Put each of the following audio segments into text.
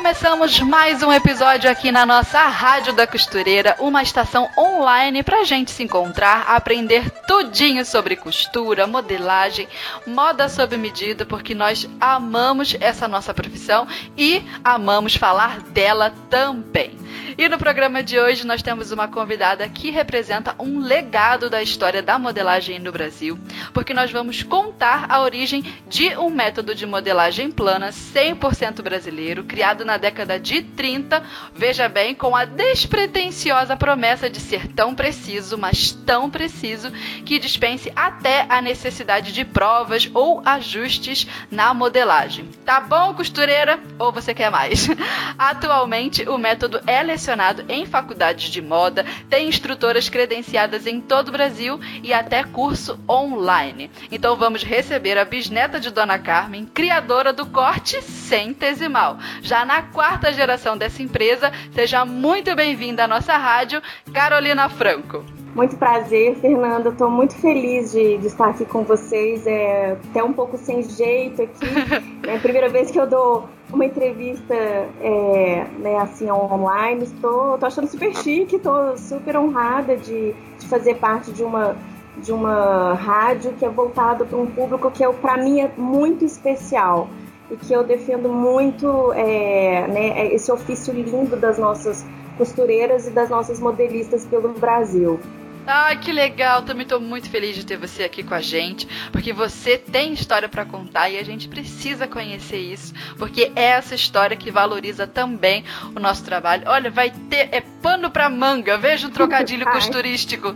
Começamos mais um episódio aqui na nossa Rádio da Costureira, uma estação online pra gente se encontrar, aprender tudinho sobre costura, modelagem, moda sob medida, porque nós amamos essa nossa profissão e amamos falar dela também. E no programa de hoje nós temos uma convidada que representa um legado da história da modelagem no Brasil, porque nós vamos contar a origem de um método de modelagem plana 100% brasileiro, criado na década de 30, veja bem, com a despretensiosa promessa de ser tão preciso, mas tão preciso, que dispense até a necessidade de provas ou ajustes na modelagem. Tá bom, costureira? Ou você quer mais? Atualmente, o método é lecionado em faculdades de moda, tem instrutoras credenciadas em todo o Brasil e até curso online. Então vamos receber a bisneta de Dona Carmen, criadora do corte centesimal. Já na quarta geração dessa empresa, seja muito bem-vinda à nossa rádio, Carolina Franco. Muito prazer, Fernanda. Estou muito feliz de, de, estar aqui com vocês. É até um pouco sem jeito aqui. É a primeira vez que eu dou uma entrevista é, né, assim online. Estou achando super chique, estou super honrada de, de fazer parte de uma de uma rádio que é voltada para um público que é, para mim é muito especial e que eu defendo muito é, né, esse ofício lindo das nossas costureiras e das nossas modelistas pelo Brasil. Ah, que legal! Também estou muito feliz de ter você aqui com a gente, porque você tem história para contar e a gente precisa conhecer isso, porque é essa história que valoriza também o nosso trabalho. Olha, vai ter é pano para manga. Veja um trocadilho costurístico.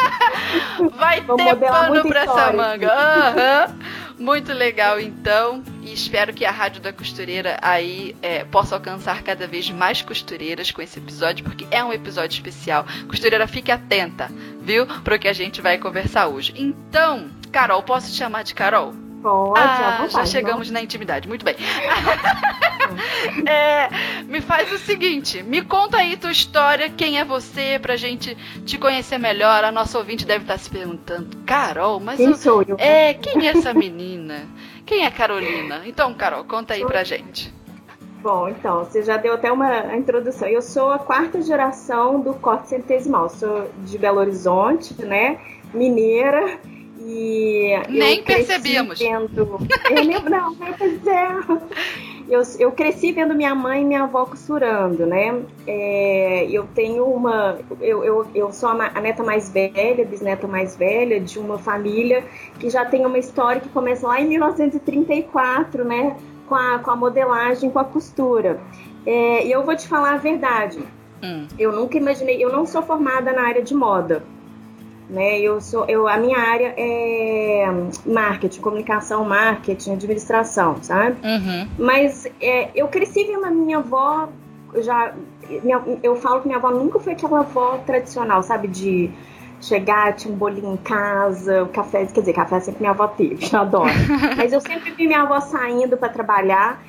vai Vou ter pano para essa manga. Uhum. Muito legal, então. E espero que a Rádio da Costureira aí é, possa alcançar cada vez mais costureiras com esse episódio, porque é um episódio especial. Costureira, fique atenta, viu? Para o que a gente vai conversar hoje. Então, Carol, posso te chamar de Carol? Pode, ah, já chegamos na intimidade. Muito bem. é, me faz o seguinte, me conta aí tua história, quem é você, pra gente te conhecer melhor. A nossa ouvinte deve estar se perguntando, Carol, mas quem sou eu? É, quem é essa menina? Quem é Carolina? Então, Carol, conta aí pra gente. Bom, então, você já deu até uma introdução. Eu sou a quarta geração do corte centesimal. Sou de Belo Horizonte, né? Mineira. E nem percebíamos. Vendo... Eu nem... Não, pois é. Eu, eu cresci vendo minha mãe e minha avó costurando, né? É, eu tenho uma. Eu, eu, eu sou a, a neta mais velha, bisneta mais velha, de uma família que já tem uma história que começa lá em 1934, né? Com a, com a modelagem, com a costura. É, e eu vou te falar a verdade. Hum. Eu nunca imaginei. Eu não sou formada na área de moda né? Eu sou, eu, a minha área é marketing, comunicação, marketing, administração, sabe? Uhum. Mas é, eu cresci vendo a minha avó já, minha, eu falo que minha avó nunca foi aquela avó tradicional, sabe? De chegar, tinha um bolinho em casa, o café, quer dizer, café sempre minha avó teve, eu adoro. Mas eu sempre vi minha avó saindo para trabalhar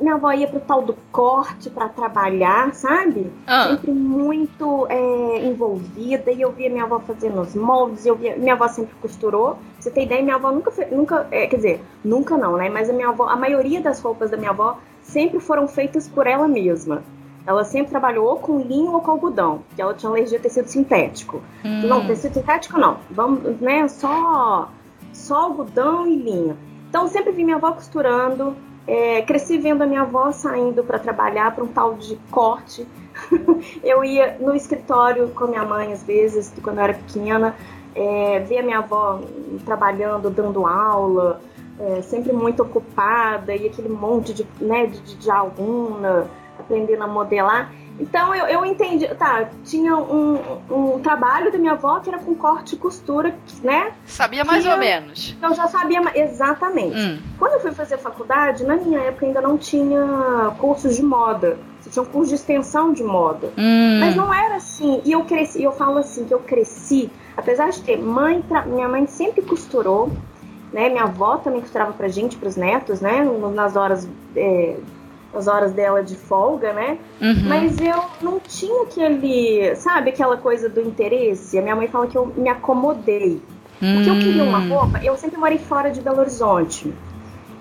minha avó ia pro tal do corte para trabalhar, sabe? Ah. Sempre muito é, envolvida. E eu via minha avó fazendo os moldes, eu via. Minha avó sempre costurou. você tem ideia, minha avó nunca nunca. É, quer dizer, nunca não, né? Mas a minha avó, a maioria das roupas da minha avó sempre foram feitas por ela mesma. Ela sempre trabalhou ou com linho ou com algodão, que ela tinha alergia a tecido sintético. Hum. Não, tecido sintético não. Vamos, né? Só, só algodão e linho. Então sempre vi minha avó costurando, é, cresci vendo a minha avó saindo para trabalhar para um tal de corte. eu ia no escritório com a minha mãe, às vezes, quando eu era pequena, é, ver a minha avó trabalhando, dando aula, é, sempre muito ocupada, e aquele monte de, né, de, de aluna aprendendo a modelar. Então eu, eu entendi, tá, tinha um, um trabalho da minha avó que era com corte e costura, né? Sabia mais ou menos. Eu já sabia exatamente. Hum. Quando eu fui fazer faculdade, na minha época ainda não tinha cursos de moda. Você tinha um curso de extensão de moda. Hum. Mas não era assim. E eu cresci, eu falo assim, que eu cresci, apesar de ter mãe, minha mãe sempre costurou, né? Minha avó também costurava pra gente, pros netos, né? Nas horas. É, as horas dela de folga, né? Uhum. Mas eu não tinha aquele, sabe, aquela coisa do interesse. A minha mãe fala que eu me acomodei. Uhum. Porque eu queria uma hum. roupa, eu sempre morei fora de Belo Horizonte.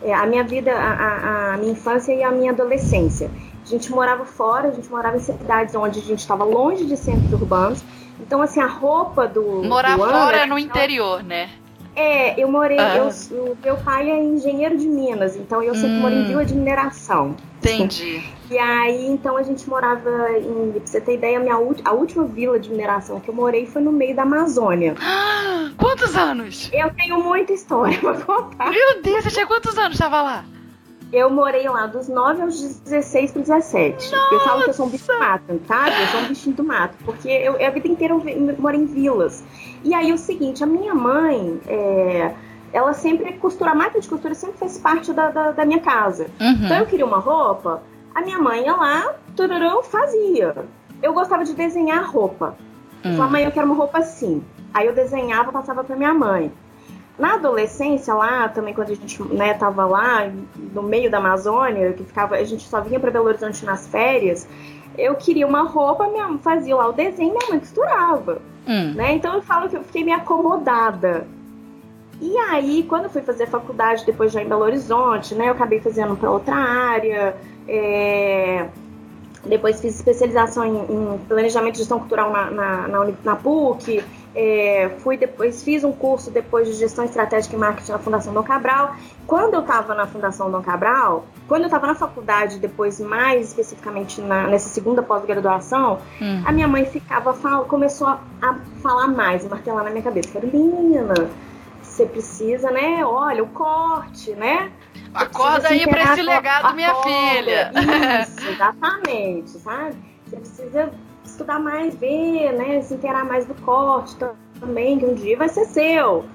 É, a minha vida, a, a, a, minha infância e a minha adolescência. A gente morava fora, a gente morava em cidades onde a gente estava longe de centros urbanos. Então, assim, a roupa do. Morar do fora no interior, né? É, eu morei. Ah. Eu, o meu pai é engenheiro de Minas, então eu sempre hum. morei em hum. vila de mineração. Entendi. E aí, então a gente morava em. Pra você ter ideia, a, minha, a última vila de mineração que eu morei foi no meio da Amazônia. Quantos anos? Eu tenho muita história pra contar. Meu Deus, você tinha quantos anos estava lá? Eu morei lá dos 9 aos 16 para 17. Nossa. Eu falo que eu sou um bicho do mato, sabe? Eu sou um bichinho do mato. Porque eu, a vida inteira eu morei em vilas. E aí o seguinte, a minha mãe. É, ela sempre costura, a máquina de costura sempre fez parte da, da, da minha casa. Uhum. Então eu queria uma roupa, a minha mãe ia lá, tururão, fazia. Eu gostava de desenhar roupa. Uhum. Falei, mãe, eu quero uma roupa assim. Aí eu desenhava, passava pra minha mãe. Na adolescência lá, também quando a gente né, tava lá, no meio da Amazônia, que ficava, a gente só vinha para Belo Horizonte nas férias, eu queria uma roupa, minha, fazia lá o desenho, minha mãe costurava. Hum. Né? Então eu falo que eu fiquei meio acomodada. E aí, quando eu fui fazer faculdade, depois já em Belo Horizonte, né, eu acabei fazendo para outra área. É... Depois fiz especialização em, em, planejamento de gestão cultural na, na, na, na PUC. É, fui depois fiz um curso depois de gestão estratégica e marketing na Fundação Dom Cabral. Quando eu estava na Fundação Dom Cabral, quando eu estava na faculdade, depois mais especificamente na, nessa segunda pós-graduação, hum. a minha mãe ficava começou a, a, falar mais, martelar na minha cabeça, Carolina, você precisa, né? Olha, o corte, né? Acorda aí para esse legado, minha filha. Isso, exatamente, sabe? Você precisa estudar mais, ver, né? Se inteirar mais do corte também, que um dia vai ser seu.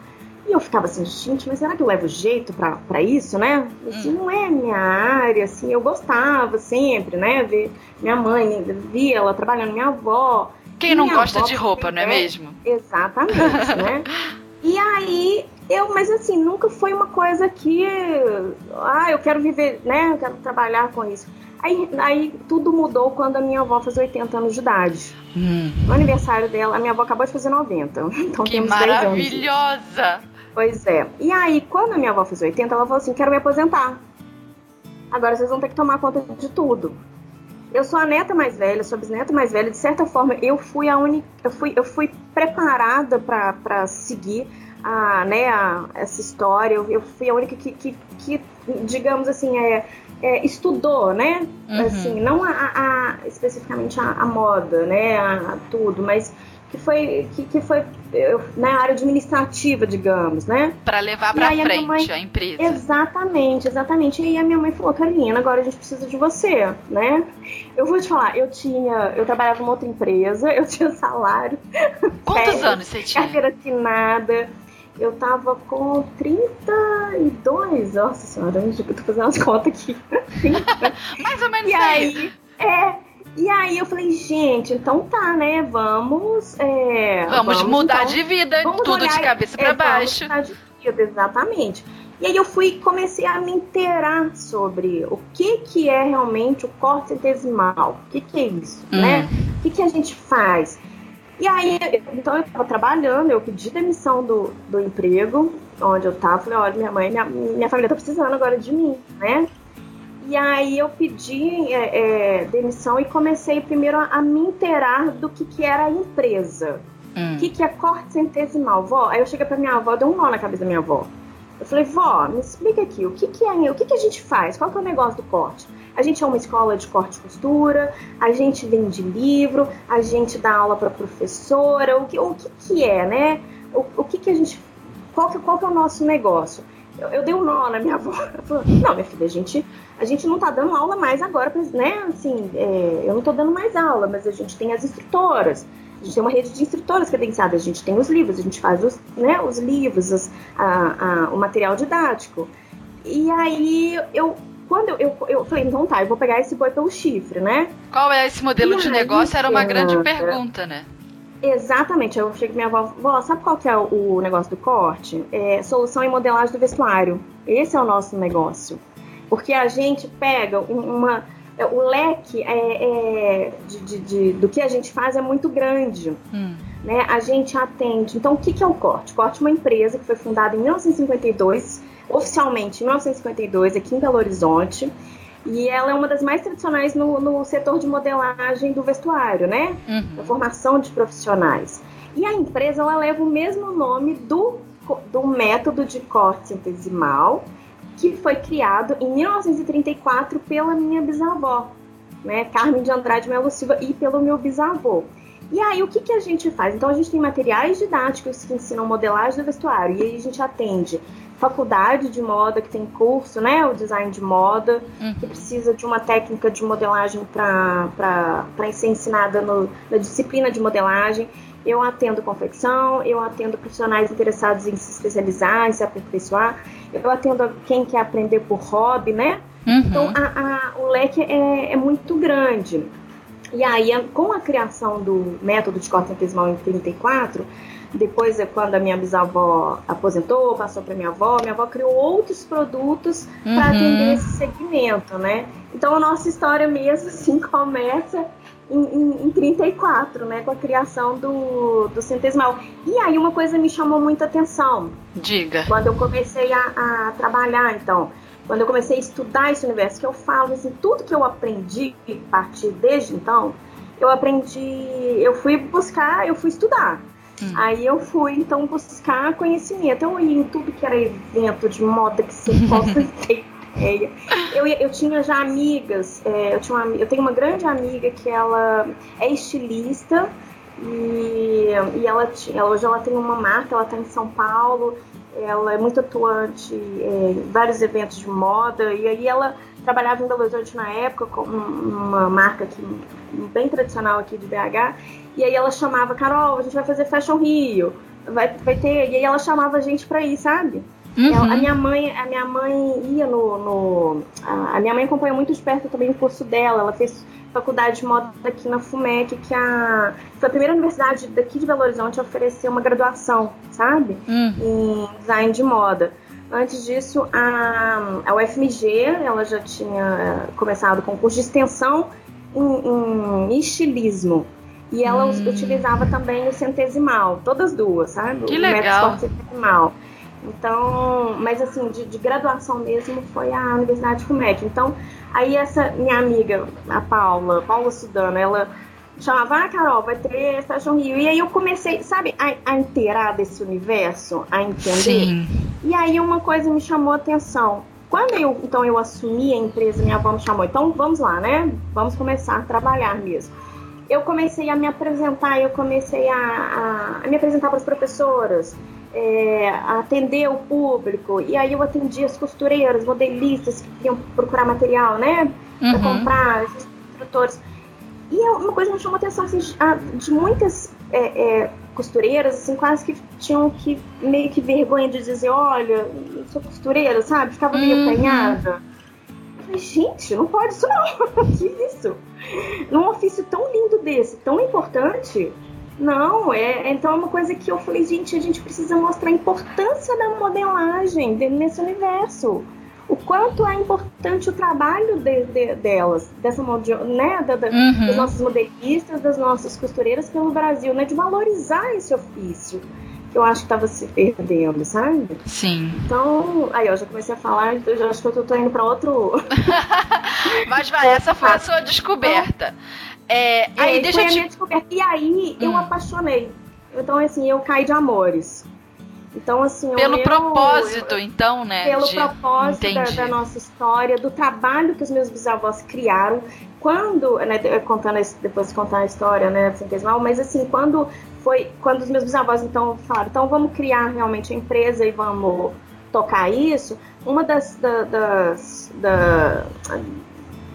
E eu ficava assim, gente, mas será que eu levo jeito para isso, né? Assim, não é minha área, assim, eu gostava sempre, né? Ver minha mãe, via ela trabalhando, minha avó. Quem não gosta de roupa, não é mesmo? Exatamente, né? E aí, eu, mas assim, nunca foi uma coisa que, ah, eu quero viver, né, eu quero trabalhar com isso. Aí, aí tudo mudou quando a minha avó fez 80 anos de idade. Hum. No aniversário dela, a minha avó acabou de fazer 90. Então que maravilhosa! Pois é. E aí, quando a minha avó fez 80, ela falou assim: quero me aposentar. Agora vocês vão ter que tomar conta de tudo. Eu sou a neta mais velha, sou a bisneta mais velha. De certa forma, eu fui a única, eu fui, eu fui preparada para seguir a, né, a, essa história. Eu, eu, fui a única que, que, que digamos assim, é, é, estudou, né? Uhum. Assim, não a, a especificamente a, a, moda, né? A, tudo, mas que foi que, que foi na área administrativa, digamos, né? Para levar para frente a, mãe, a, empresa. Exatamente, exatamente. E aí a minha mãe falou, Carolina, agora a gente precisa de você, né? Eu vou te falar, eu tinha, eu trabalhava em outra empresa, eu tinha salário. Quantos anos você tinha? Carteira assinada eu tava com 32, nossa senhora, eu tô fazendo as contas aqui. Mais ou menos e aí. É, e aí eu falei, gente, então tá, né? Vamos. É, vamos, vamos, mudar então, de vida, tudo de cabeça para é, baixo. Vamos mudar de vida, exatamente. E aí eu fui comecei a me inteirar sobre o que que é realmente o corte centesimal, o que que é isso, hum. né? O que que a gente faz? E aí, então eu estava trabalhando, eu pedi demissão do, do emprego onde eu estava. Falei, olha, minha mãe, minha, minha família está precisando agora de mim, né? E aí eu pedi é, é, demissão e comecei primeiro a, a, me inteirar do que, que era a empresa. Hum. O que, que é corte centesimal? Vó, aí eu cheguei para minha avó, deu um nó na cabeça da minha avó. Eu falei, vó, me explica aqui, o que, que é, o que, que a gente faz? Qual que é o negócio do corte? A gente é uma escola de corte e costura, a gente vende livro, a gente dá aula para professora, o que, o que, que é, né? O, o que, que a gente. Qual que, qual que é o nosso negócio? eu, eu dei um nó na minha avó. Falou, não, minha filha, a gente, a gente não tá dando aula mais agora, né? Assim, é, eu não tô dando mais aula, mas a gente tem as instrutoras. A gente tem uma rede de instrutoras credenciadas, a gente tem os livros, a gente faz os, né, os livros, os, a, a, o material didático. E aí eu quando eu, eu, eu, falei, então tá, eu vou pegar esse boi pelo chifre, né? Qual é esse modelo e de negócio? Era uma grande pergunta, né? Exatamente. Eu cheguei minha avó, vó, sabe qual que é o, negócio do corte? É solução e modelagem do vestuário. Esse é o nosso negócio. Porque a gente pega uma. É, o leque é, é de, de, de, do que a gente faz é muito grande. Hum. Né? A gente atende. Então, o que, que é o corte? O corte é uma empresa que foi fundada em 1952, oficialmente em 1952, aqui em Belo Horizonte. E ela é uma das mais tradicionais no, no setor de modelagem do vestuário, né? Uhum. formação de profissionais. E a empresa ela leva o mesmo nome do, do método de corte centesimal, que foi criado em 1934 pela minha bisavó, né? Carmen de Andrade Melo Silva, e pelo meu bisavô. E aí, o que, que a gente faz? Então, a gente tem materiais didáticos que ensinam modelagem do vestuário, e aí a gente atende faculdade de moda que tem curso, né? O design de moda, uhum. que precisa de uma técnica de modelagem para ser ensinada no, na disciplina de modelagem. Eu atendo confecção, eu atendo profissionais interessados em se especializar, em se aperfeiçoar, eu atendo quem quer aprender por hobby, né? Uhum. Então, a, a, o leque é, é muito grande. E aí, com a criação do método de corte centesimal em 34, depois, quando a minha bisavó aposentou, passou para minha avó, minha avó criou outros produtos uhum. para atender esse segmento, né? Então, a nossa história mesmo, assim, começa em, em, em 34, né? Com a criação do, do centesimal. E aí, uma coisa me chamou muita atenção. Diga. Quando eu comecei a, a trabalhar, então quando eu comecei a estudar esse universo, que eu falo assim, tudo que eu aprendi a partir desde então, eu aprendi, eu fui buscar, eu fui estudar. Hum. Aí eu fui, então, buscar conhecimento. Eu ia em tudo que era evento de moda que você possa ter ideia. Eu, eu tinha já amigas, é, eu, tinha uma, eu tenho uma grande amiga que ela é estilista e, e ela, tinha, hoje ela tem uma marca, ela está em São Paulo, ela é muito atuante é, em vários eventos de moda, e aí ela trabalhava em Belo Horizonte na época com uma marca aqui, bem tradicional aqui de BH, e aí ela chamava, Carol, a gente vai fazer Fashion Rio, vai, vai ter. E aí ela chamava a gente pra ir, sabe? Uhum. Ela, a minha mãe, a minha mãe ia no. no a, a, minha mãe acompanhou muito de perto também o curso dela. Ela fez faculdade de moda aqui na FUMEC, que a, foi a primeira universidade daqui de Belo Horizonte a oferecer uma graduação, sabe? Uhum. Em design de moda. Antes disso, a, a UFMG, ela já tinha começado com curso de extensão em, em estilismo. E ela hum. utilizava também o centesimal, todas duas, sabe? Que o legal. centesimal. Então, mas assim, de, de, graduação mesmo foi a Universidade FUMEC. Então, aí essa minha amiga, a Paula, Paula Sudano, ela chamava, ah, Carol, vai ter Fashion Rio. E aí eu comecei, sabe, a, a inteirar desse universo, a entender. Sim. E aí uma coisa me chamou a atenção. Quando eu, então, eu assumi a empresa, minha avó me chamou, então vamos lá, né? Vamos começar a trabalhar mesmo eu comecei a me apresentar, eu comecei a, a, a me apresentar para as professoras, é, a atender o público, e aí eu atendia as costureiras, modelistas que queriam procurar material, né, para uhum. comprar, os instrutores. E é uma coisa que me chamou a atenção, assim, de muitas é, é, costureiras, assim, quase que tinham que, meio que vergonha de dizer, olha, sou costureira, sabe? Ficava meio uhum. apanhada falei, gente, não pode isso não. que isso? Num ofício tão lindo desse, tão importante. Não, é, então é uma coisa que eu falei, gente, a gente precisa mostrar a importância da modelagem nesse universo. O quanto é importante o trabalho de, de, delas, dessa né, da, da, uhum. dos nossos modelistas, das nossas costureiras pelo Brasil, né, de valorizar esse ofício que eu acho que estava se perdendo, sabe? Sim. Então, aí eu já comecei a falar, então eu já acho que eu tô indo para outro. Mas vai, essa foi a sua descoberta. É, aí, é, deixa foi a minha descoberta. E aí eu hum. apaixonei. Então, assim, eu caí de amores. Então, assim, pelo meu, propósito, eu, então, né? Pelo de... propósito da, da, nossa história, do trabalho que os meus bisavós criaram. Quando, né, contando depois de contar a história, né, centesimal, mas assim, quando foi quando os meus bisavós então falaram, então vamos criar realmente a empresa e vamos tocar isso, uma das, da, das da,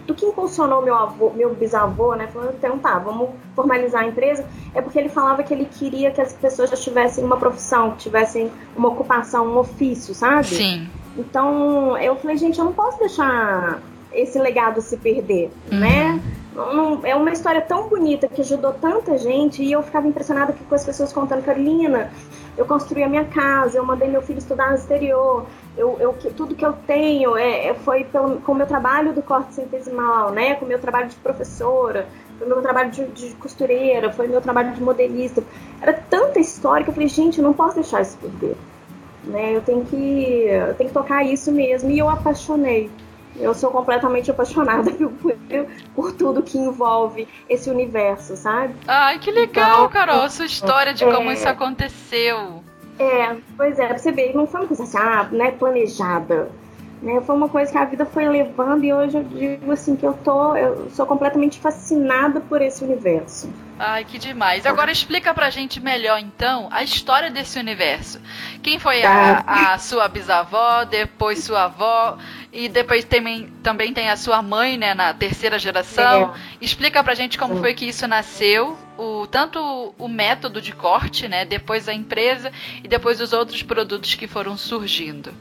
do que impulsionou meu avô, meu bisavô, né? Falando, então tá, vamos formalizar a empresa, é porque ele falava que ele queria que as pessoas já tivessem uma profissão, que tivessem uma ocupação, um ofício, sabe? Sim. Então eu falei, gente, eu não posso deixar esse legado se perder, uhum. né? É uma história tão bonita que ajudou tanta gente e eu ficava impressionada com as pessoas contando, Carolina, eu construí a minha casa, eu mandei meu filho estudar no exterior, eu, eu, tudo que eu tenho é, é foi pelo, com o meu trabalho do corte centesimal, né? Com o meu trabalho de professora, foi meu trabalho de, de costureira, foi meu trabalho de modelista. Era tanta história que eu falei, gente, eu não posso deixar isso perder. Né? Eu tenho que, eu tenho que tocar isso mesmo. E eu apaixonei. Eu sou completamente apaixonada por, por, tudo que envolve esse universo, sabe? Ai, que legal, então, Carol, sua história de é, como isso aconteceu. É, pois é, você vê, não foi uma coisa assim, ah, né, planejada. Né? Foi uma coisa que a vida foi levando e hoje eu digo assim que eu tô, eu sou completamente fascinada por esse universo. Ai, que demais. Agora explica pra gente melhor então a história desse universo. Quem foi a, tá. a sua bisavó, depois sua avó e depois também, também tem a sua mãe, né, na terceira geração. É. Explica pra gente como Sim. foi que isso nasceu, o tanto o método de corte, né, depois a empresa e depois os outros produtos que foram surgindo.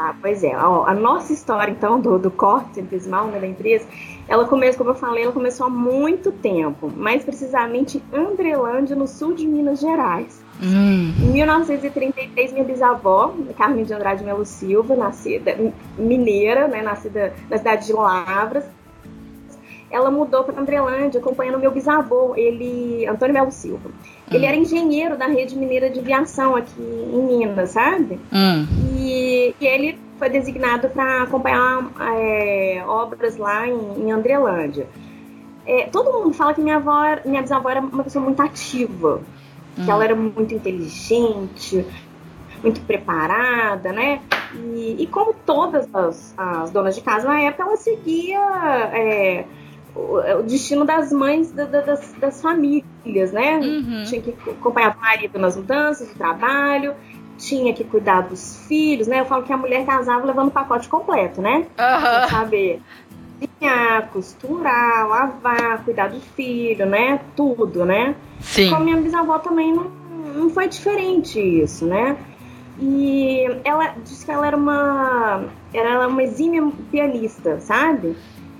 Ah, pois é. Ó, a nossa história, então, do, do corte simplesmal né, da empresa, ela começou, como eu falei, ela começou há muito tempo, mais precisamente em Andrelândia, no sul de Minas Gerais. Hum. Em 1933, minha bisavó, Carmen de Andrade Melo Silva, nascida mineira, né, nascida na cidade de Lavras, ela mudou para Andrelândia, acompanhando meu bisavô, ele, Antônio Melo Silva. Ele hum. era engenheiro da rede mineira de aviação aqui em Minas, sabe? Hum. E, e, ele foi designado para acompanhar é, obras lá em, em Andrelândia. É, todo mundo fala que minha avó, minha bisavó era uma pessoa muito ativa, hum. que ela era muito inteligente, muito preparada, né? E, e como todas as, as, donas de casa na época, ela seguia é, o, destino das mães da, da, das, das, famílias, né? Uhum. Tinha que acompanhar o marido nas mudanças de trabalho, tinha que cuidar dos filhos, né? Eu falo que a mulher casava levando o pacote completo, né? Uhum. Saber cozinhar, costurar, lavar, cuidar do filho, né? Tudo, né? Sim. Com minha bisavó também não, não foi diferente isso, né? E ela disse que ela era uma, era uma exímia pianista, sabe?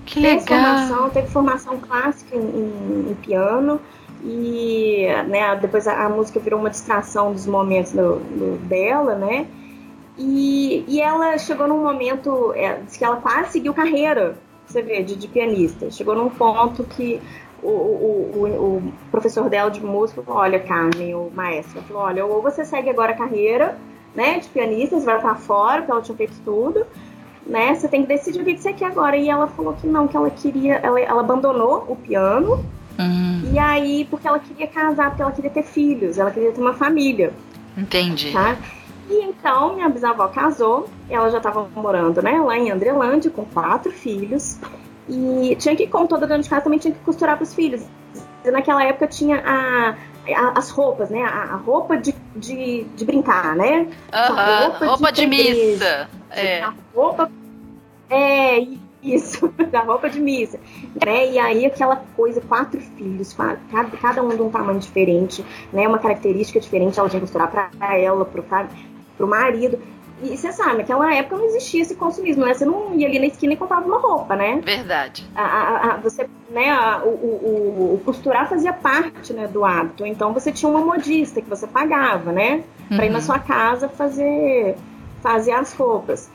Que legal. Formação, teve formação clássica em, em, em piano e né, depois a, a, música virou uma distração dos momentos do, do, dela, né? E, e ela chegou num momento, é, que ela quase seguiu carreira, você vê, de, de pianista. Chegou num ponto que o, o, o, o, professor dela de música falou, olha, Carmen, o maestro, falou, olha, ou você segue agora a carreira né, de pianista, você vai estar fora, porque ela tinha feito tudo, né? Você tem que decidir o que você quer agora. E ela falou que não, que ela queria. Ela, ela abandonou o piano. Uhum. E aí, porque ela queria casar, porque ela queria ter filhos, ela queria ter uma família. Entendi. Tá? E então, minha bisavó casou, ela já estava morando, né, lá em Andrelândia, com quatro filhos. E tinha que, como toda dona de casa, também tinha que costurar para os filhos. E naquela época tinha a, as roupas, né? A, roupa de, de, de brincar, né? Uh -huh. roupa, roupa, de, de missa. É. A roupa. É, isso, da roupa de missa. Né? E aí aquela coisa, quatro filhos, cada, cada um de um tamanho diferente, né? Uma característica diferente, ela tinha que costurar para ela, pro, pro marido. E você sabe, naquela época não existia esse consumismo, né? Você não ia ali na esquina e comprava uma roupa, né? Verdade. A, a, a você, né, a, o, o, o, costurar fazia parte né, do hábito. Então você tinha uma modista que você pagava, né? Pra ir na uhum. sua casa fazer, fazer as roupas.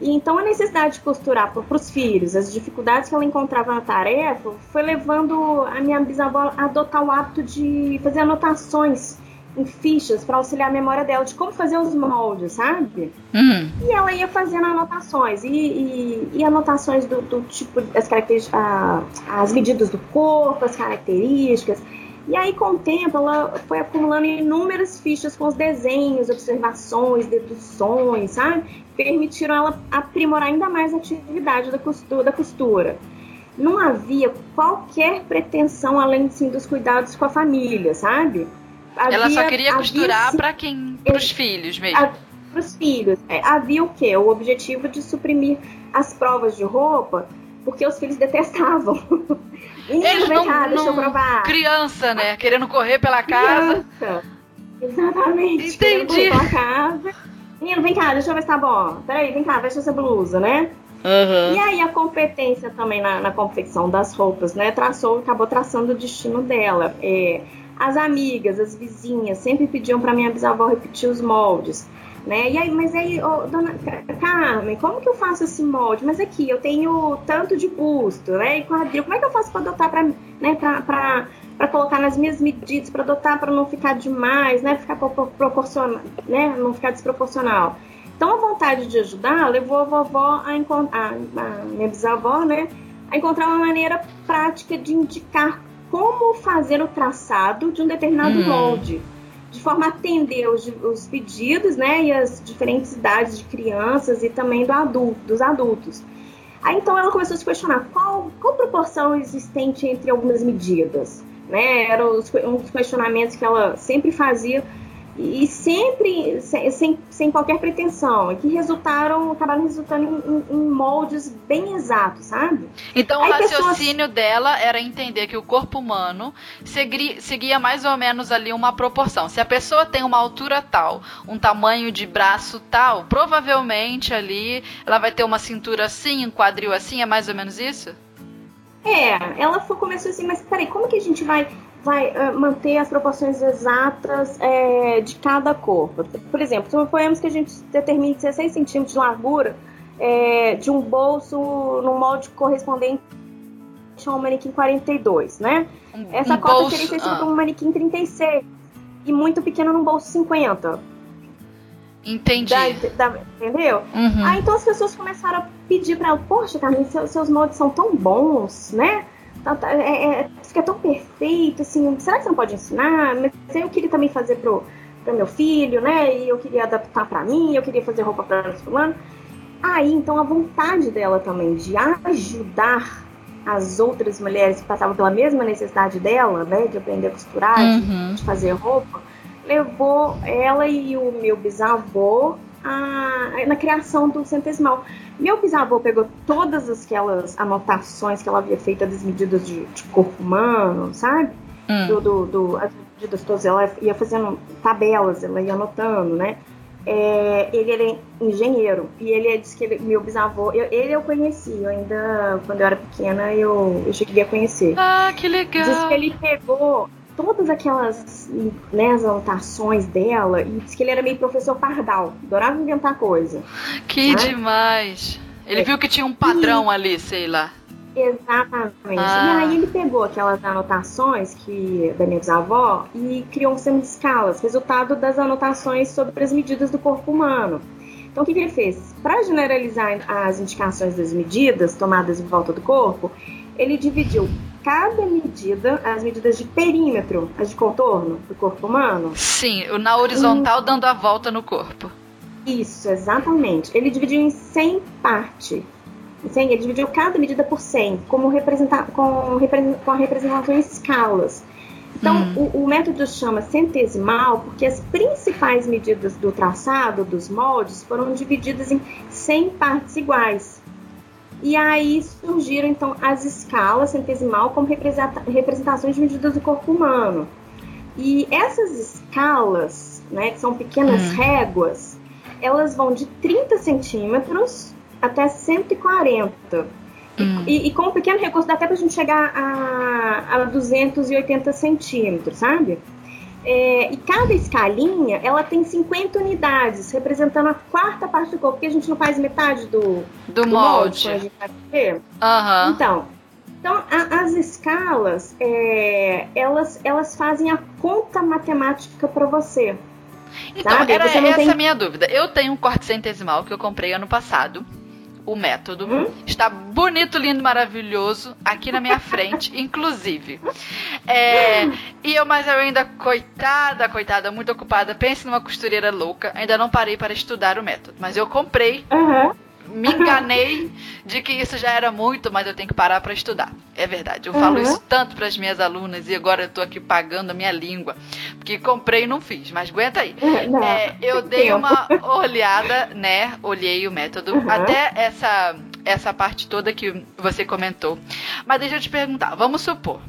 E então a necessidade de costurar para os filhos, as dificuldades que ela encontrava na tarefa, foi levando a minha bisavó a adotar o hábito de fazer anotações em fichas para auxiliar a memória dela de como fazer os moldes, sabe? Uhum. E ela ia fazendo anotações e, e, e anotações do, do, tipo, as características, as medidas do corpo, as características. E aí, com o tempo, ela foi acumulando inúmeras fichas com os desenhos, observações, deduções, sabe? Permitiram ela aprimorar ainda mais a atividade da costura. Da costura. Não havia qualquer pretensão além sim, dos cuidados com a família, sabe? Havia, ela só queria costurar para quem, para os filhos mesmo. A, os filhos. É, havia o quê? O objetivo de suprimir as provas de roupa, porque os filhos detestavam. Menino, vem cá, deixa eu provar. Criança, né? Querendo correr pela casa. Criança. Exatamente. Entendi. Pela casa. Menino, vem cá, deixa eu ver se tá bom. Peraí, vem cá, veste essa blusa, né? Uhum. E aí a competência também na, na, confecção das roupas, né? Traçou, acabou traçando o destino dela. É, as amigas, as vizinhas sempre pediam para minha bisavó repetir os moldes. Né? E aí, mas aí, dona Carmen, como que eu faço esse molde? Mas aqui, eu tenho tanto de busto, né? E quadril, como é que eu faço para adotar para né, colocar nas minhas medidas, para adotar para não ficar demais, né? Ficar proporcional, né? Não ficar desproporcional. Então a vontade de ajudar levou a vovó a encontrar, a minha bisavó, né? A encontrar uma maneira prática de indicar como fazer o traçado de um determinado uhum. molde, de forma a atender os, os, pedidos, né, e as diferentes idades de crianças e também do adulto, dos adultos. Aí então ela começou a se questionar qual, qual proporção existente entre algumas medidas, né? Era os, um dos questionamentos que ela sempre fazia e sempre sem, sem, qualquer pretensão, que resultaram, acabaram resultando em, em moldes bem exatos, sabe? Então Aí o raciocínio pessoas... dela era entender que o corpo humano segui, seguia mais ou menos ali uma proporção. Se a pessoa tem uma altura tal, um tamanho de braço tal, provavelmente ali ela vai ter uma cintura assim, um quadril assim, é mais ou menos isso? É, ela começou assim, mas peraí, como que a gente vai vai uh, manter as proporções exatas é, de cada corpo. Por exemplo, suponhamos que a gente determine 16 centímetros de largura é, de um bolso no molde correspondente a um manequim 42, né? Um, Essa um cota bolso, seria excessiva ah. um manequim 36 e muito pequeno num bolso 50. Entendi. Da, da, entendeu? Uhum. Aí então as pessoas começaram a pedir para ela, poxa, Carmen, seus, seus moldes são tão bons, né? Tá, tá, é, é, fica tão perfeito, assim, será que você não pode ensinar? Mas eu queria também fazer pro, pro meu filho, né? E eu queria adaptar para mim, eu queria fazer roupa para fulano. Aí, então, a vontade dela também de ajudar as outras mulheres que passavam pela mesma necessidade dela, né? De aprender a costurar, uhum. de, de fazer roupa, levou ela e o meu bisavô a, na criação do centesimal. Meu bisavô pegou todas aquelas anotações que ela havia feito das medidas de, de corpo humano, sabe? Hum. Do, do, do, as medidas todas, ela ia fazendo tabelas, ela ia anotando, né? É, ele era engenheiro e ele disse que ele, meu bisavô, eu, ele eu conheci, eu ainda quando eu era pequena eu, eu cheguei a conhecer. Ah, que legal! Diz que ele pegou todas aquelas né, as anotações dela e disse que ele era meio professor pardal, adorava inventar coisa. Que sabe? demais! Ele é. viu que tinha um padrão e... ali, sei lá. Exatamente. Ah. E aí ele pegou aquelas anotações que da minha bisavó e criou um sistema de escalas, resultado das anotações sobre as medidas do corpo humano. Então, o que, que ele fez? Para generalizar as indicações das medidas tomadas em volta do corpo, ele dividiu cada medida, as medidas de perímetro, as de contorno do corpo humano. Sim, na horizontal dando a volta no corpo. Isso, exatamente. Ele dividiu em 100 partes. Ele dividiu cada medida por 100, como representar, com, com a representação em escalas. Então, hum. o, o, método chama centesimal porque as principais medidas do traçado, dos moldes, foram divididas em 100 partes iguais. E aí surgiram então as escalas centesimal como representações de medidas do corpo humano. E essas escalas, né, que são pequenas hum. réguas, elas vão de 30 centímetros até 140. Hum. E, e, com um pequeno recurso dá até pra gente chegar a, a 280 centímetros, sabe? É, e cada escalinha, ela tem 50 unidades, representando a quarta parte do corpo, porque a gente não faz metade do, do, do molde. molde. Uhum. Então, então a, as escalas, é, elas, elas fazem a conta matemática para você. Então, sabe? era você essa tem... a minha dúvida. Eu tenho um corte centesimal que eu comprei ano passado o método. Está bonito, lindo, maravilhoso aqui na minha frente, inclusive. É, e eu, mas eu ainda, coitada, coitada, muito ocupada, pense numa costureira louca, ainda não parei para estudar o método. Mas eu comprei. Uhum. Me enganei de que isso já era muito, mas eu tenho que parar para estudar. É verdade. Eu uhum. falo isso tanto para as minhas alunas e agora eu tô aqui pagando a minha língua, porque comprei e não fiz. Mas aguenta aí. Não, é, eu dei uma olhada, né? Olhei o método uhum. até essa essa parte toda que você comentou. Mas deixa eu te perguntar. Vamos supor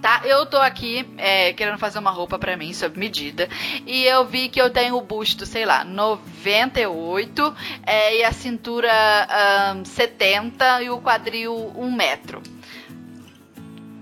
tá? Eu tô aqui é, querendo fazer uma roupa para mim sob medida e eu vi que eu tenho o busto, sei lá, 98 é, e a cintura um, 70 e o quadril 1 metro.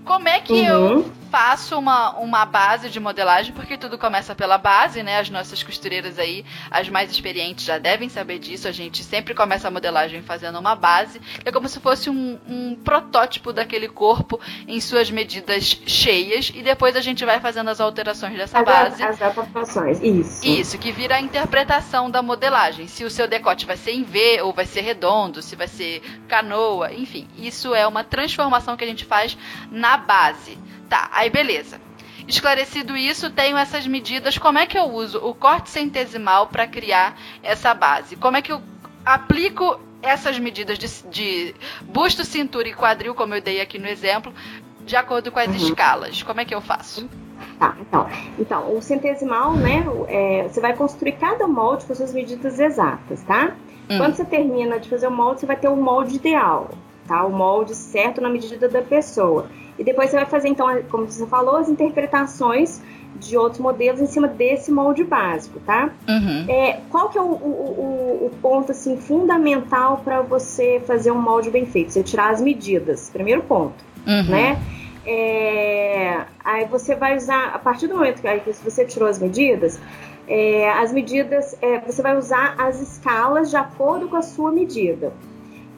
Como é que uhum. eu faço uma, uma base de modelagem, porque tudo começa pela base, né? As nossas costureiras aí, as mais experientes já devem saber disso. A gente sempre começa a modelagem fazendo uma base. É como se fosse um, um protótipo daquele corpo em suas medidas cheias. E depois a gente vai fazendo as alterações dessa as, base. As adaptações, isso. Isso, que vira a interpretação da modelagem. Se o seu decote vai ser em V ou vai ser redondo, se vai ser canoa, enfim. Isso é uma transformação que a gente faz na base. Tá, aí beleza. Esclarecido isso, tenho essas medidas. Como é que eu uso o corte centesimal para criar essa base? Como é que eu aplico essas medidas de, de, busto, cintura e quadril, como eu dei aqui no exemplo, de acordo com as uhum. escalas? Como é que eu faço? Tá, então, então o centesimal, né? É, você vai construir cada molde com suas medidas exatas, tá? Hum. Quando você termina de fazer o molde, você vai ter o molde ideal, tá? O molde certo na medida da pessoa. E depois você vai fazer, então, como você falou, as interpretações de outros modelos em cima desse molde básico, tá? Uhum. É, qual que é o, o, o, ponto assim fundamental para você fazer um molde bem feito? Você tirar as medidas, primeiro ponto, uhum. né? É, aí você vai usar, a partir do momento que você tirou as medidas, é, as medidas, é, você vai usar as escalas de acordo com a sua medida.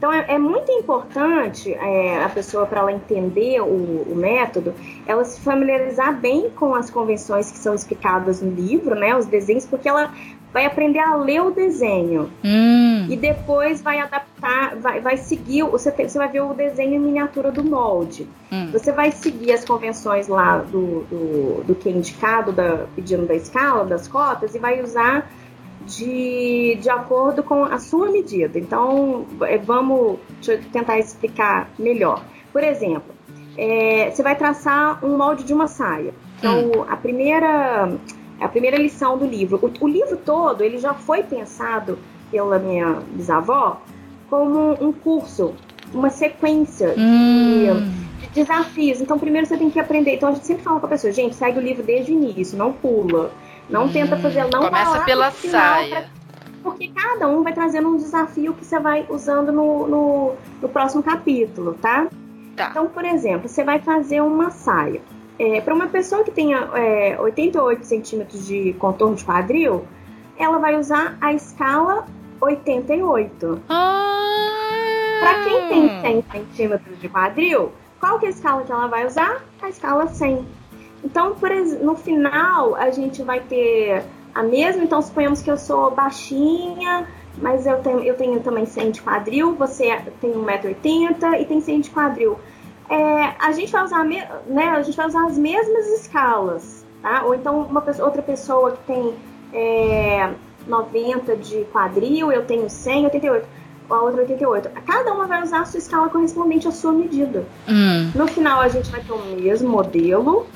Então é, é muito importante é, a pessoa para ela entender o, o, método, ela se familiarizar bem com as convenções que são explicadas no livro, né, os desenhos, porque ela vai aprender a ler o desenho hum. e depois vai adaptar, vai, vai seguir, você, tem, você vai ver o desenho em miniatura do molde. Hum. Você vai seguir as convenções lá do, do, do que é indicado, da, pedindo da escala, das cotas, e vai usar de, de acordo com a sua medida. Então, é, vamos tentar explicar melhor. Por exemplo, é, você vai traçar um molde de uma saia. Então, hum. a primeira a primeira lição do livro. O, o, livro todo ele já foi pensado pela minha bisavó como um curso, uma sequência hum. de, de, desafios. Então, primeiro você tem que aprender. Então, a gente sempre fala com a pessoa, gente, segue o livro desde o início, não pula. Não tenta fazer, não Começa pela saia. Pra, porque cada um vai trazendo um desafio que você vai usando no, no, no próximo capítulo, tá? tá? Então, por exemplo, você vai fazer uma saia. É, para uma pessoa que tenha é, 88 centímetros de contorno de quadril, ela vai usar a escala 88. Ah. Para quem tem 100 centímetros de quadril, qual que é a escala que ela vai usar? A escala 100. Então, por, no final, a gente vai ter a mesma. Então, suponhamos que eu sou baixinha, mas eu tenho, eu tenho também 100 de quadril, você tem 1,80m e tem 100 de quadril. É, a, gente vai usar, né, a gente vai usar as mesmas escalas, tá? Ou então, uma pessoa, outra pessoa que tem é, 90 de quadril, eu tenho 100, 88 a outra 88. Cada uma vai usar a sua escala correspondente à sua medida. Hum. No final, a gente vai ter o mesmo modelo,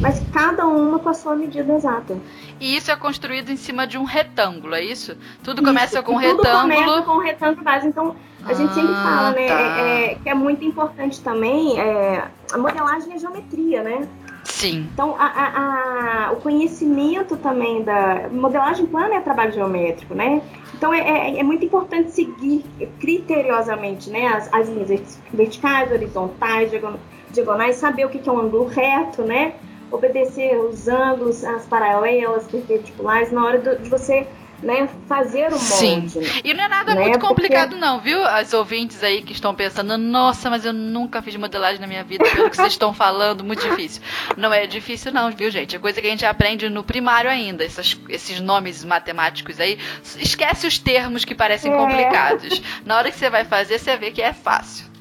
mas cada uma com a sua medida exata. E isso é construído em cima de um retângulo, é isso? Tudo começa isso, com um retângulo. Tudo começa com um retângulo base. Então, a ah, gente sempre fala, né, tá. é, é, que é muito importante também é, a modelagem e a geometria, né? Sim. Então, a, a, a, o conhecimento também da modelagem plana é trabalho geométrico, né? Então, é, é, é muito importante seguir criteriosamente, né, as, as linhas verticais, horizontais, diagonais, saber o que é um ângulo reto, né? Obedecer os ângulos, as paralelas, perpendiculares, na hora de você né, fazer o molde. Sim. E não é nada né? muito complicado, Porque... não, viu? As ouvintes aí que estão pensando, nossa, mas eu nunca fiz modelagem na minha vida, pelo que vocês estão falando, muito difícil. Não é difícil, não, viu, gente? É coisa que a gente aprende no primário ainda. Essas, esses nomes matemáticos aí. Esquece os termos que parecem é. complicados. Na hora que você vai fazer, você vê que é fácil.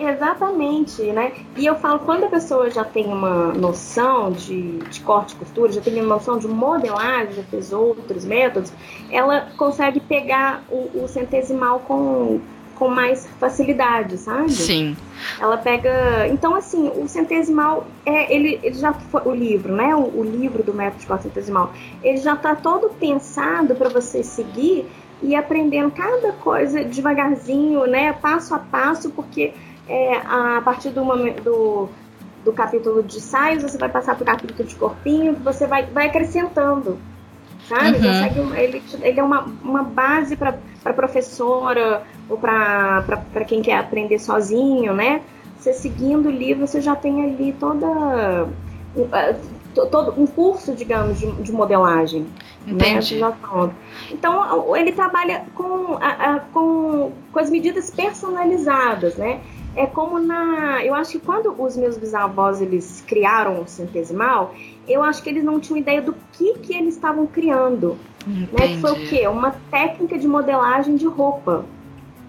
Exatamente, né? E eu falo, quando a pessoa já tem uma noção de, de corte e costura, já tem uma noção de modelagem, já fez outros métodos, ela consegue pegar o, o centesimal com, com mais facilidade, sabe? Sim. Ela pega. Então, assim, o centesimal é. Ele, ele já foi. O livro, né? O, o livro do método de corte centesimal, ele já está todo pensado para você seguir e aprendendo cada coisa devagarzinho, né? Passo a passo, porque é, a partir do, momento, do, do capítulo de saios, você vai passar para o capítulo de corpinho, você vai, vai acrescentando, sabe? Uhum. ele, ele é uma, uma base para professora ou para quem quer aprender sozinho, né? Você seguindo o livro, você já tem ali toda todo um curso, digamos, de, de modelagem. Né? Entendi. Né? Então, ele trabalha com, a, a, com, com as medidas personalizadas, né? É como na. Eu acho que quando os meus bisavós eles criaram o centesimal, eu acho que eles não tinham ideia do que, que eles estavam criando. Né? Que foi o quê? Uma técnica de modelagem de roupa.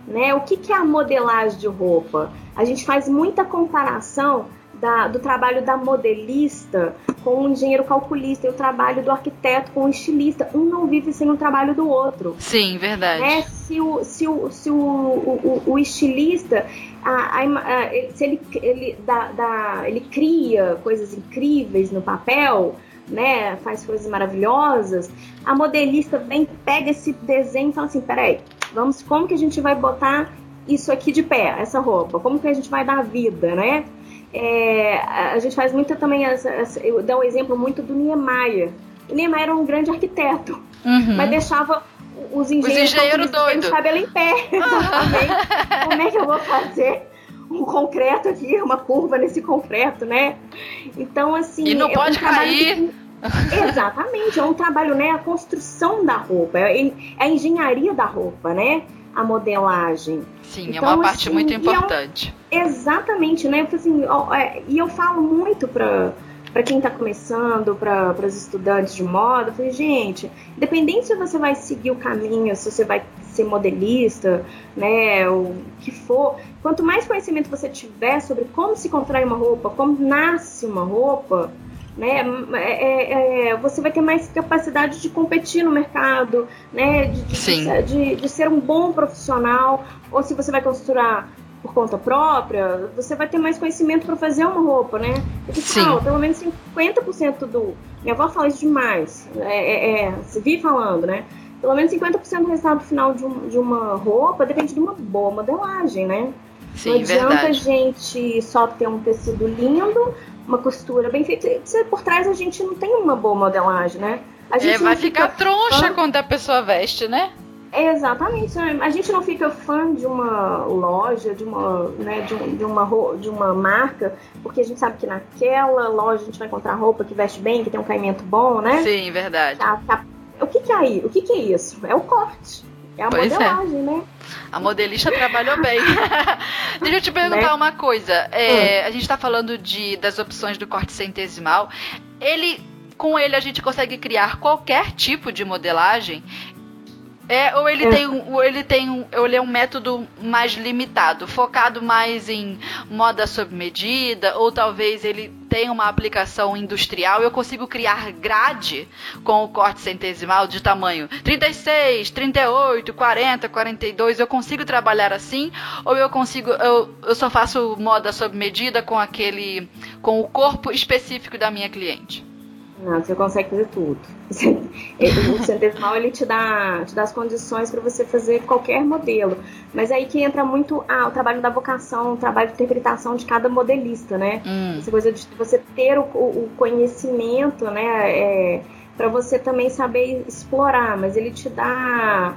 Né? O que, que é a modelagem de roupa? A gente faz muita comparação da, do trabalho da modelista com o engenheiro calculista e o trabalho do arquiteto com o estilista. Um não vive sem o trabalho do outro. Sim, verdade. Né? Se, o, se, o, se o, o, o estilista a, a, se ele, ele, dá, dá, ele cria coisas incríveis no papel, né, faz coisas maravilhosas, a modelista vem, pega esse desenho e fala assim, peraí, vamos, como que a gente vai botar isso aqui de pé, essa roupa? Como que a gente vai dar vida, né? É, a gente faz muito também, essa, essa, eu dou um exemplo muito do Niemeyer. O Niemeyer era um grande arquiteto, uhum. mas deixava os engenheiros, os engenheiros doidos cabelo em pé. Exatamente. Como é que eu vou fazer um concreto aqui, uma curva nesse concreto, né? Então, assim. E não é pode um cair. Exatamente, é um trabalho, né? A construção da roupa, é, é a engenharia da roupa, né? A modelagem. Sim, então, é uma parte assim, muito importante. É um, exatamente, né? Assim, ó, é, e eu falo muito para para quem está começando, para os estudantes de moda, eu falei, gente, independente se você vai seguir o caminho, se você vai ser modelista, né, o que for, quanto mais conhecimento você tiver sobre como se contrai uma roupa, como nasce uma roupa, né, é, é, é você vai ter mais capacidade de competir no mercado, né, de, de, de, de ser um bom profissional, ou se você vai costurar por conta própria, você vai ter mais conhecimento para fazer uma roupa, né? Porque fala, pelo menos 50% do. Minha avó fala isso demais. É, é, é, você vive falando, né? Pelo menos 50% do resultado final de, um, de, uma roupa depende de uma boa modelagem, né? Sim, Não adianta verdade. a gente só ter um tecido lindo, uma costura bem feita. Por trás a gente não tem uma boa modelagem, né? A gente é, vai ficar fica... troncha quando a pessoa veste, né? Exatamente. Né? A gente não fica fã de uma loja, de uma, né, de, um, de, uma, de uma marca, porque a gente sabe que naquela loja a gente vai encontrar roupa que veste bem, que tem um caimento bom, né? Sim, verdade. O que, que é aí? O que, que é isso? É o corte. É a pois é. modelagem, é. né? A modelista trabalhou bem. Deixa eu te perguntar né? uma coisa. É, hum. A gente está falando de, das opções do corte centesimal. Ele, com ele, a gente consegue criar qualquer tipo de modelagem. É, ou ele é. tem, ou ele tem um, ou ele é um método mais limitado, focado mais em moda sob medida, ou talvez ele tenha uma aplicação industrial. Eu consigo criar grade com o corte centesimal de tamanho 36, 38, 40, 42. Eu consigo trabalhar assim, ou eu consigo, eu, eu só faço moda sob medida com aquele, com o corpo específico da minha cliente. Não, você consegue fazer tudo. o centesimal ele te dá, te dá as condições para você fazer qualquer modelo. Mas aí que entra muito ah, o trabalho da vocação, o trabalho de interpretação de cada modelista, né? Hum. Essa coisa de você ter o, o conhecimento, né? É, para você também saber explorar, mas ele te dá.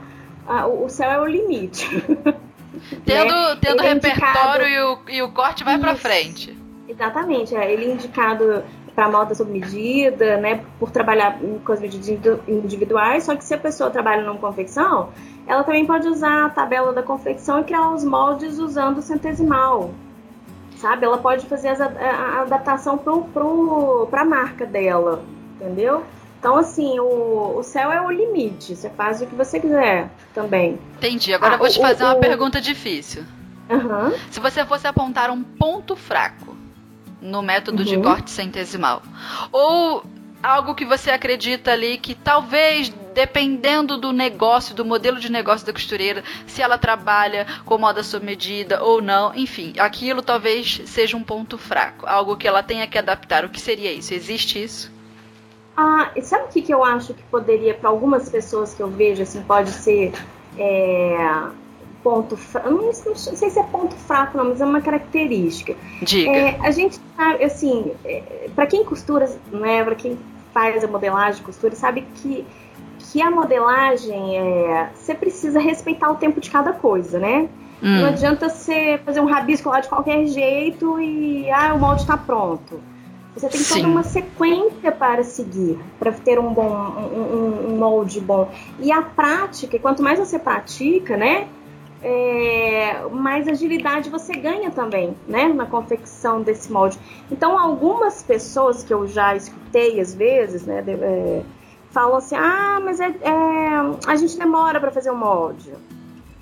Ah, o céu é o limite. Tendo, né? tendo é repertório e, o, e o corte vai para frente. Exatamente, é, ele é indicado para moda sob medida, né, por trabalhar com as medidas individuais, só que se a pessoa trabalha numa confecção, ela também pode usar a tabela da confecção e criar os moldes usando o centesimal, sabe? Ela pode fazer a, a adaptação para a marca dela, entendeu? Então, assim, o, o céu é o limite, você faz o que você quiser também. Entendi, agora ah, eu vou te fazer o, uma pergunta difícil. Uhum. Se você fosse apontar um ponto fraco no método uhum. de corte centesimal, ou algo que você acredita ali que talvez, dependendo do negócio, do modelo de negócio da costureira, se ela trabalha com moda sob medida ou não, enfim, aquilo talvez seja um ponto fraco, algo que ela tenha que adaptar. O que seria isso? Existe isso? Ah, sabe o que, que eu acho que poderia, para algumas pessoas que eu vejo, assim, pode ser é, ponto fraco. Não, não, sei se é ponto fraco, não, mas é uma característica. Diga. É, a gente sabe, assim, é, para quem costura, né, para quem faz a modelagem, costura, sabe que, que a modelagem é. Você precisa respeitar o tempo de cada coisa, né? Hum. Não adianta você fazer um rabisco lá de qualquer jeito e ah, o molde está pronto. Você tem Sim. toda uma sequência para seguir, para ter um bom um, um, molde bom. E a prática, quanto mais você pratica, né? É, mais agilidade você ganha também, né? Na confecção desse molde. Então, algumas pessoas que eu já escutei às vezes, né? De, é, falam assim: ah, mas é, é a gente demora para fazer o molde.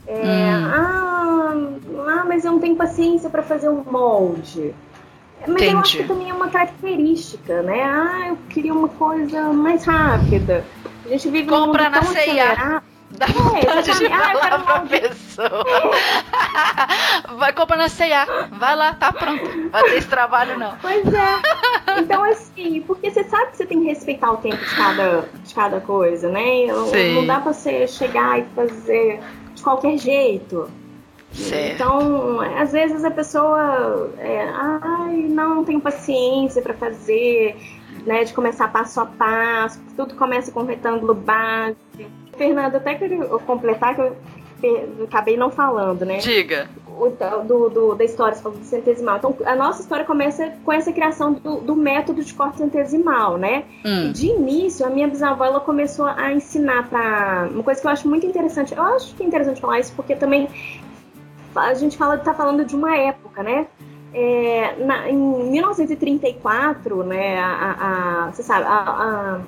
É, hum. ah, ah, mas eu não tenho paciência para fazer um molde. Mas Entendi. eu acho que também é uma característica, né? Ah, eu queria uma coisa mais rápida. A gente vive Compra na C&A. Dá vontade é, de falar ah, pra pessoa. Vai comprar na C&A. Vai lá, tá pronto. Vai ter esse trabalho, não. Pois é. Então, assim, porque você sabe que você tem que respeitar o tempo de cada, de cada coisa, né? Sim. Não dá pra você chegar e fazer de qualquer jeito. Certo. Então, às vezes a pessoa, é, ai, não tenho paciência para fazer, né, de começar passo a passo, tudo começa com retângulo básico. Fernanda, até queria completar que eu, eu acabei não falando, né? Diga. Do, do, da história, do centesimal. Então, a nossa história começa com essa criação do, do método de corte centesimal, né? Hum. De início, a minha bisavó ela começou a ensinar para uma coisa que eu acho muito interessante. Eu acho que é interessante falar isso porque também a gente fala está falando de uma época, né? É, na, em 1934, né, a, a, você sabe, a, a,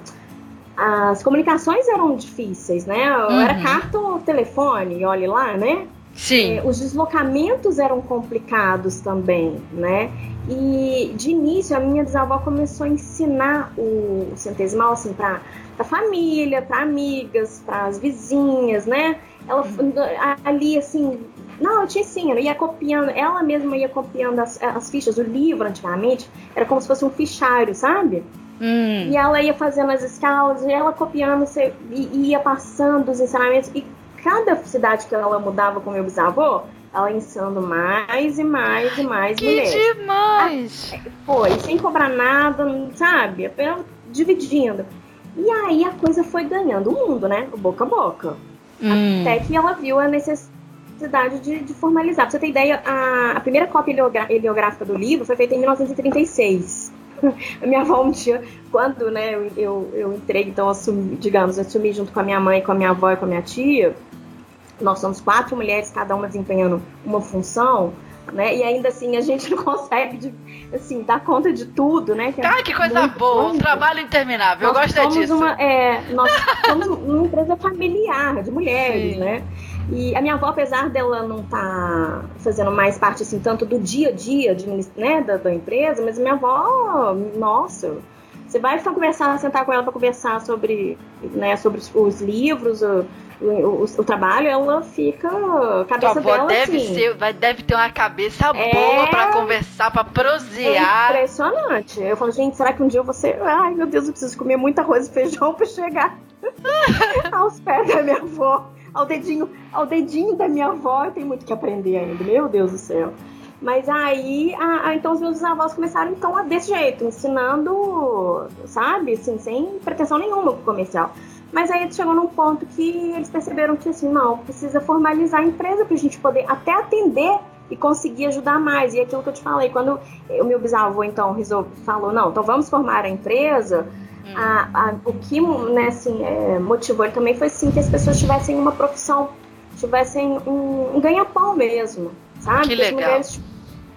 as comunicações eram difíceis, né? Uhum. Era carta ou telefone, olhe lá, né? Sim. É, os deslocamentos eram complicados também, né? E de início a minha bisavó começou a ensinar o, o centesimal assim para a família, para amigas, para as vizinhas, né? Ela uhum. ali assim não, eu tinha sim, ela ia copiando, ela mesma ia copiando as, as fichas. O livro, antigamente, era como se fosse um fichário, sabe? Hum. E ela ia fazendo as escalas, e ela copiando, e ia passando os ensinamentos. E cada cidade que ela mudava com meu bisavô, ela ensinando mais e mais e mais que mulheres. Demais! Ah, foi, sem cobrar nada, sabe? Apenas dividindo. E aí a coisa foi ganhando o mundo, né? Boca a boca. Hum. Até que ela viu a necessidade necessidade de, de, formalizar. Pra você ter ideia, a, a primeira cópia heliográfica do livro foi feita em 1936. a minha avó um dia, quando né, eu, eu, eu entrei, então assumi, digamos, assumi junto com a minha mãe, com a minha avó e com a minha tia, nós somos quatro mulheres, cada uma desempenhando uma função, né? E ainda assim a gente não consegue assim, dar conta de tudo, né? Que é que coisa boa, um trabalho interminável. Nós eu gosto disso. Uma, é, nós somos uma empresa familiar de mulheres, Sim. né? E a minha avó, apesar dela não estar tá fazendo mais parte, assim, tanto do dia a dia de, né, da, da empresa, mas minha avó, nossa, você vai conversar, sentar com ela para conversar sobre, né, sobre os, os livros, o, o, o, trabalho, ela fica. A cabeça Tua avó deve assim, ser, vai, deve ter uma cabeça é... boa para conversar, para prosear. É impressionante. Eu falo, gente, será que um dia você. Ai, meu Deus, eu preciso comer muito arroz e feijão para chegar aos pés da minha avó ao dedinho, ao dedinho da minha avó, eu tenho muito que aprender ainda, meu Deus do céu. Mas aí, a, a, então os meus avós começaram então a desse jeito, ensinando, sabe, assim, sem pretensão nenhuma pro comercial. Mas aí chegou num ponto que eles perceberam que assim, não, precisa formalizar a empresa para a gente poder até atender e conseguir ajudar mais. E aquilo que eu te falei, quando o meu bisavô então resolve, falou, não, então vamos formar a empresa, Hum. A, a, o que né, assim, é, motivou ele também foi sim, que as pessoas tivessem uma profissão, tivessem um, um ganha-pão mesmo, sabe? Que, que as mulheres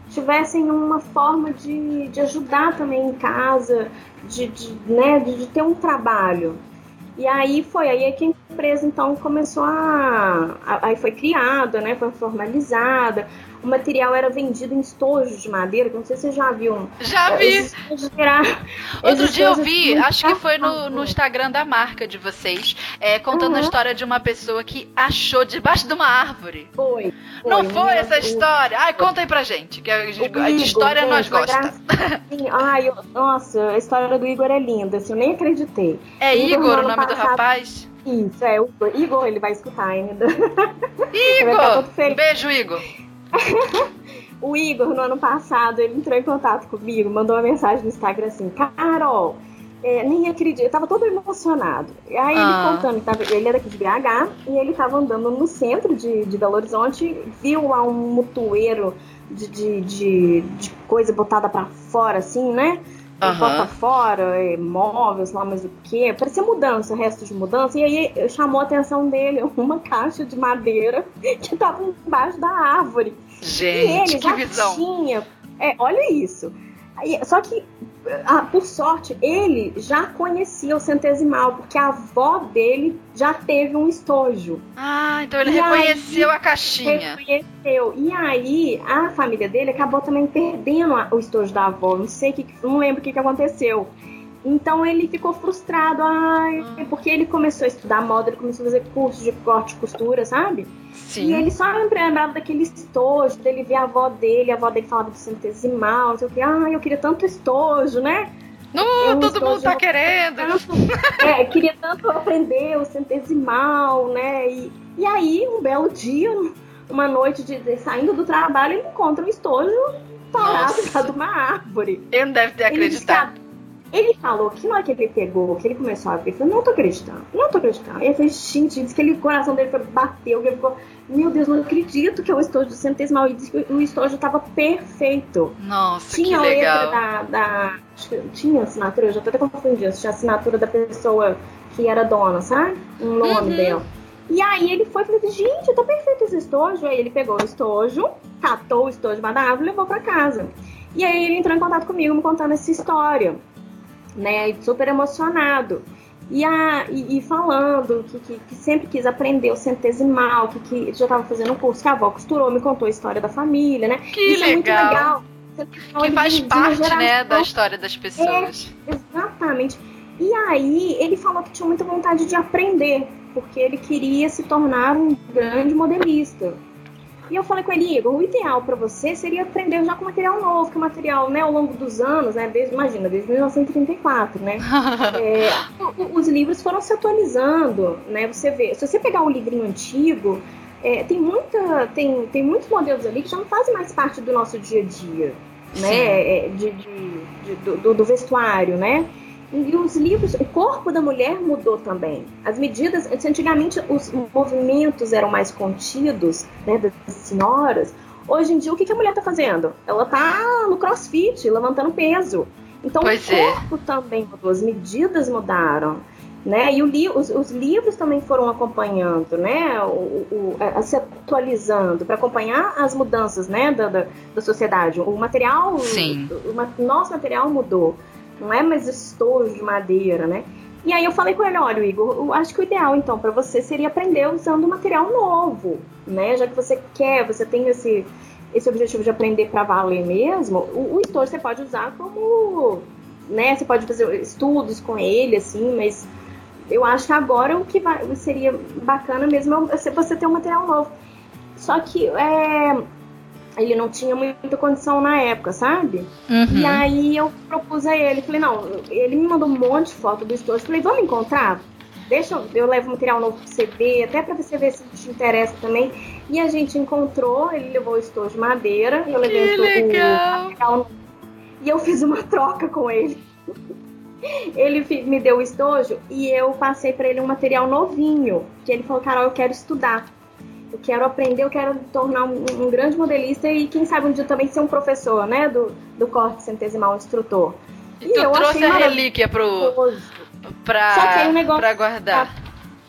tivessem uma forma de, de ajudar também em casa, de, de né, de, de, ter um trabalho. E aí foi aí é que empresa então começou a, a aí foi criada, né? Foi formalizada. O material era vendido em estojos de madeira, que não sei se você já viu. Já vi. Outro dia eu vi, acho que foi no, no Instagram da marca de vocês, é, contando uhum. a história de uma pessoa que achou debaixo de uma árvore. Foi. foi não foi essa história? Ai, conta aí pra gente, que a, a história nós gostamos. Ai, eu, nossa, a história do Igor é linda, assim, eu nem acreditei. É Igor, Igor o nome passado, do rapaz? Isso, é o Igor, ele vai escutar ainda. Igor! Beijo, Igor. o Igor, no ano passado, ele entrou em contato comigo, mandou uma mensagem no Instagram assim: Carol, é, nem acredito, eu tava todo emocionado. E aí ah. ele contando que tava, ele era aqui de BH e ele tava andando no centro de, de Belo Horizonte, viu lá um mutueiro de, de, de, de coisa botada para fora, assim, né? Uhum. Bota fora, é, móveis lá, mas o que? Parecia mudança, resto de mudança. E aí chamou a atenção dele uma caixa de madeira que estava embaixo da árvore. Gente, e ele já visão. tinha. É, olha isso. Só que, ah, por sorte, ele já conhecia o centesimal, porque a avó dele já teve um estojo. Ah, então ele e reconheceu a caixinha. Reconheceu. E aí, a família dele acabou também perdendo o estojo da avó. Não sei que, não lembro o que, que aconteceu. Então ele ficou frustrado, ai, hum. porque ele começou a estudar moda, ele começou a fazer cursos de corte e costura, sabe? Sim. E ele só lembrava daquele estojo, dele ver a avó dele, a avó dele falava do centesimal, não sei o que, ai, eu queria tanto estojo, né? Não, um todo mundo tá querendo. Tanto, é, queria tanto aprender o centesimal, né? E, e aí, um belo dia, uma noite de, de saindo do trabalho, ele encontra um estojo parado de uma árvore. Ele não deve ter acreditado. Ele falou que na hora que ele pegou, que ele começou a ver, ele falou, não tô acreditando, não tô acreditando. Ele fez, gente, disse que ele, o coração dele foi, bateu, que ele ficou, meu Deus, não acredito que é o estojo do centesimal. E disse que o estojo tava perfeito. Nossa, tinha que legal. Tinha a letra da, da tinha assinatura, eu já tô até confundindo, tinha a assinatura da pessoa que era dona, sabe? Um nome uhum. dela. E aí ele foi e falou, gente, tá perfeito esse estojo. Aí ele pegou o estojo, catou o estojo da árvore e levou pra casa. E aí ele entrou em contato comigo, me contando essa história né? Super emocionado. E, a, e, e falando que, que, que, sempre quis aprender o centesimal, que, que já estava fazendo um curso que a avó costurou, me contou a história da família, né? Que Isso legal. é muito legal. Que faz parte, né, da história das pessoas. É, exatamente. E aí ele falou que tinha muita vontade de aprender, porque ele queria se tornar um grande modelista. E eu falei com ele, Igor, o ideal para você seria aprender já com material novo, que o material, né, ao longo dos anos, né, desde, imagina, desde 1934, né, é, os livros foram se atualizando, né, você vê, se você pegar um livrinho antigo, é, tem muita, tem, tem muitos modelos ali que já não fazem mais parte do nosso dia a dia, né, é, de, de, de do, do vestuário, né, e os livros, o corpo da mulher mudou também. As medidas, antigamente os movimentos eram mais contidos, né, das senhoras. Hoje em dia, o que, a mulher está fazendo? Ela está no crossfit, levantando peso. Então pois o é. corpo é. também mudou, as medidas mudaram. Né? E li os, os, livros também foram acompanhando, né? O, o, a, se atualizando para acompanhar as mudanças né? da, da, da sociedade. O material, Sim. O, o nosso material mudou não é mais estojo de madeira, né? E aí eu falei com ele, olha, Igor, eu acho que o ideal então para você seria aprender usando material novo, né? Já que você quer, você tem esse esse objetivo de aprender para valer mesmo, o, o estojo você pode usar como, né? Você pode fazer estudos com ele, assim, mas eu acho que agora o que vai, seria bacana mesmo é você ter um material novo. Só que é, ele não tinha muita condição na época, sabe? Uhum. E aí eu propus a ele, falei, não, ele me mandou um monte de foto do estojo, falei, vamos encontrar? Deixa eu, eu levo material novo pra você ver, até pra você ver se te interessa também. E a gente encontrou, ele levou o estojo de madeira, eu levei que o, legal. material e eu fiz uma troca com ele. Ele me deu o estojo e eu passei para ele um material novinho, que ele falou, Carol, eu quero estudar eu quero aprender, eu quero tornar um, um, grande modelista e quem sabe um dia também ser um professor, né, do, do corte centesimal, um instrutor. E, eu trouxe a relíquia pro, pra, Só que um negócio pra guardar.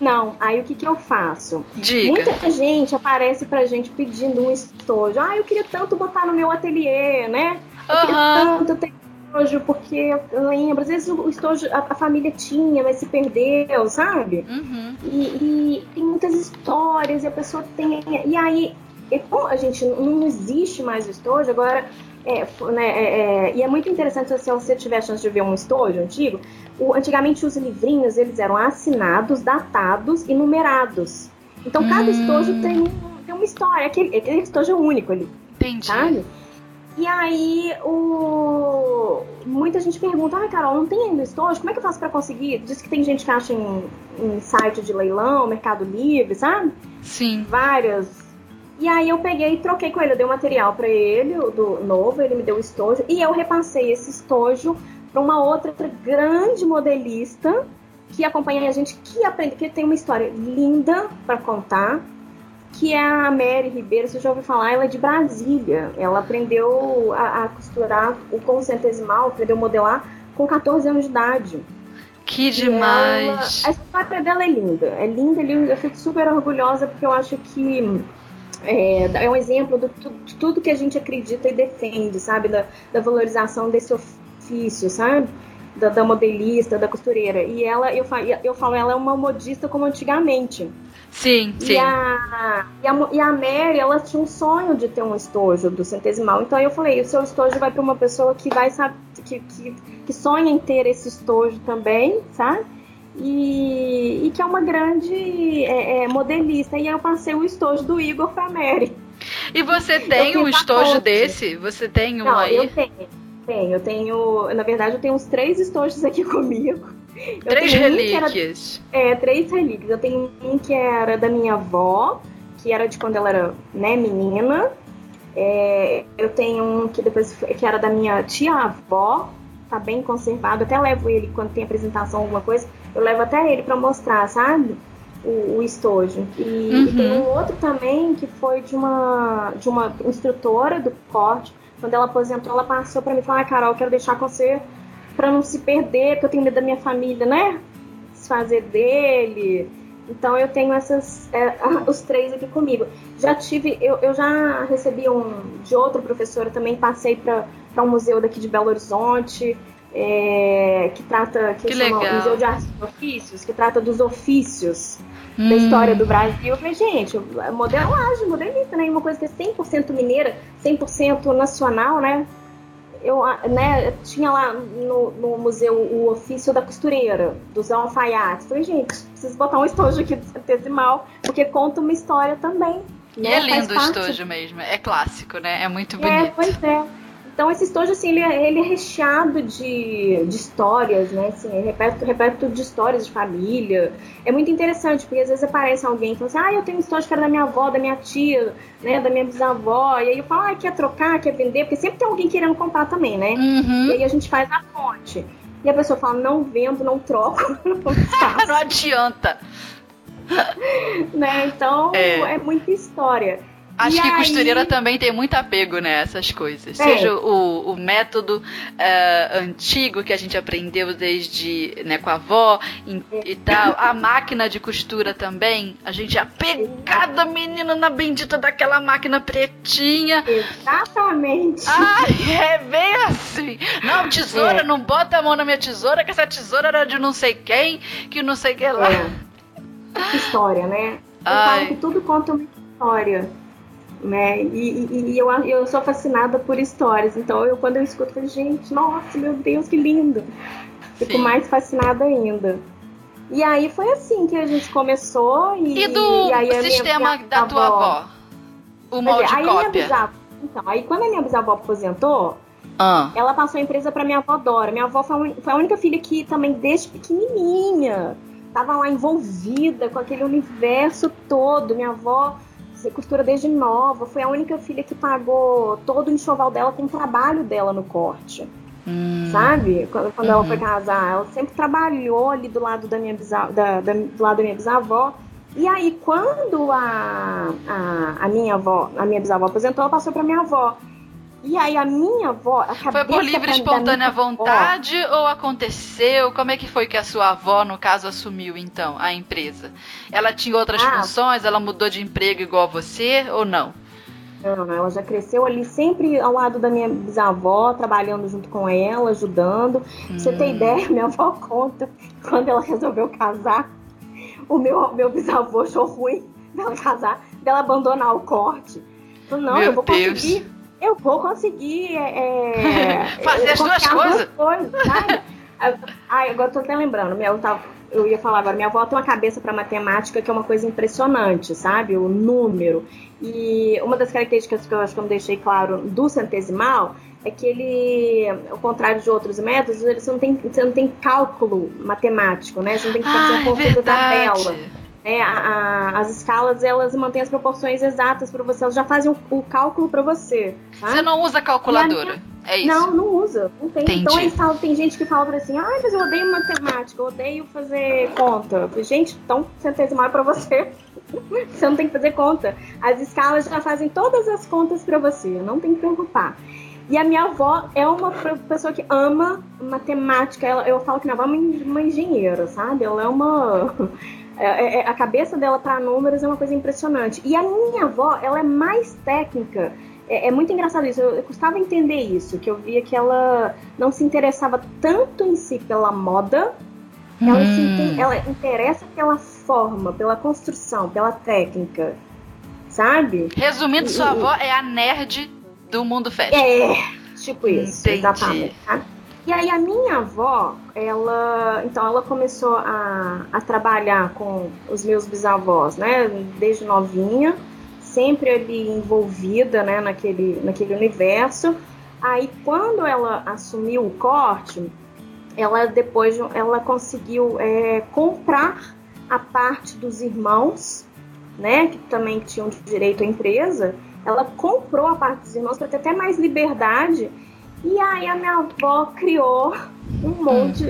Não, aí o que que eu faço? Diga. Muita gente aparece pra gente pedindo um estojo. Ah, eu queria tanto botar no meu ateliê, né? Eu uhum. queria tanto ter estojo porque eu lembro, às vezes o estojo a, a família tinha, mas se perdeu, sabe? Uhum. E, e, tem muitas histórias e a pessoa tem. E aí, e como a gente não existe mais o estojo, agora. É, né, é, é, e é muito interessante se você tiver a chance de ver um estojo antigo. O, antigamente os livrinhos eles eram assinados, datados e numerados. Então cada hum. estojo tem, tem uma história, aquele, aquele estojo é único ali. Entendi. Sabe? E aí, o... muita gente pergunta, ah, Carol, não tem ainda estojo? Como é que eu faço para conseguir? Diz que tem gente que acha em, em site de leilão, Mercado Livre, sabe? Sim. Várias. E aí eu peguei e troquei com ele, eu dei o material para ele, do novo, ele me deu o estojo, e eu repassei esse estojo para uma outra grande modelista que acompanha a gente, que aprende, que tem uma história linda para contar que é a Mary Ribeiro, você já ouviu falar, ela é de Brasília. Ela aprendeu a, a costurar o concentesimal, aprendeu a modelar com 14 anos de idade. Que demais! Ela, a história dela é linda, é linda, linda. Eu fico super orgulhosa porque eu acho que é, é um exemplo do, de tudo que a gente acredita e defende, sabe? Da, da valorização desse ofício, sabe? Da, da, modelista, da costureira. E ela, eu, eu falo, ela é uma modista como antigamente. Sim, sim. E a, e a, e a Mary, ela tinha um sonho de ter um estojo do centesimal. Então eu falei, o seu estojo vai para uma pessoa que vai saber, que, que, que, sonha em ter esse estojo também, sabe? E, e que é uma grande é, é, modelista. E aí eu passei o estojo do Igor para Mary. E você tem um estojo desse? Você tem um Não, aí? Eu tenho, tenho. Eu tenho, na verdade, eu tenho uns três estojos aqui comigo. Três relíquias. Um era, é, três relíquias. Eu tenho um que era da minha avó, que era de quando ela era né, menina. É, eu tenho um que depois que era da minha tia-avó, tá bem conservado. Até levo ele quando tem apresentação, alguma coisa, eu levo até ele para mostrar, sabe? O, o estojo. E, uhum. e, tem um outro também que foi de uma, de uma instrutora do corte. Quando ela aposentou, ela passou para mim e falou: ah, Carol, eu quero deixar com você para não se perder, porque eu tenho medo da minha família, né? Desfazer dele. Então eu tenho essas, é, os três aqui comigo. Já tive, eu, eu já recebi um de outro professor, também passei para um museu daqui de Belo Horizonte, é, que trata, que, que chama legal. Museu de Artes e Ofícios, que trata dos ofícios hum. da história do Brasil. Eu falei, gente, modelagem, modelista, né? Uma coisa que é 100% mineira, 100% nacional, né? Eu né, tinha lá no, no, museu o ofício da costureira, dos alfaiates. Falei, gente, preciso botar um estojo aqui do centesimal, porque conta uma história também. Né? É lindo o estojo mesmo, é clássico, né? É muito bonito. É, pois é. Então esse estojo, assim, ele é, ele é recheado de, de histórias, né? Assim, é repleto, repleto de histórias de família. É muito interessante, porque às vezes aparece alguém e fala assim, ah, eu tenho um estojo que era da minha avó, da minha tia, né? Da minha bisavó. E aí eu falo, ah, quer trocar, quer vender? Porque sempre tem alguém querendo comprar também, né? Uhum. E aí a gente faz a fonte. E a pessoa fala, não vendo, não troco, não, não adianta. né? Então, é. é muita história. Acho e que aí... costureira também tem muito apego nessas né, coisas. É. Seja o, o método uh, antigo que a gente aprendeu desde né, com a avó e, e, tal. A máquina de costura também. A gente é apegada, menina, na bendita daquela máquina pretinha. Exatamente. Ai, é bem assim. Não, tesoura, é. não bota a mão na minha tesoura, que essa tesoura era de não sei quem, que não sei que lá. É. História, né? Eu Ai. falo que tudo conta uma história né? E, e, e, eu, eu sou fascinada por histórias, então eu quando eu escuto, eu falo, gente, nossa, meu Deus, que lindo! Fico Sim. mais fascinada ainda. E aí foi assim que a gente começou e, e do aí sistema minha, da tua avó, avó o molde aí cópia. Bisavó, então, aí quando a minha bisavó aposentou, ah. ela passou a empresa para minha avó Dora. Minha avó foi a única filha que também desde pequenininha estava lá envolvida com aquele universo todo. Minha avó costura desde nova, foi a única filha que pagou todo o enxoval dela com o trabalho dela no corte. Hum. Sabe? Quando, quando uhum. ela foi casar, ela sempre trabalhou ali do lado da minha, bisavó, da, da, do lado da minha bisavó. E aí, quando a, a, a minha avó, a minha bisavó aposentou, ela passou para minha avó. E aí a minha avó. A foi por livre espontânea vontade avó, ou aconteceu? Como é que foi que a sua avó, no caso, assumiu então a empresa? Ela tinha outras ah, funções? Ela mudou de emprego igual a você ou não? Não, não, ela já cresceu ali sempre ao lado da minha bisavó, trabalhando junto com ela, ajudando. Hum. Você tem ideia, minha avó conta, quando ela resolveu casar, o meu, meu bisavô achou ruim dela casar, dela abandonar o corte. Falou, não, meu eu vou Deus. conseguir. Eu vou conseguir é, fazer as duas coisas. coisas sabe? Ai, agora tô até lembrando, minha, eu, tava, eu ia falar agora, minha avó tem uma cabeça para matemática que é uma coisa impressionante, sabe? O número. E uma das características que eu acho que eu não deixei claro do centesimal é que ele, ao contrário de outros métodos, você não tem, você não tem cálculo matemático, né? Você não tem que fazer ah, conta é da tabela. É, a, a, as escalas elas mantêm as proporções exatas para você, elas já fazem o, o cálculo para você. Tá? Você não usa calculadora. Minha... É isso? Não, não usa. Não tem. Entendi. Então eles falam, tem gente que fala assim, ai, mas eu odeio matemática, eu odeio fazer conta. Gente, então centesimal é pra você. você não tem que fazer conta. As escalas já fazem todas as contas para você, não tem que preocupar. E a minha avó é uma pessoa que ama matemática. Ela, eu falo que minha avó é uma engenheira, sabe? Ela é uma. É, é, a cabeça dela para números é uma coisa impressionante. E a minha avó, ela é mais técnica. É, é muito engraçado isso. Eu, eu custava entender isso, que eu via que ela não se interessava tanto em si pela moda. Ela, Hum. se, ela interessa pela forma, pela construção, pela técnica. Sabe? Resumindo, sua E- avó é a nerd do mundo fashion. É, tipo isso, Entendi. exatamente. tá? E aí a minha avó, ela, então ela começou a, a trabalhar com os meus bisavós, né, desde novinha, sempre ali envolvida, né, naquele, naquele universo. Aí quando ela assumiu o corte, ela depois ela conseguiu é, comprar a parte dos irmãos, né, que também tinham direito à empresa. Ela comprou a parte dos irmãos para ter até mais liberdade. E aí a minha avó criou um monte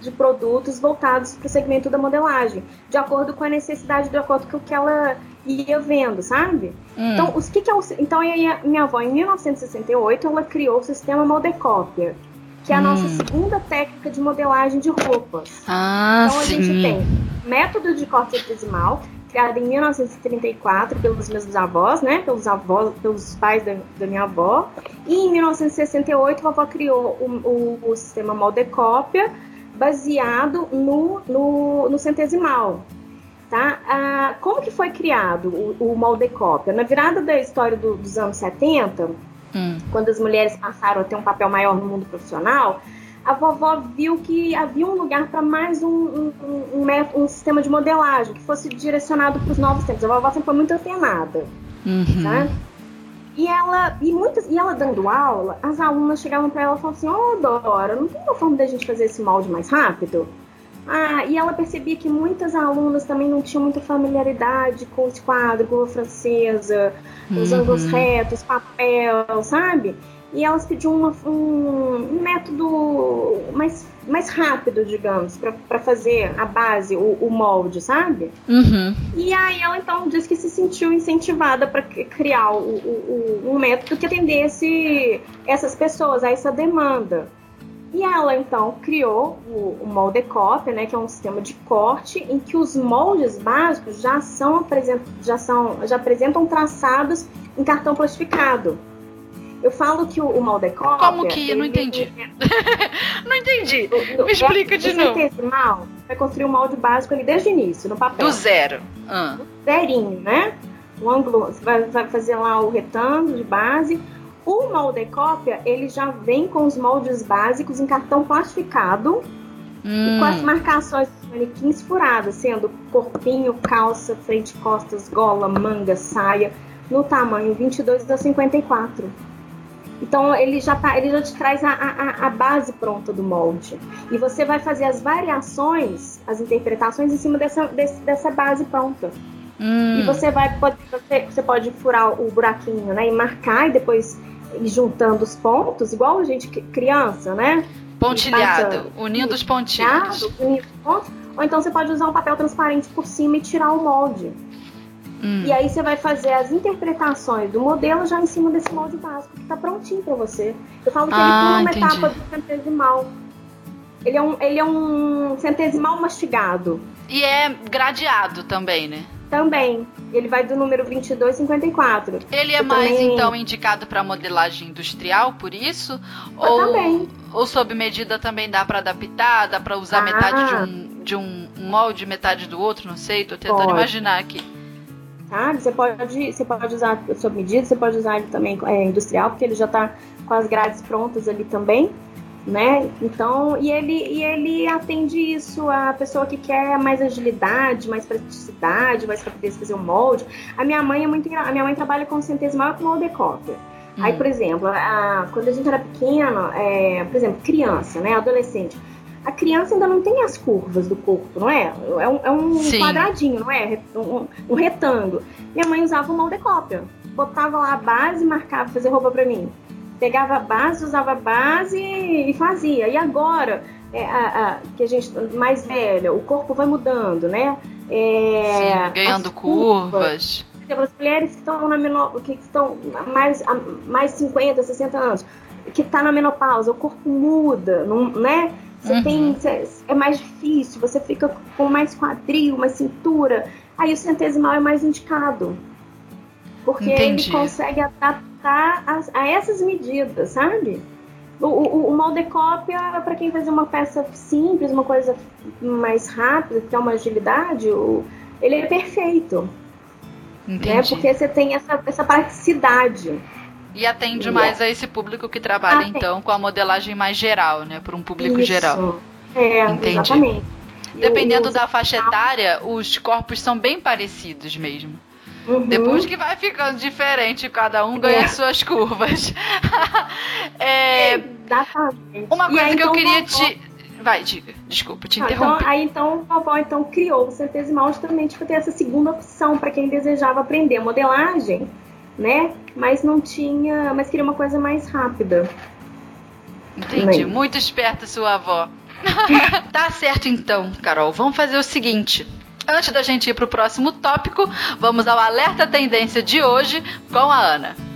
de produtos voltados para o segmento da modelagem, de acordo com a necessidade, de acordo com o que ela ia vendo, sabe? Hum. Então, os que que é o, então minha avó, em 1968, ela criou o sistema Moldecópia, que é a nossa Hum. segunda técnica de modelagem de roupas. ah, Então a sim. gente tem método de corte septesimal, criado em 1934 pelos meus avós, né? Pelos avós, pelos pais da, da minha avó. E em 1968 a avó criou o, o, o sistema Moldecópia, baseado no, no, no centesimal. Tá? Ah, como que foi criado o, o Moldecópia? Na virada da história do- dos anos 70, Hum. quando as mulheres passaram a ter um papel maior no mundo profissional, a vovó viu que havia um lugar para mais um, um, um, método- um sistema de modelagem que fosse direcionado para os novos tempos. A vovó sempre foi muito antenada, Uhum. né? E ela, e muitas, e ela dando aula, as alunas chegavam para ela e falavam assim: Ô Dora, não tem uma forma da gente fazer esse molde mais rápido? Ah, e ela percebia que muitas alunas também não tinham muita familiaridade com os quadros, com a francesa, os Uhum. ângulos retos, papel, sabe? E elas pediam uma- um, um método mais, mais rápido, digamos, para fazer a base, o, o molde, sabe? Uhum. E aí ela então disse que se sentiu incentivada para criar o, o- um método que atendesse essas pessoas, a essa demanda. E ela então criou o, o Moldecópia, né, que é um sistema de corte em que os moldes básicos já são, já são já apresentam traçados em cartão plastificado. Eu falo que o, o Moldecópia... Como que? Não entendi. Não entendi. Me explica de novo. centesimal vai construir o molde básico ali desde o início, no papel Do zero. Ah. zerinho, né? O ângulo, você vai, vai fazer lá o retângulo de base. O moldecópia, ele já vem com os moldes básicos em cartão plastificado e com as Hum. marcações dos manequins furadas, sendo corpinho, calça, frente, costas, gola, manga, saia, no tamanho 22 a 54. Então ele já, tá, ele já te traz a, a, a base pronta do molde. E você vai fazer as variações, as interpretações em cima dessa, desse- dessa base pronta. Hum. E você vai poder, você, você pode furar o buraquinho, né? E marcar e depois ir juntando os pontos, igual a gente criança, né? Pontilhado. Unindo os pontinhos. Unindo os pontos. Ou então você pode usar um papel transparente por cima e tirar o molde. Hum. E aí você vai fazer as interpretações do modelo já em cima desse molde básico que tá prontinho para você. Eu falo que Ah, ele pula uma entendi. etapa do centesimal. Ele é um, ele é um centesimal mastigado. E é gradeado também, né? Também. Ele vai do número 2254. Ele é Eu mais, também- então, indicado para modelagem industrial, por isso? Eu ou, também. ou sob medida também dá para adaptar? Dá para usar Ah. metade de um, de um molde, metade do outro? Não sei, tô tentando Pode. imaginar aqui. Sabe? Você pode, você pode usar sob medida, você pode usar ele também é, industrial, porque ele já está com as grades prontas ali também, né? Então, e ele, e ele atende isso a pessoa que quer mais agilidade, mais praticidade, mais rapidez de fazer um molde. A minha mãe é muito a minha mãe trabalha com centesimal e com molde cópia. Aí, Hum. por exemplo, a- quando a gente era pequena, é, por exemplo, criança, né, adolescente, a criança ainda não tem as curvas do corpo, não é? É um, é um quadradinho, não é? Um, um retângulo. Minha mãe usava o molde cópia. Botava lá a base e marcava fazer roupa pra mim. Pegava a base, usava a base e fazia. E agora, é, a- a- que a gente mais velha, o corpo vai mudando, né? É, Sim, ganhando as curvas curvas. por exemplo, as mulheres que estão na menor, que estão mais mais 50, 60 anos, que está na menopausa, o corpo muda, não, né? Você Uhum. tem é mais difícil, você fica com mais quadril, mais cintura. Aí o centesimal é mais indicado. Porque Entendi. ele consegue adaptar as- a, essas medidas, sabe? O, o, o molde cópia, para quem fazer uma peça simples, uma coisa mais rápida, que é uma agilidade, o- ele é perfeito né? Entendi. Porque você tem essa, essa praticidade. E atende mais a esse público que trabalha, Atende. então, com a modelagem mais geral, né? Para um público Isso. geral. É, Entendi. exatamente. Dependendo o- da faixa etária, os corpos são bem parecidos mesmo. Uhum. Depois que vai ficando diferente, cada um ganha É. suas curvas. É, Exatamente. uma coisa aí, que eu então, queria vovó- te. Vai, diga. Desculpa, te Ah, interrompi. então, aí então a vovó então criou o centesimal justamente para ter essa segunda opção para quem desejava aprender modelagem, né? Mas não tinha, mas queria uma coisa mais rápida. Entendi. Bem. Muito esperta sua avó. tá certo então, Carol. Vamos fazer o seguinte. Antes da gente ir pro próximo tópico, vamos ao alerta tendência de hoje com a Ana.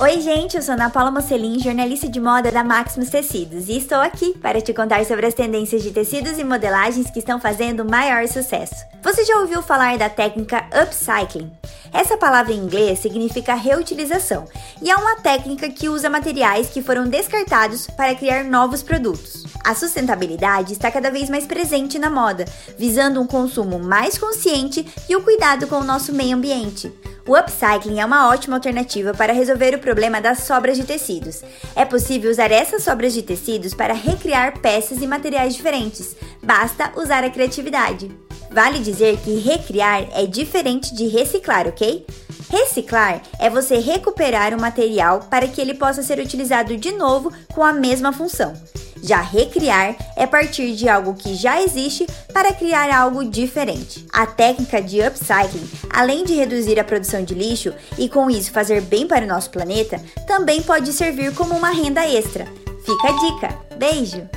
Oi, gente, eu sou Ana Paula Mocelin, jornalista de moda da Maximus Tecidos, e estou aqui para te contar sobre as tendências de tecidos e modelagens que estão fazendo maior sucesso. Você já ouviu falar da técnica upcycling? Essa palavra em inglês significa reutilização e é uma técnica que usa materiais que foram descartados para criar novos produtos. A sustentabilidade está cada vez mais presente na moda, visando um consumo mais consciente e o cuidado com o nosso meio ambiente. O upcycling é uma ótima alternativa para resolver o problema das sobras de tecidos. É possível usar essas sobras de tecidos para recriar peças e materiais diferentes. Basta usar a criatividade. Vale dizer que recriar é diferente de reciclar, ok? Reciclar é você recuperar o material para que ele possa ser utilizado de novo com a mesma função. Já recriar é partir de algo que já existe para criar algo diferente. A técnica de upcycling, além de reduzir a produção de lixo e com isso fazer bem para o nosso planeta, também pode servir como uma renda extra. Fica a dica. Beijo!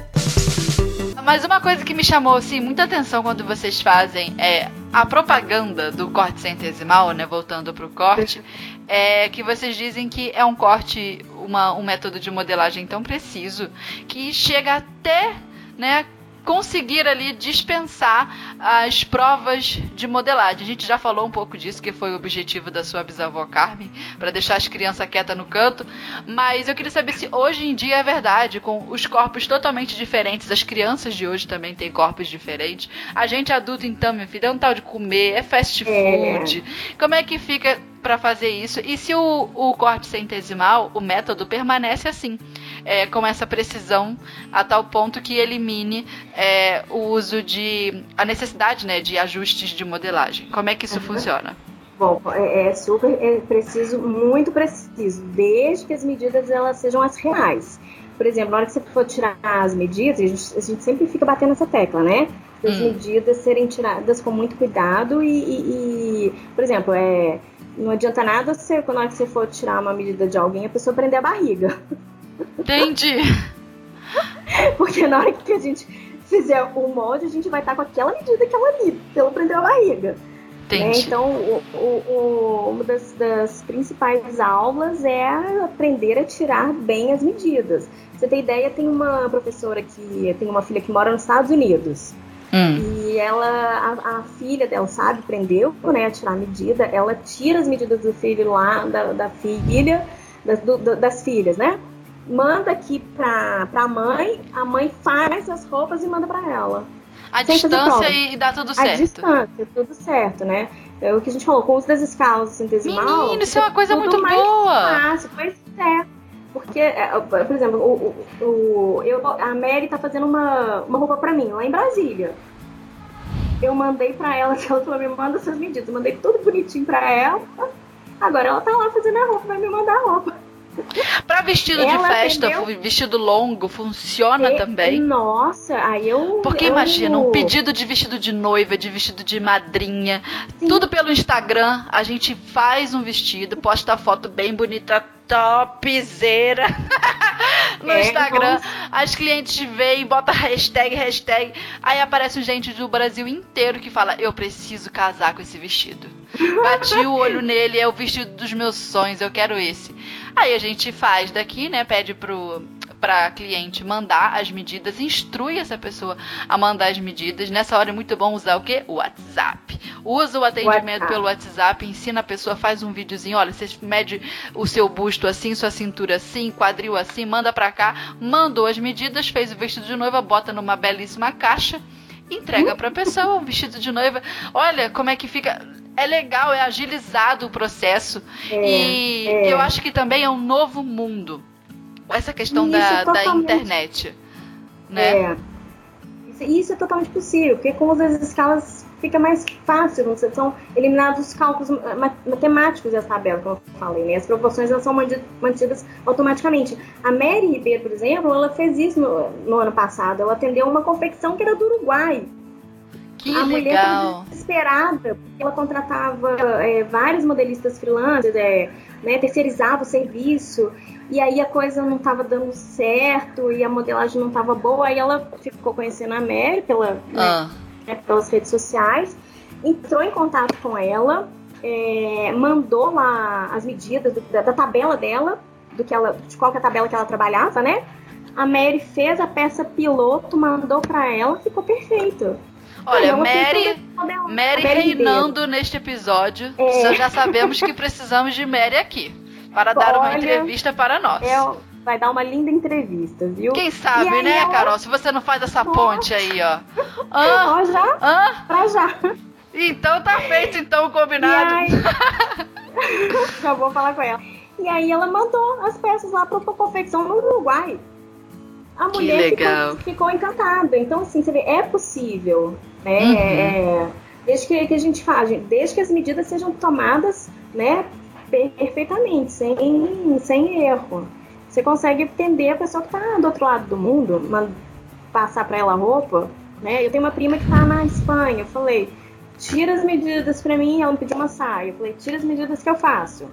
Mas uma coisa que me chamou assim, muita atenção quando vocês fazem é a propaganda do corte centesimal, né? Voltando pro corte, é que vocês dizem que é um corte, uma, um método de modelagem tão preciso que chega até, né? Conseguir ali dispensar as provas de modelagem. A gente já falou um pouco disso, que foi o objetivo da sua bisavó Carmen, para deixar as crianças quietas no canto. Mas eu queria saber se hoje em dia é verdade, com os corpos totalmente diferentes, as crianças de hoje também têm corpos diferentes. A gente adulto, então, meu filho, é um tal de comer, é fast É. food. Como é que fica para fazer isso? E se o, o corte centesimal, o método, permanece assim, é, com essa precisão, a tal ponto que elimine é, o uso de. a necessidade né, de ajustes de modelagem? Como é que isso Uhum. funciona? Bom, é, é super é preciso, muito preciso, desde que as medidas elas sejam as reais. Por exemplo, na hora que você for tirar as medidas, a gente, a gente sempre fica batendo essa tecla, né? As Hum. medidas serem tiradas com muito cuidado e, e- e, por exemplo, é, não adianta nada você, quando na hora que você for tirar uma medida de alguém, a pessoa prender a barriga. Entendi. Porque na hora que a gente fizer o molde, a gente vai estar com aquela medida que ela ali, pelo prender a barriga. né? Então, o- o- o- uma das, das principais aulas é aprender a tirar bem as medidas. Pra você ter ideia, tem uma professora que tem uma filha que mora nos Estados Unidos. Hum. E ela, a, a, filha dela, sabe, prendeu, né, a tirar a medida. Ela tira as medidas do filho lá, da, da filha, das, do, das filhas, né? Manda aqui pra, pra mãe, a mãe faz as roupas e manda pra ela. A distância e dá tudo certo. A distância, tudo certo, né? É o que a gente falou, com os das escalas centesimal. Menino, isso é uma coisa muito boa. Fácil, pois é. Porque, é, por exemplo, o, o, eu, a Mary tá fazendo uma, uma roupa pra mim lá em Brasília. Eu mandei pra ela, que ela falou, me manda suas medidas. Eu mandei tudo bonitinho pra ela. Agora ela tá lá fazendo a roupa, vai me mandar a roupa. Pra vestido ela de festa, atendeu... vestido longo, funciona e, também? Nossa, aí eu. Porque eu... imagina, um pedido de vestido de noiva, de vestido de madrinha, Sim. tudo pelo Instagram. A gente faz um vestido, posta a foto bem bonita, topzera no é, Instagram. As clientes veem, bota hashtag, hashtag. Aí aparece gente do Brasil inteiro que fala: Eu preciso casar com esse vestido. Bati o olho nele, é o vestido dos meus sonhos, eu quero esse. Aí a gente faz daqui, né? Pede pro para cliente mandar as medidas, instrui essa pessoa a mandar as medidas. Nessa hora é muito bom usar o quê? O WhatsApp. Usa o atendimento WhatsApp. pelo WhatsApp, ensina a pessoa, faz um videozinho, olha, você mede o seu busto assim, sua cintura assim, quadril assim, manda para cá, mandou as medidas, fez o vestido de noiva, bota numa belíssima caixa entrega para a pessoa o vestido de noiva. Olha como é que fica. É legal, é agilizado o processo. É, e é. eu acho que também é um novo mundo. Essa questão da, é da internet. Né? É. Isso, isso, é totalmente possível, porque com as escalas fica mais fácil, são eliminados os cálculos matemáticos dessa tabela, como eu falei, né? As proporções elas são mantidas automaticamente. A Mary Ribeiro, por exemplo, ela fez isso no, no ano passado. Ela atendeu uma confecção que era do Uruguai. Que a legal. mulher estava desesperada, porque ela contratava é, vários modelistas freelancers, é, né, terceirizava o serviço, e aí a coisa não estava dando certo, e a modelagem não estava boa, aí ela ficou conhecendo a Mary pela, né, ah. né, pelas redes sociais, entrou em contato com ela, é, mandou lá as medidas do, da, da, tabela dela, do que ela, de qual que é a tabela que ela trabalhava, né? A Mary fez a peça piloto, mandou para ela, ficou perfeito. Olha, Mary, Mary reinando neste episódio. É. Já sabemos que precisamos de Mary aqui para dar uma entrevista para nós. É, vai dar uma linda entrevista, viu? Quem sabe, né, ela... Carol? Se você não faz essa ponte aí, ó. Ah, ó, já? Ah? Pra já. Então tá feito, então, o combinado. Aí... já vou falar com ela. E aí ela mandou as peças lá para confecção no Uruguai. A mulher ficou, ficou, encantada. Então, assim, você vê, é possível. Né? Uhum. É, desde que, que, a gente faz, desde que as medidas sejam tomadas né, perfeitamente, sem, sem erro. Você consegue entender a pessoa que está do outro lado do mundo, passar para ela roupa. Né? Eu tenho uma prima que está na Espanha. Eu falei, tira as medidas para mim. Ela me pediu uma saia. Eu falei, tira as medidas que eu faço.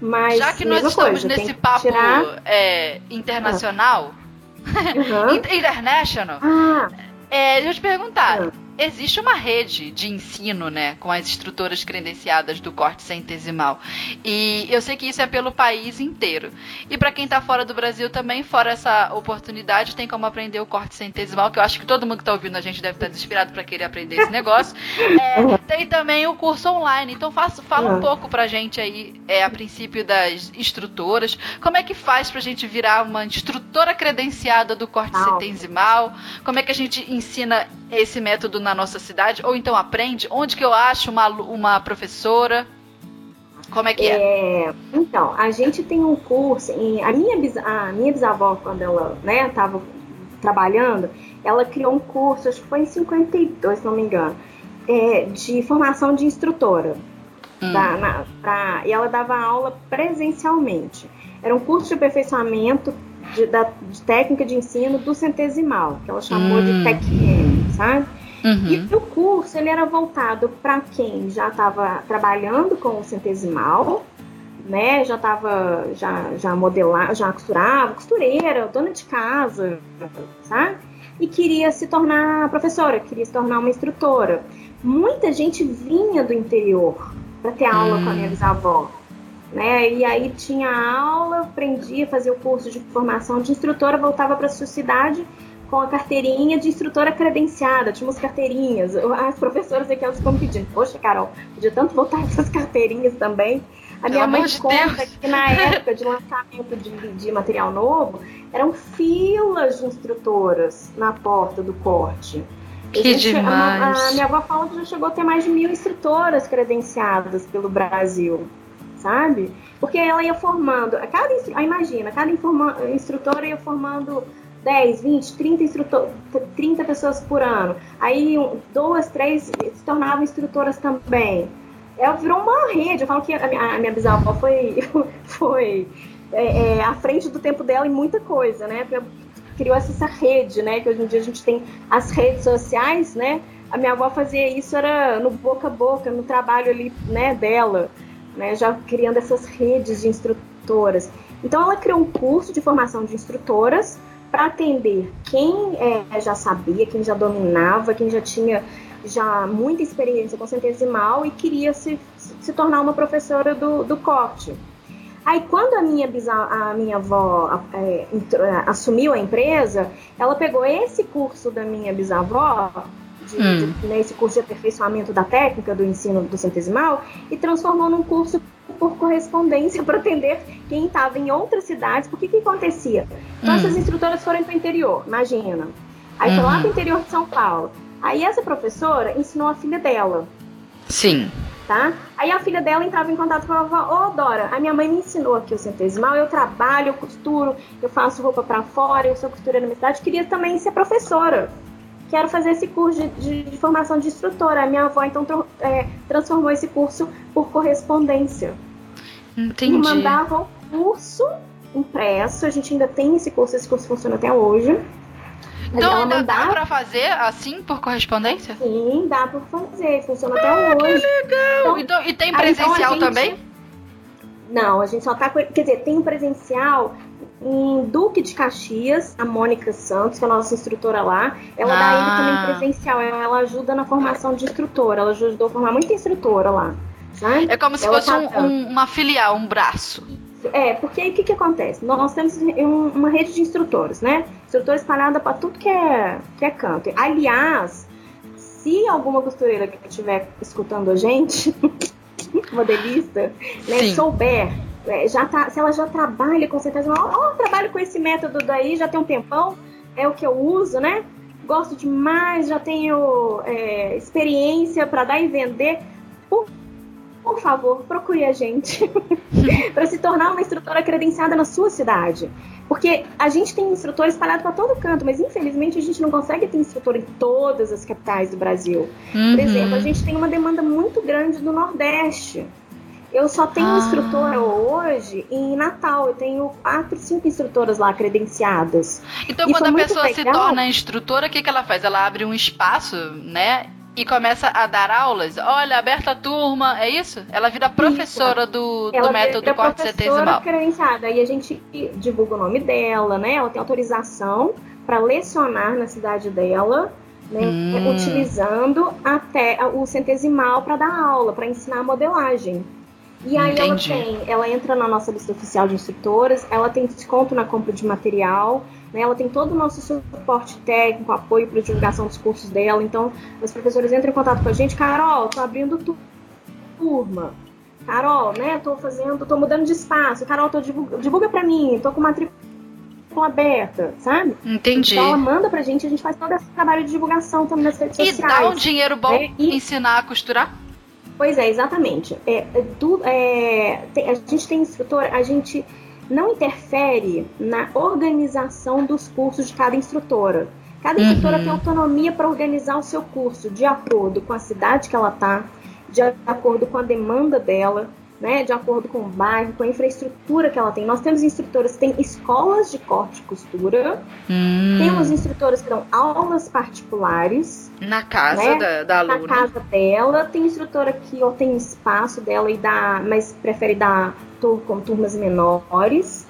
Mas, Já que nós estamos coisa, nesse papo tirar... é, internacional, uhum. international, ah. É, deixa eu te perguntar. Uhum existe uma rede de ensino, né, com as instrutoras credenciadas do corte centesimal. E eu sei que isso é pelo país inteiro. E para quem está fora do Brasil também, fora essa oportunidade, tem como aprender o corte centesimal, que eu acho que todo mundo que está ouvindo a gente deve estar tá desesperado para querer aprender esse negócio. É, tem também o curso online. Então faço, fala um pouco pra gente aí, é, a princípio das instrutoras, como é que faz pra gente virar uma instrutora credenciada do corte centesimal? Como é que a gente ensina esse método na nossa cidade? Ou então aprende? Onde que eu acho uma, uma professora? Como é que é? é? Então, a gente tem um curso, em, a, minha, a minha bisavó, quando ela estava né, trabalhando, ela criou um curso, acho que foi em 52, se não me engano, é, de formação de instrutora. Hum. Da, na, pra, e ela dava aula presencialmente. Era um curso de aperfeiçoamento de, da, de técnica de ensino do centesimal, que ela chamou hum. de TECM, sabe? Uhum. E o curso ele era voltado para quem já estava trabalhando com o centesimal, né? Já estava já já modelar, já costurava, costureira, dona de casa, sabe? E queria se tornar professora, queria se tornar uma instrutora. Muita gente vinha do interior para ter aula com a minha hum. bisavó. Né? E aí tinha aula, aprendia, fazia o curso de formação de instrutora, voltava para a sua cidade com a carteirinha de instrutora credenciada, tinha umas carteirinhas. As professoras aqui elas ficam pedindo, poxa, Carol, podia tanto voltar essas carteirinhas também. A minha mãe conta Deus. que na época de lançamento de, de material novo, eram filas de instrutoras na porta do corte. Que gente, demais. A, a, minha avó fala que já chegou a ter mais de mil instrutoras credenciadas pelo Brasil, sabe? Porque ela ia formando, cada, imagina, cada informa, instrutora ia formando 10, 20, 30, instrutor, 30 pessoas por ano. Aí duas, três se tornavam instrutoras também. Ela virou uma rede. Eu falo que a minha, a minha bisavó foi, foi é, é, à frente do tempo dela em muita coisa, né? Criou essa rede, né? Que hoje em dia a gente tem as redes sociais, né? A minha avó fazia isso era no boca a boca, no trabalho ali, né, dela, né? Já criando essas redes de instrutoras. Então ela criou um curso de formação de instrutoras para atender quem é, já sabia, quem já dominava, quem já tinha já muita experiência com centesimal e queria se, se tornar uma professora do, do corte. Aí quando a minha, a minha avó é, é, assumiu a empresa, ela pegou esse curso da minha bisavó, de, hum. de, né, esse curso de aperfeiçoamento da técnica do ensino do centesimal, e transformou num curso por correspondência para atender quem estava em outras cidades. Porque que acontecia? Nossas hum. instrutoras foram para o interior, imagina. Aí uhum. foi lá para o interior de São Paulo. Aí essa professora ensinou a filha dela. Sim. Tá? Aí a filha dela entrava em contato com a avó, ô oh, Dora, a minha mãe me ensinou aqui o centesimal, eu trabalho, eu costuro, eu faço roupa para fora, eu sou costureira na minha cidade, queria também ser professora. Quero fazer esse curso de, de, de formação de instrutora. A minha avó então é, transformou esse curso por correspondência. Entendi. Me mandava o curso impresso, a gente ainda tem esse curso, esse curso funciona até hoje. Então ainda mandava... dá pra fazer assim por correspondência? Sim, dá pra fazer, funciona até ah, hoje. Que legal! Então, então, e tem presencial aí, então, gente... também? Não, a gente só tá. Quer dizer, tem presencial em Duque de Caxias, a Mônica Santos, que é a nossa instrutora lá. Ela ah. dá ele também ah. presencial, ela ajuda na formação de instrutora. Ela ajudou a formar muita instrutora lá. Sabe? É como se ela fosse tá... um, um, uma filial, um braço. É, porque aí o que, que acontece? Nós temos uma rede de instrutores, né? Instrutores espalhada para tudo que é, que é canto. Aliás, se alguma costureira que estiver escutando a gente, modelista, né, souber, é, já tá, se ela já trabalha com certeza, ó, oh, trabalho com esse método daí, já tem um tempão, é o que eu uso, né? Gosto demais, já tenho é, experiência para dar e vender. Por por favor, procure a gente para se tornar uma instrutora credenciada na sua cidade. Porque a gente tem instrutor espalhado para todo canto, mas infelizmente a gente não consegue ter instrutor em todas as capitais do Brasil. Uhum. Por exemplo, a gente tem uma demanda muito grande do Nordeste. Eu só tenho ah. instrutora hoje em Natal. Eu tenho quatro, cinco instrutoras lá credenciadas. Então, e quando a pessoa legal. se torna instrutora, o que, que ela faz? Ela abre um espaço, né? E começa a dar aulas. Olha, aberta a turma, é isso? Ela vira professora isso. do, do método corte centesimal. credenciada. Aí a gente divulga o nome dela, né? Ela tem autorização para lecionar na cidade dela. Né, hum. utilizando até o centesimal para dar aula, para ensinar a modelagem. E aí Entendi. ela tem, ela entra na nossa lista oficial de instrutoras, ela tem desconto na compra de material, né? Ela tem todo o nosso suporte técnico, apoio para divulgação dos cursos dela. Então, os professores entram em contato com a gente. Carol, tô abrindo turma. Carol, né? Tô fazendo, tô mudando de espaço. Carol, tô divulga, divulga para mim. Tô com matrícula aberta, sabe? Entendi. Então ela manda pra gente, a gente faz todo esse trabalho de divulgação também nas redes e sociais. E dá um dinheiro bom né? e... ensinar a costurar? Pois é, exatamente. É, é, do, é, a gente tem instrutor, a gente não interfere na organização dos cursos de cada instrutora. Cada uhum. instrutora tem autonomia para organizar o seu curso de acordo com a cidade que ela está, de acordo com a demanda dela, né, de acordo com o bairro, com a infraestrutura que ela tem. Nós temos instrutoras que têm escolas de corte e costura, hum. temos instrutoras que dão aulas particulares. Na casa né, da, da aluna. Na casa dela. Tem instrutora que ou tem espaço dela e dá, mas prefere dar com turmas menores.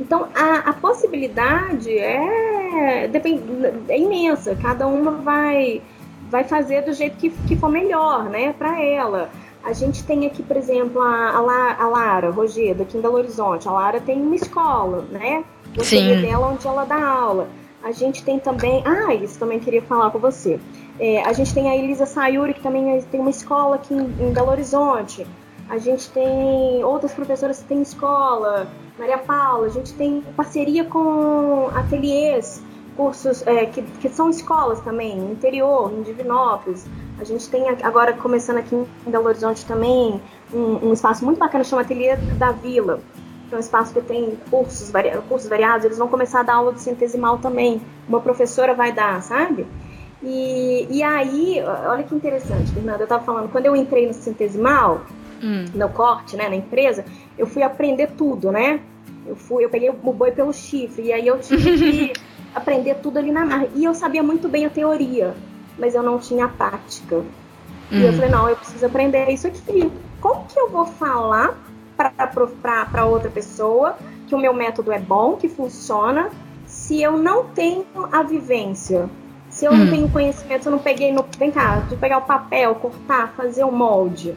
Então a, a possibilidade é, depend, é imensa. Cada uma vai, vai fazer do jeito que, que for melhor, né, para ela. A gente tem aqui, por exemplo, a, a, La, a Lara Rogeda, aqui em Belo Horizonte. A Lara tem uma escola, né? Eu Sim. dela onde ela dá aula. A gente tem também. Ah, isso também queria falar com você. É, a gente tem a Elisa Sayuri, que também tem uma escola aqui em, em Belo Horizonte. A gente tem outras professoras que têm escola, Maria Paula, a gente tem parceria com ateliês, cursos é, que, que são escolas também, no interior, em Divinópolis. A gente tem agora, começando aqui em Belo Horizonte também, um, um espaço muito bacana, chama Ateliê da Vila, que é um espaço que tem cursos, vari, cursos variados, eles vão começar a dar aula de centesimal também. Uma professora vai dar, sabe? E, e aí, olha que interessante, Fernanda, eu estava falando, quando eu entrei no centesimal, hum. no corte, né, na empresa, eu fui aprender tudo, né? Eu fui, eu peguei o boi pelo chifre, e aí eu tive que aprender tudo ali na marra. E eu sabia muito bem a teoria, mas eu não tinha a prática. Hum. E eu hum. falei, não, eu preciso aprender isso aqui. Como que eu vou falar para outra pessoa que o meu método é bom, que funciona, se eu não tenho a vivência? Se eu hum. não tenho conhecimento, se eu não peguei no. Vem cá, de pegar o papel, cortar, fazer o molde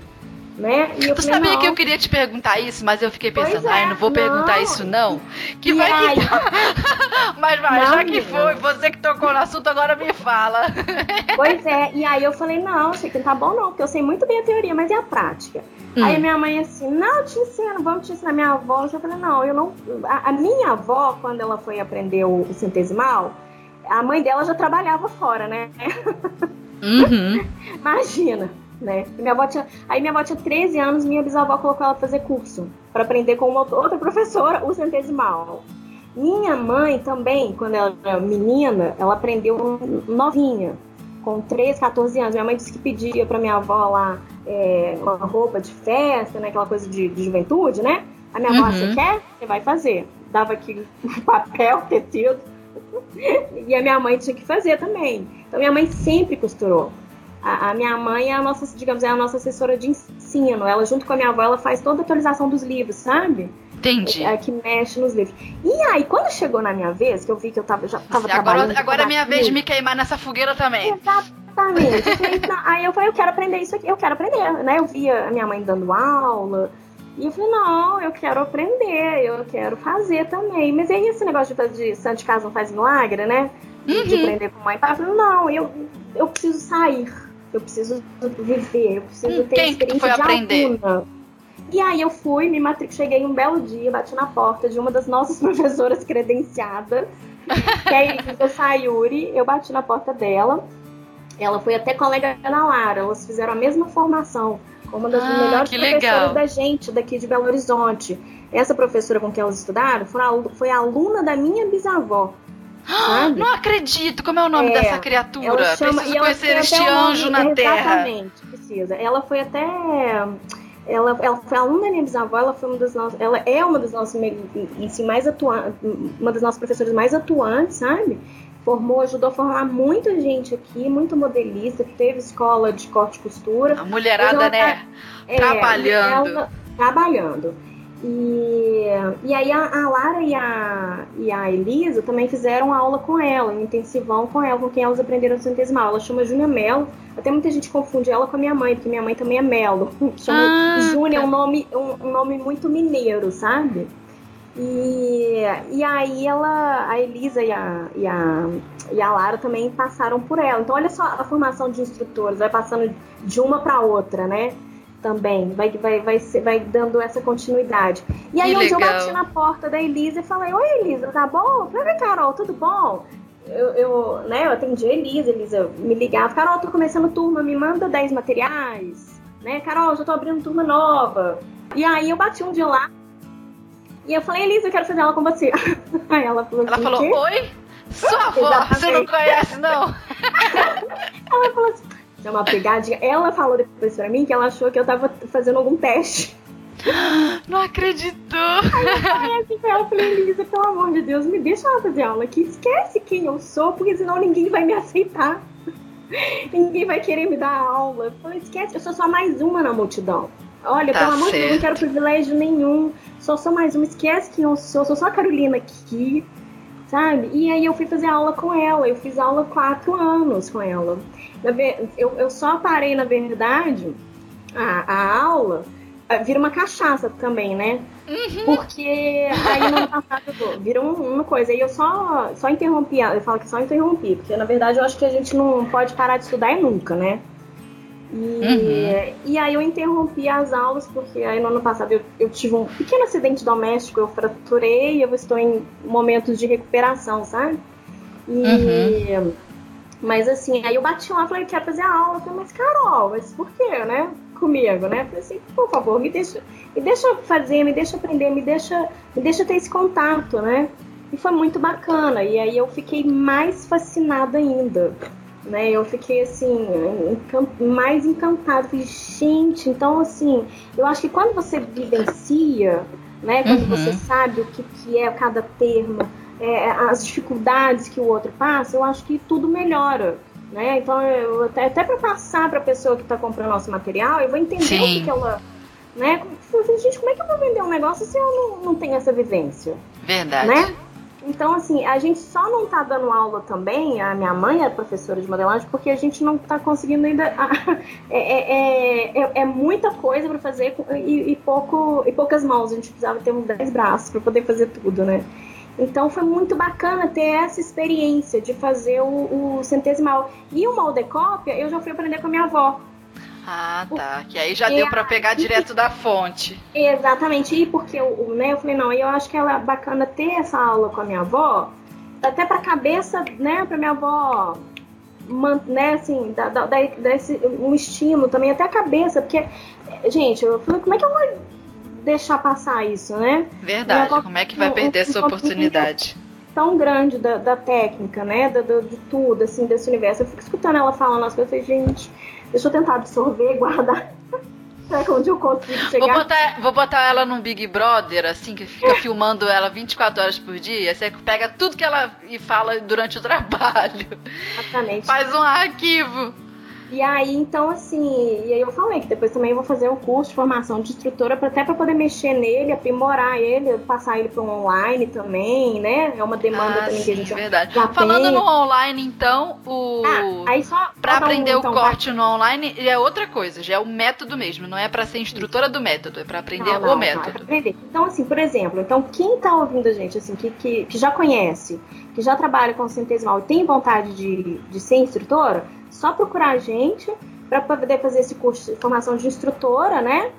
né? E eu tu falei, sabia não. que eu queria te perguntar isso, mas eu fiquei pensando, é, ai, não vou não. perguntar isso não. Que e vai aí... que... mas vai, não, já que foi, você que tocou no assunto, agora me fala. pois é, e aí eu falei, não, sei que não tá bom não, porque eu sei muito bem a teoria, mas e a prática? Hum. Aí minha mãe assim, não, te ensino, vamos te ensinar minha avó. Eu falei, não, eu não. A, a minha avó, quando ela foi aprender o, o centesimal, a mãe dela já trabalhava fora, né? Uhum. Imagina né? Minha avó tinha, aí minha avó tinha 13 anos, minha bisavó colocou ela pra fazer curso para aprender com uma outra professora o centesimal. Minha mãe também, quando ela era menina, ela aprendeu novinha, com 13, 14 anos. Minha mãe disse que pedia para minha avó lá é, uma roupa de festa, né, aquela coisa de, de juventude, né? A minha avó, uhum. você quer? Você vai fazer. Dava aqui papel, tecido. e a minha mãe tinha que fazer também. Então minha mãe sempre costurou. A, a, minha mãe é a nossa, digamos, é a nossa assessora de ensino. Ela, junto com a minha avó, ela faz toda a atualização dos livros, sabe? Entendi. É, é, que mexe nos livros. E aí, quando chegou na minha vez, que eu vi que eu tava, já tava Agora, trabalhando... Agora é minha vez de me queimar nessa fogueira também. Exatamente. aí eu falei, eu quero aprender isso aqui, eu quero aprender, né? Eu via a minha mãe dando aula, e eu falei, não, eu quero aprender, eu quero fazer também. Mas aí esse negócio de, de santo de casa não faz milagre, né? Uhum. De aprender com mãe e pai. Eu falei, não, eu, eu preciso sair eu preciso viver, eu preciso hum, ter quem experiência foi de aprender? aluna. E aí eu fui, me matric... cheguei um belo dia, bati na porta de uma das nossas professoras credenciadas, que é a Sayuri, eu bati na porta dela. Ela foi até colega da Ana Lara, elas fizeram a mesma formação, uma das ah, melhores professoras legal. da gente daqui de Belo Horizonte. Essa professora com quem elas estudaram foi aluna da minha bisavó. Sabe? Não acredito! Como é o nome é, dessa criatura? Chama, Preciso conhecer este anjo nome, na Terra. Exatamente, precisa. Ela foi até. Ela, ela foi aluna da minha bisavó, ela foi uma das nossas. Ela é uma das nossas assim, mais atuantes, uma das nossas professoras mais atuantes, sabe? Formou, ajudou a formar muita gente aqui, muito modelista, teve escola de corte e costura. A mulherada, né? Tá, é, trabalhando. Ela, trabalhando. E, e aí a, a, Lara e a, e a Elisa também fizeram aula com ela, um intensivão com ela, com quem elas aprenderam centesimal. Ela chama Júnia Melo. Até muita gente confunde ela com a minha mãe, porque minha mãe também é Melo. Chama ah, Júnia é um nome, um, um, nome muito mineiro, sabe? E, e aí ela, a Elisa e a, e, a, e a Lara também passaram por ela. Então olha só a formação de instrutores, vai passando de uma para outra, né? Também, vai, vai, vai, vai dando essa continuidade. E aí, onde eu bati na porta da Elisa e falei: Oi, Elisa, tá bom? Falei, Carol, tudo bom? Eu, eu, né, eu atendi a Elisa, Elisa me ligava: Carol, tô começando turma, me manda 10 materiais. Né, Carol, já tô abrindo turma nova. E aí, eu bati um dia lá e eu falei: Elisa, eu quero fazer aula com você. Aí ela falou: Ela falou: Oi? Sua avó, você não conhece, não? ela falou assim é uma pegadinha. Ela falou depois pra mim que ela achou que eu tava fazendo algum teste. Não acreditou! Aí eu falei assim pra ela, falei, Elisa, pelo amor de Deus, me deixa ela fazer aula aqui. Esquece quem eu sou, porque senão ninguém vai me aceitar. ninguém vai querer me dar aula. Eu falei, esquece, eu sou só mais uma na multidão. Olha, tá pelo amor de Deus, não quero privilégio nenhum. Só sou mais uma, esquece quem eu sou, sou só a Carolina aqui, sabe? E aí eu fui fazer aula com ela, eu fiz aula quatro anos com ela. Eu, eu só parei, na verdade, a, a aula vira uma cachaça também, né? Uhum. Porque aí no ano passado virou uma coisa. E eu só, só interrompi, eu falo que só interrompi, porque na verdade eu acho que a gente não pode parar de estudar nunca, né? E, uhum. e aí eu interrompi as aulas, porque aí no ano passado eu, eu tive um pequeno acidente doméstico, eu fraturei eu estou em momentos de recuperação, sabe? E. Uhum. Mas assim, aí eu bati lá e falei, quero fazer a aula. Eu falei, mas Carol, mas por quê, né? Comigo, né? Eu falei assim, por favor, me deixa, me deixa fazer, me deixa aprender, me deixa, me deixa ter esse contato, né? E foi muito bacana. E aí eu fiquei mais fascinada ainda. Né, eu fiquei assim, mais encantada. Falei, gente, então assim, eu acho que quando você vivencia, né, quando uhum. você sabe o que, que é cada termo, é, as dificuldades que o outro passa, eu acho que tudo melhora. Né? Então, eu, até, até para passar para a pessoa que está comprando nosso material, eu vou entender Sim. o que, que ela. Né? Gente, como é que eu vou vender um negócio se eu não, não tenho essa vivência? Verdade. Né? Então, assim, a gente só não tá dando aula também, a minha mãe é professora de modelagem, porque a gente não tá conseguindo ainda. É, é, é, é muita coisa para fazer e, e, pouco, e poucas mãos. A gente precisava ter uns 10 braços para poder fazer tudo, né? Então foi muito bacana ter essa experiência de fazer o, o centesimal. E o moldecópia eu já fui aprender com a minha avó. Ah, tá. Que aí já deu para pegar direto da fonte. Exatamente. E porque eu, né, eu falei, não, eu acho que ela é bacana ter essa aula com a minha avó, até pra cabeça, né, pra minha avó, né, assim, dar, dar, dar esse, um estímulo também, até a cabeça, porque, gente, eu falei, como é que eu vou deixar passar isso, né? Verdade, como é que vai perder essa oportunidade? Tão grande da, da técnica, né? Da, da, de tudo, assim, desse universo. Eu fico escutando ela falando as coisas gente, deixa eu tentar absorver, guardar. Será que onde eu consigo chegar? Vou botar, vou botar ela num Big Brother, assim, que fica filmando ela 24 horas por dia. Você pega tudo que ela e fala durante o trabalho. Exatamente. Faz um arquivo. E aí, então, assim, e aí eu falei que depois também eu vou fazer um curso de formação de instrutora até para poder mexer nele, aprimorar ele, passar ele para um online também, né? É uma demanda ah, também sim, que a gente verdade. já Falando tem. no online, então, o ah, aí só para aprender um, então, o corte vai... no online é outra coisa, já é o método mesmo, não é para ser instrutora do método, é para aprender não, não, o método. Não, é aprender. Então, assim, por exemplo, então quem tá ouvindo a gente, assim, que, que, que já conhece, que já trabalha com centesimal e tem vontade de, de ser instrutora, só procurar a gente para poder fazer esse curso de formação de instrutora, né?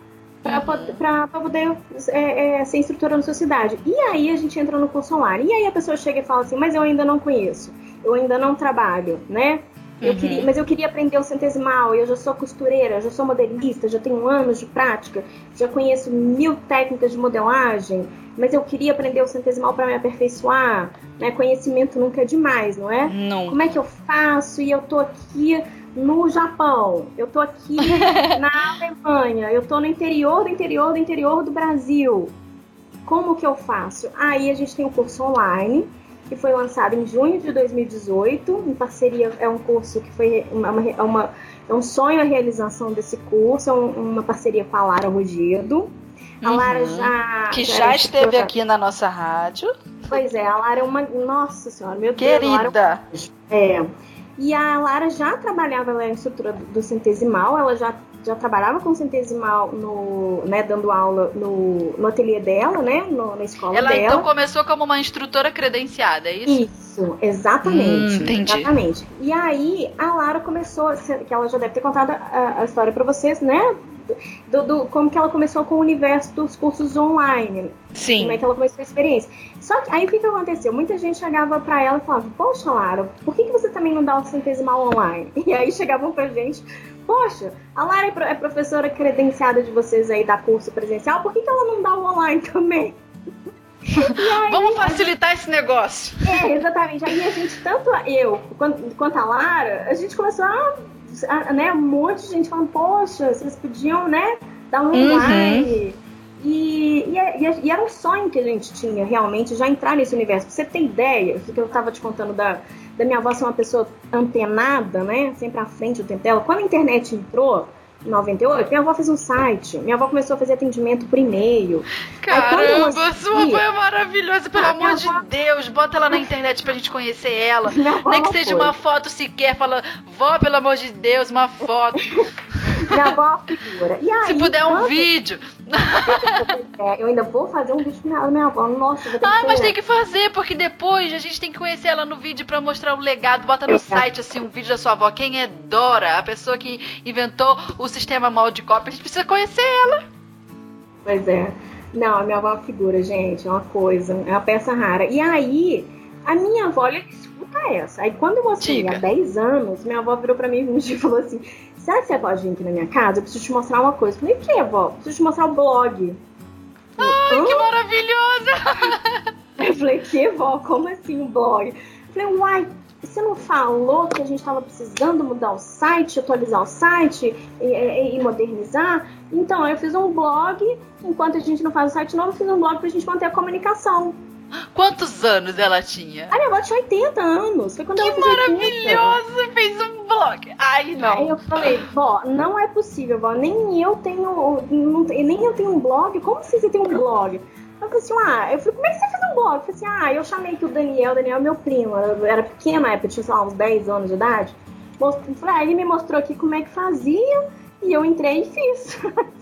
Para uhum. poder é, é, ser instrutora na sua cidade. E aí a gente entra no curso online. E aí a pessoa chega e fala assim, mas eu ainda não conheço, eu ainda não trabalho, né? Eu uhum. queria, mas eu queria aprender o centesimal, eu já sou costureira, já sou modelista, já tenho anos de prática, já conheço mil técnicas de modelagem, mas eu queria aprender o centesimal para me aperfeiçoar, né? Conhecimento nunca é demais, não é? Não. Como é que eu faço? E eu tô aqui no Japão, eu tô aqui na Alemanha, eu tô no interior do interior do interior do Brasil. Como que eu faço? Aí a gente tem um curso online que foi lançado em junho de 2018, em parceria, é um curso que foi uma, uma, uma é um sonho a realização desse curso, é um, uma parceria com a Lara Rogedo. A uhum. Lara já. Que já, já esteve aqui na nossa rádio. Pois é, a Lara é uma. Nossa Senhora, meu Querida. Deus. Lara... É. E a Lara já trabalhava, ela é instrutora do, do centesimal, ela já já trabalhava com centesimal no, né, dando aula no, no ateliê dela, né, no, na escola ela, dela. Ela então começou como uma instrutora credenciada, é isso? Isso, exatamente. Hum, entendi. Exatamente. E aí a Lara começou, que ela já deve ter contado a, a história para vocês, né, do, do, como que ela começou com o universo dos cursos online. Sim. Como é que ela começou a experiência. Só que aí o que, que aconteceu? Muita gente chegava para ela e falava, poxa, Lara, por que, que você também não dá o centesimal online? E aí chegavam pra gente poxa, a Lara é, é professora credenciada de vocês aí da curso presencial, por que, que ela não dá o online também? Aí, Vamos facilitar gente, esse negócio. É, exatamente. Aí a gente, tanto eu quanto, quanto a Lara, a gente começou a, a, né, um monte de gente falando, poxa, vocês podiam, né, dar um uhum. online. Uhum. E, e, e, era um sonho que a gente tinha, realmente, já entrar nesse universo. Pra você ter ideia, do que eu estava te contando da, da minha avó ser uma pessoa antenada, né? Sempre à frente do tempo dela. Quando a internet entrou, em 98, minha avó fez um site. Minha avó começou a fazer atendimento por e-mail. Caramba, sua avó é maravilhosa, pelo ah, amor de avó... Deus. Bota ela na internet pra gente conhecer ela. Nem que seja foi. uma foto sequer. Fala, vó, pelo amor de Deus, uma foto. Minha avó figura. E aí, Se puder um quando- vídeo. É, eu ainda vou fazer um vídeo com minha, minha avó. Nossa, eu vou ter Ah, mas tem que fazer, porque depois a gente tem que conhecer ela no vídeo pra mostrar o legado. Bota no Exato. site, assim, um vídeo da sua avó. Quem é Dora, a pessoa que inventou o sistema molde cópia. A gente precisa conhecer ela. Pois é. Não, a minha avó é figura, gente. É uma coisa. É uma peça rara. E aí, a minha avó, olha, escuta essa. Aí, quando eu mostrei Diga. há 10 anos, minha avó virou pra mim um dia e falou assim: Será que você pode vir aqui na minha casa? Eu preciso te mostrar uma coisa. Eu falei: O que, avó? Eu preciso te mostrar o blog. Ai, Que maravilhosa! Eu falei, que vó, como assim um blog? Eu falei, uai, você não falou que a gente estava precisando mudar o site, atualizar o site e, e- e modernizar? Então, eu fiz um blog, enquanto a gente não faz o site novo, eu fiz um blog pra gente manter a comunicação. Quantos anos ela tinha? A minha avó tinha 80 anos, foi quando Que ela fez 80. maravilhosa! Fez um blog. Ai, Aí não. eu falei, vó, não é possível, vó, nem eu tenho, não, nem eu tenho um blog, como assim você tem um blog? Eu falei assim, ah, eu falei, como é que você fez um blog? Eu falei assim, ah, eu chamei aqui o Daniel, o Daniel é meu primo, eu era pequena na época, tinha, sei lá, uns 10 anos de idade. Mostrei, falei, ah, ele me mostrou aqui como é que fazia, e eu entrei e fiz.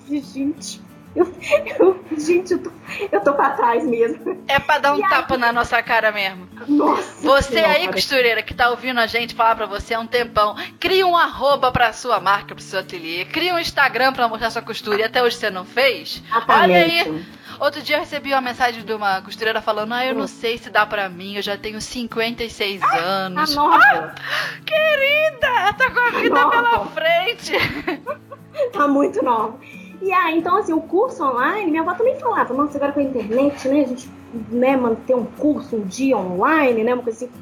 Gente, eu, eu- gente, eu tô, eu tô pra trás mesmo. É pra dar um E aí? tapa na nossa cara mesmo. Nossa Você aí, Senhora. costureira, que tá ouvindo a gente falar pra você há um tempão, cria um arroba pra sua marca, pro seu ateliê, cria um Instagram pra mostrar sua costura e até hoje você não fez? Olha aí, Exatamente. outro dia eu recebi uma mensagem de uma costureira falando, ah, eu não sei se dá pra mim, eu já tenho 56 Tá anos. nova, Querida, tá com a vida Nova. pela frente. tá muito nova. E aí, então, assim, o curso online, minha avó também falava, nossa, agora com a internet, né, a gente, né, manter um curso um dia online, né, uma coisa assim.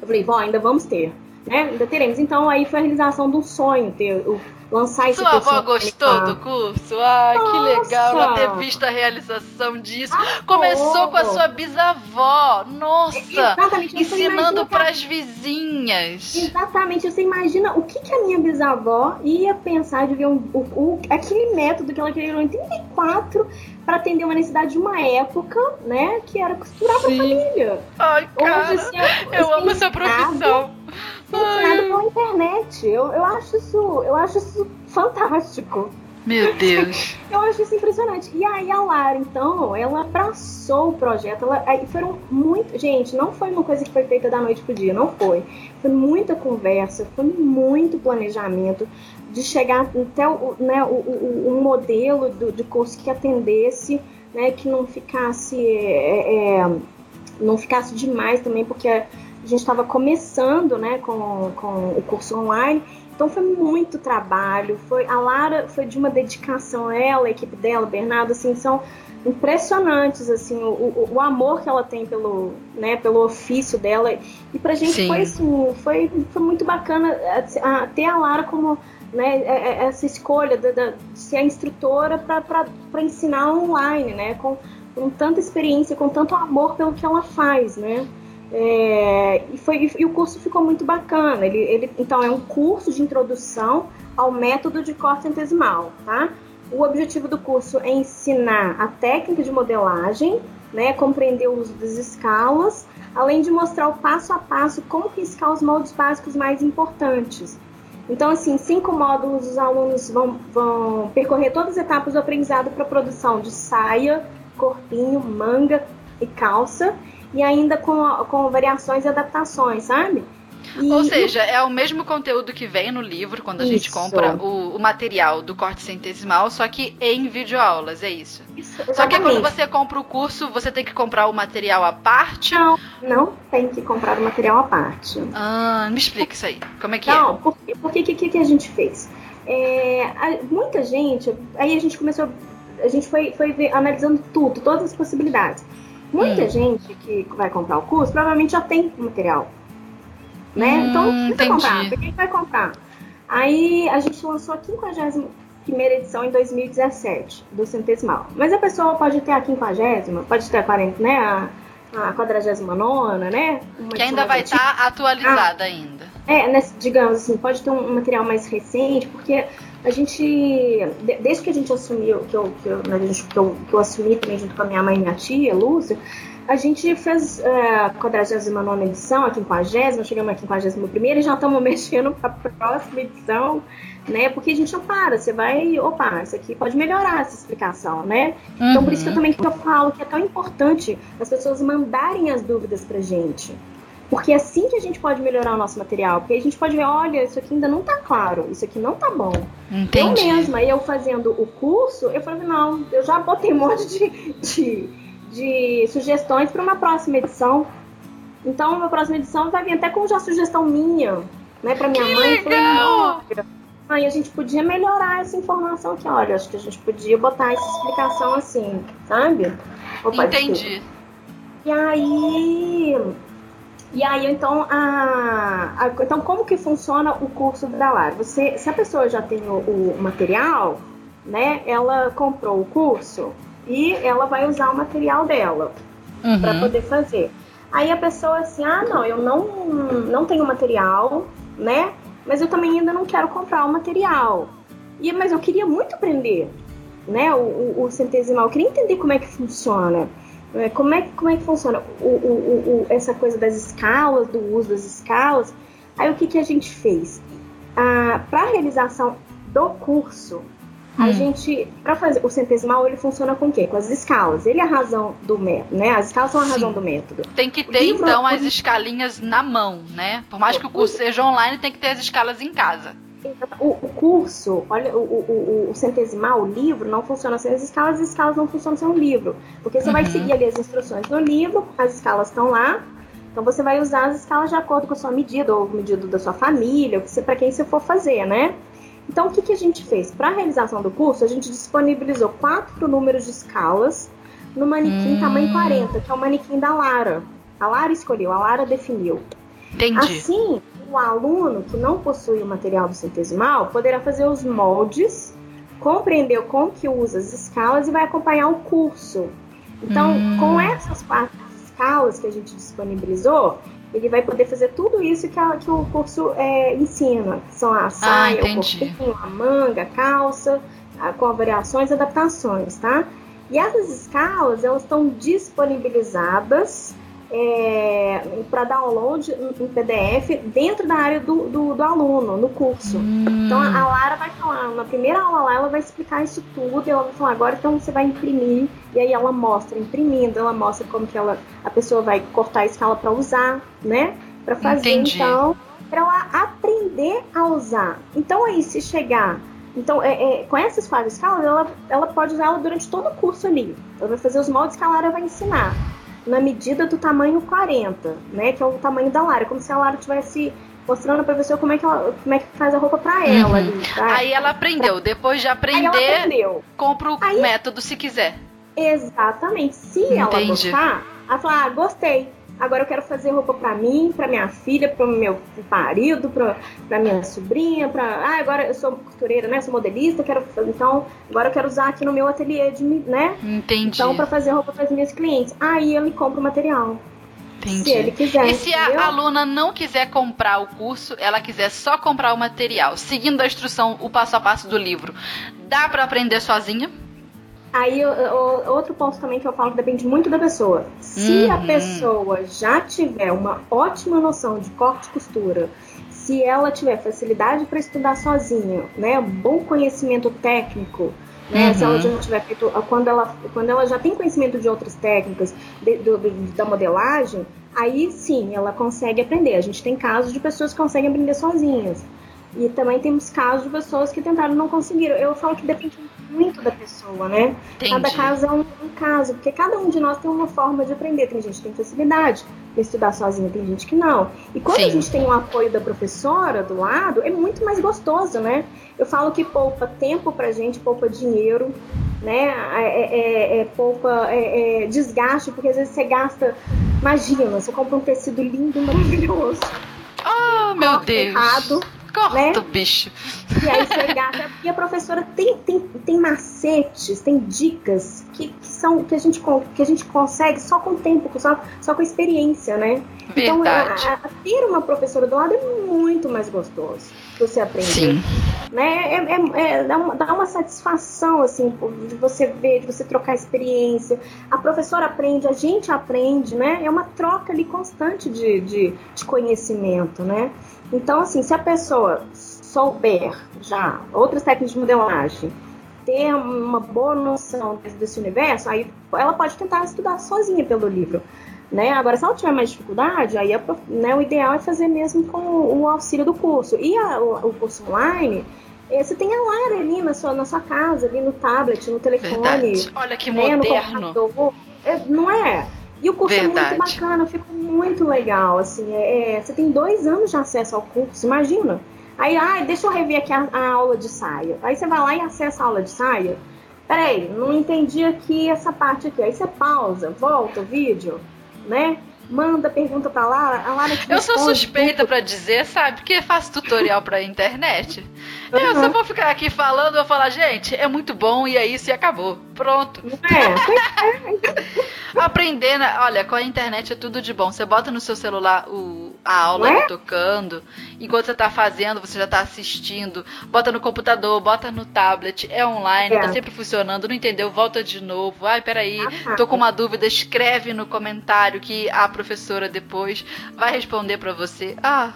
Eu falei, vó, ainda vamos ter, né, ainda teremos. Então, aí foi a realização um sonho, ter, o, lançar esse Sua avó gostou do curso? Ai, que legal ela ter visto a realização disso. Adoro. Começou com a sua bisavó. Nossa! Exatamente. você Ensinando cara, pras vizinhas. Exatamente, você imagina o que, que a minha bisavó ia pensar de ver um, o, o- aquele método que ela criou em 84 para atender uma necessidade de uma época, né? Que era costurar Sim. família. Ai, cara, Hoje, assim, eu ser amo essa profissão. ser ensinado pela internet. Eu, eu acho isso, eu acho isso fantástico. Meu Deus. Eu acho isso impressionante. E aí a Lara, então, ela abraçou o projeto. Ela, aí foram muito. Gente, não foi uma coisa que foi feita da noite pro dia, não foi. Foi muita conversa, foi muito planejamento de chegar até o, né, o, o, o modelo do, de curso que atendesse, né, que não ficasse. é, é, não ficasse demais também, porque a gente estava começando né, com, com o curso online. Então foi muito trabalho. Foi a Lara foi de uma dedicação, ela, a equipe dela, Bernardo, assim, são impressionantes assim o, o, o amor que ela tem pelo, né, pelo ofício dela. E pra gente Sim. foi assim, foi, foi muito bacana a- a- ter a Lara como né, é- é- essa escolha da- da- de ser a instrutora para ensinar online, né, com, com tanta experiência, com tanto amor pelo que ela faz, né. É, e, foi, e o curso ficou muito bacana. Ele, ele, então, é um curso de introdução ao método de corte centesimal, tá? O objetivo do curso é ensinar a técnica de modelagem, né, compreender o uso das escalas, além de mostrar o passo a passo como riscar os moldes básicos mais importantes. Então, assim, cinco módulos, os alunos vão, vão percorrer todas as etapas do aprendizado para a produção de saia, corpinho, manga e calça, e ainda com, com variações e adaptações, sabe? E- Ou seja, é o mesmo conteúdo que vem no livro quando a gente Isso. compra o, o material do corte centesimal, só que em videoaulas, é isso. Isso, Só que quando você compra o curso, você tem que comprar o material à parte. Não, não tem que comprar o material à parte. Ah, me explica isso aí. Como é que Não, porque o que, que, que a gente fez? É, muita gente, aí a gente começou, a gente foi, foi ver- analisando tudo, todas as possibilidades. Muita Hum. gente que vai comprar o curso provavelmente já tem material. Né? Hum, então, não precisa entendi. comprar. Por que que vai comprar? Aí a gente lançou a 51 edição em 2017 do Centesimal. Mas a pessoa pode ter a 50, pode ter a 40, né? A, a 49, né? Uma? Que ainda vai estar atualizada ainda. É, nesse- digamos assim, pode ter um material mais recente, porque a gente, de- desde que a gente assumiu, que eu, que eu, que eu, que eu assumi também junto com a minha mãe e minha tia, Lúcia, a gente fez é, a 49 edição, a 50, chegamos na 51 e já estamos mexendo para a próxima edição, né? Porque a gente não para, você vai, opa, isso aqui pode melhorar essa explicação, né? Uhum. Então, por isso que eu também que eu falo que é tão importante as pessoas mandarem as dúvidas pra gente. Porque é assim que a gente pode melhorar o nosso material. Porque a gente pode ver, olha, isso aqui ainda não tá claro, isso aqui não tá bom. Entendi. Eu mesma, eu fazendo o curso, eu falei, não, eu já botei um monte de, de, de sugestões para uma próxima edição. Então, uma próxima edição vai vir até com já sugestão minha, né, para minha que mãe. Legal! Falei, aí a gente podia melhorar essa informação aqui. Olha, acho que a gente podia botar essa explicação assim, sabe? Opa, Entendi. E aí e aí, então, a, a, então, como que funciona o curso da Lara? Você, se a pessoa já tem o, o material, né, ela comprou o curso e ela vai usar o material dela uhum. para poder fazer. Aí a pessoa assim, ah, não, eu não, não tenho material, né? Mas eu também ainda não quero comprar o material. E, mas eu queria muito aprender, né? O, o, o centesimal, eu queria entender como é que funciona. É, como é, como é que funciona o, o, o, essa coisa das escalas, do uso das escalas? Aí o que, que a gente fez? Ah, para a realização do curso, a hum. gente, para fazer o centesimal, ele funciona com o quê? Com as escalas. Ele é a razão do método, né? As escalas são a Sim. razão do método. Tem que ter, livro, então, as escalinhas na mão, né? Por mais que o curso seja online, tem que ter as escalas em casa. O, o curso, olha, o, o, o, centesimal, o livro, não funciona sem as escalas, as escalas não funcionam sem o livro. Porque você uhum. vai seguir ali as instruções do livro, as escalas estão lá, então você vai usar as escalas de acordo com a sua medida, ou medida da sua família, para quem você for fazer, né? Então o que, que a gente fez? Para a realização do curso, a gente disponibilizou quatro números de escalas no manequim hum. tamanho 40, que é o manequim da Lara. A Lara escolheu, a Lara definiu. Entendi. Assim, o aluno que não possui o material do centesimal poderá fazer os moldes, compreender como que usa as escalas e vai acompanhar o curso. Então, hum. com essas quatro escalas que a gente disponibilizou, ele vai poder fazer tudo isso que, a, que o curso é, ensina. São a ah, saia, ah, o corpinho, a manga, a calça, a, com variações e adaptações, tá? E essas escalas, elas estão disponibilizadas é, para download em PDF dentro da área do, do, do aluno, no curso. Hum. Então a Lara vai falar, na primeira aula lá, ela vai explicar isso tudo, e ela vai falar, agora então você vai imprimir, e aí ela mostra imprimindo, ela mostra como que ela, a pessoa vai cortar a escala para usar, né? Para fazer, Entendi. então, para ela aprender a usar. Então aí, se chegar então, é, é, com essas quatro escalas, ela, ela pode usar ela durante todo o curso ali. Ela vai fazer os moldes que a Lara vai ensinar na medida do tamanho 40, né? Que é o tamanho da Lara, como se a Lara tivesse mostrando pra pessoa como é que, ela, como é que faz a roupa pra ela. Uhum. Ali, tá? Aí ela aprendeu. Depois de aprender, compra o Aí... método se quiser. Exatamente. Se Entendi. ela gostar, ela fala, ah, gostei. Agora eu quero fazer roupa para mim, para minha filha, para o meu marido, para minha sobrinha, para ah, agora eu sou costureira, né? Sou modelista, quero então agora eu quero usar aqui no meu ateliê de, né? Entendi. Então para fazer roupa para as minhas clientes. Aí ele compra o material. Entendi. Se ele quiser. E se entendeu? a aluna não quiser comprar o curso, ela quiser só comprar o material, seguindo a instrução, o passo a passo do livro, dá para aprender sozinha? Aí, outro ponto também que eu falo que depende muito da pessoa. Se uhum. a pessoa já tiver uma ótima noção de corte e costura, se ela tiver facilidade para estudar sozinha, né, bom conhecimento técnico, né, uhum. se ela já tiver feito, quando ela, quando ela já tem conhecimento de outras técnicas de, da modelagem, aí sim ela consegue aprender. A gente tem casos de pessoas que conseguem aprender sozinhas. E também temos casos de pessoas que tentaram e não conseguiram. Eu falo que depende muito da pessoa, né? Entendi. Cada caso é um, um, caso, porque cada um de nós tem uma forma de aprender. Tem gente que tem facilidade para estudar sozinha, tem gente que não. E quando Sim. a gente tem o apoio da professora do lado, é muito mais gostoso, né? Eu falo que poupa tempo pra gente, poupa dinheiro, né? É, é, é, é poupa é, é, desgaste, porque às vezes você gasta. Imagina, você compra um tecido lindo, maravilhoso. Oh, meu Deus! Errado Corta né? bicho. E aí gasta. E a professora tem, tem, tem macetes, tem dicas que, que, são que a, gente, que a gente consegue só com o tempo, só, só com a experiência, né? Verdade. Então, a, a, ter uma professora do lado é muito mais gostoso você aprender. Sim. Né? É, é, é, dá, uma, dá uma satisfação, assim, de você ver, de você trocar experiência. A professora aprende, a gente aprende, né? É uma troca ali constante de, de, de conhecimento, né? Então, assim, se a pessoa souber já outras técnicas de modelagem, ter uma boa noção desse universo, aí ela pode tentar estudar sozinha pelo livro. Né? Agora, se ela tiver mais dificuldade, aí a, né, o ideal é fazer mesmo com o auxílio do curso. E a, o, o, curso online, é, você tem a Lara ali na sua, na sua casa, ali no tablet, no telefone. Verdade. Olha que né, moderno. É, não é? E o curso Verdade. é muito bacana, ficou muito legal. Assim, é, é, você tem dois anos de acesso ao curso, imagina. Aí, ah, deixa eu rever aqui a, a, aula de saia. Aí você vai lá e acessa a aula de saia. Peraí, não entendi aqui essa parte aqui. Aí você pausa, volta o vídeo né? Manda pergunta pra Lara, a Lara Eu sou suspeita para dizer, sabe? Porque faço tutorial pra internet. Uhum. Eu só vou ficar aqui falando, vou falar, gente, é muito bom e é isso e acabou. Pronto. É. Aprender, né? olha, com a internet é tudo de bom. Você bota no seu celular o, a aula é? tocando, enquanto você tá fazendo, você já tá assistindo. Bota no computador, bota no tablet, é online, é. tá sempre funcionando. Não entendeu? Volta de novo. Ai, peraí, ah, tô com uma dúvida, escreve no comentário que a professora depois vai responder para você. Ah,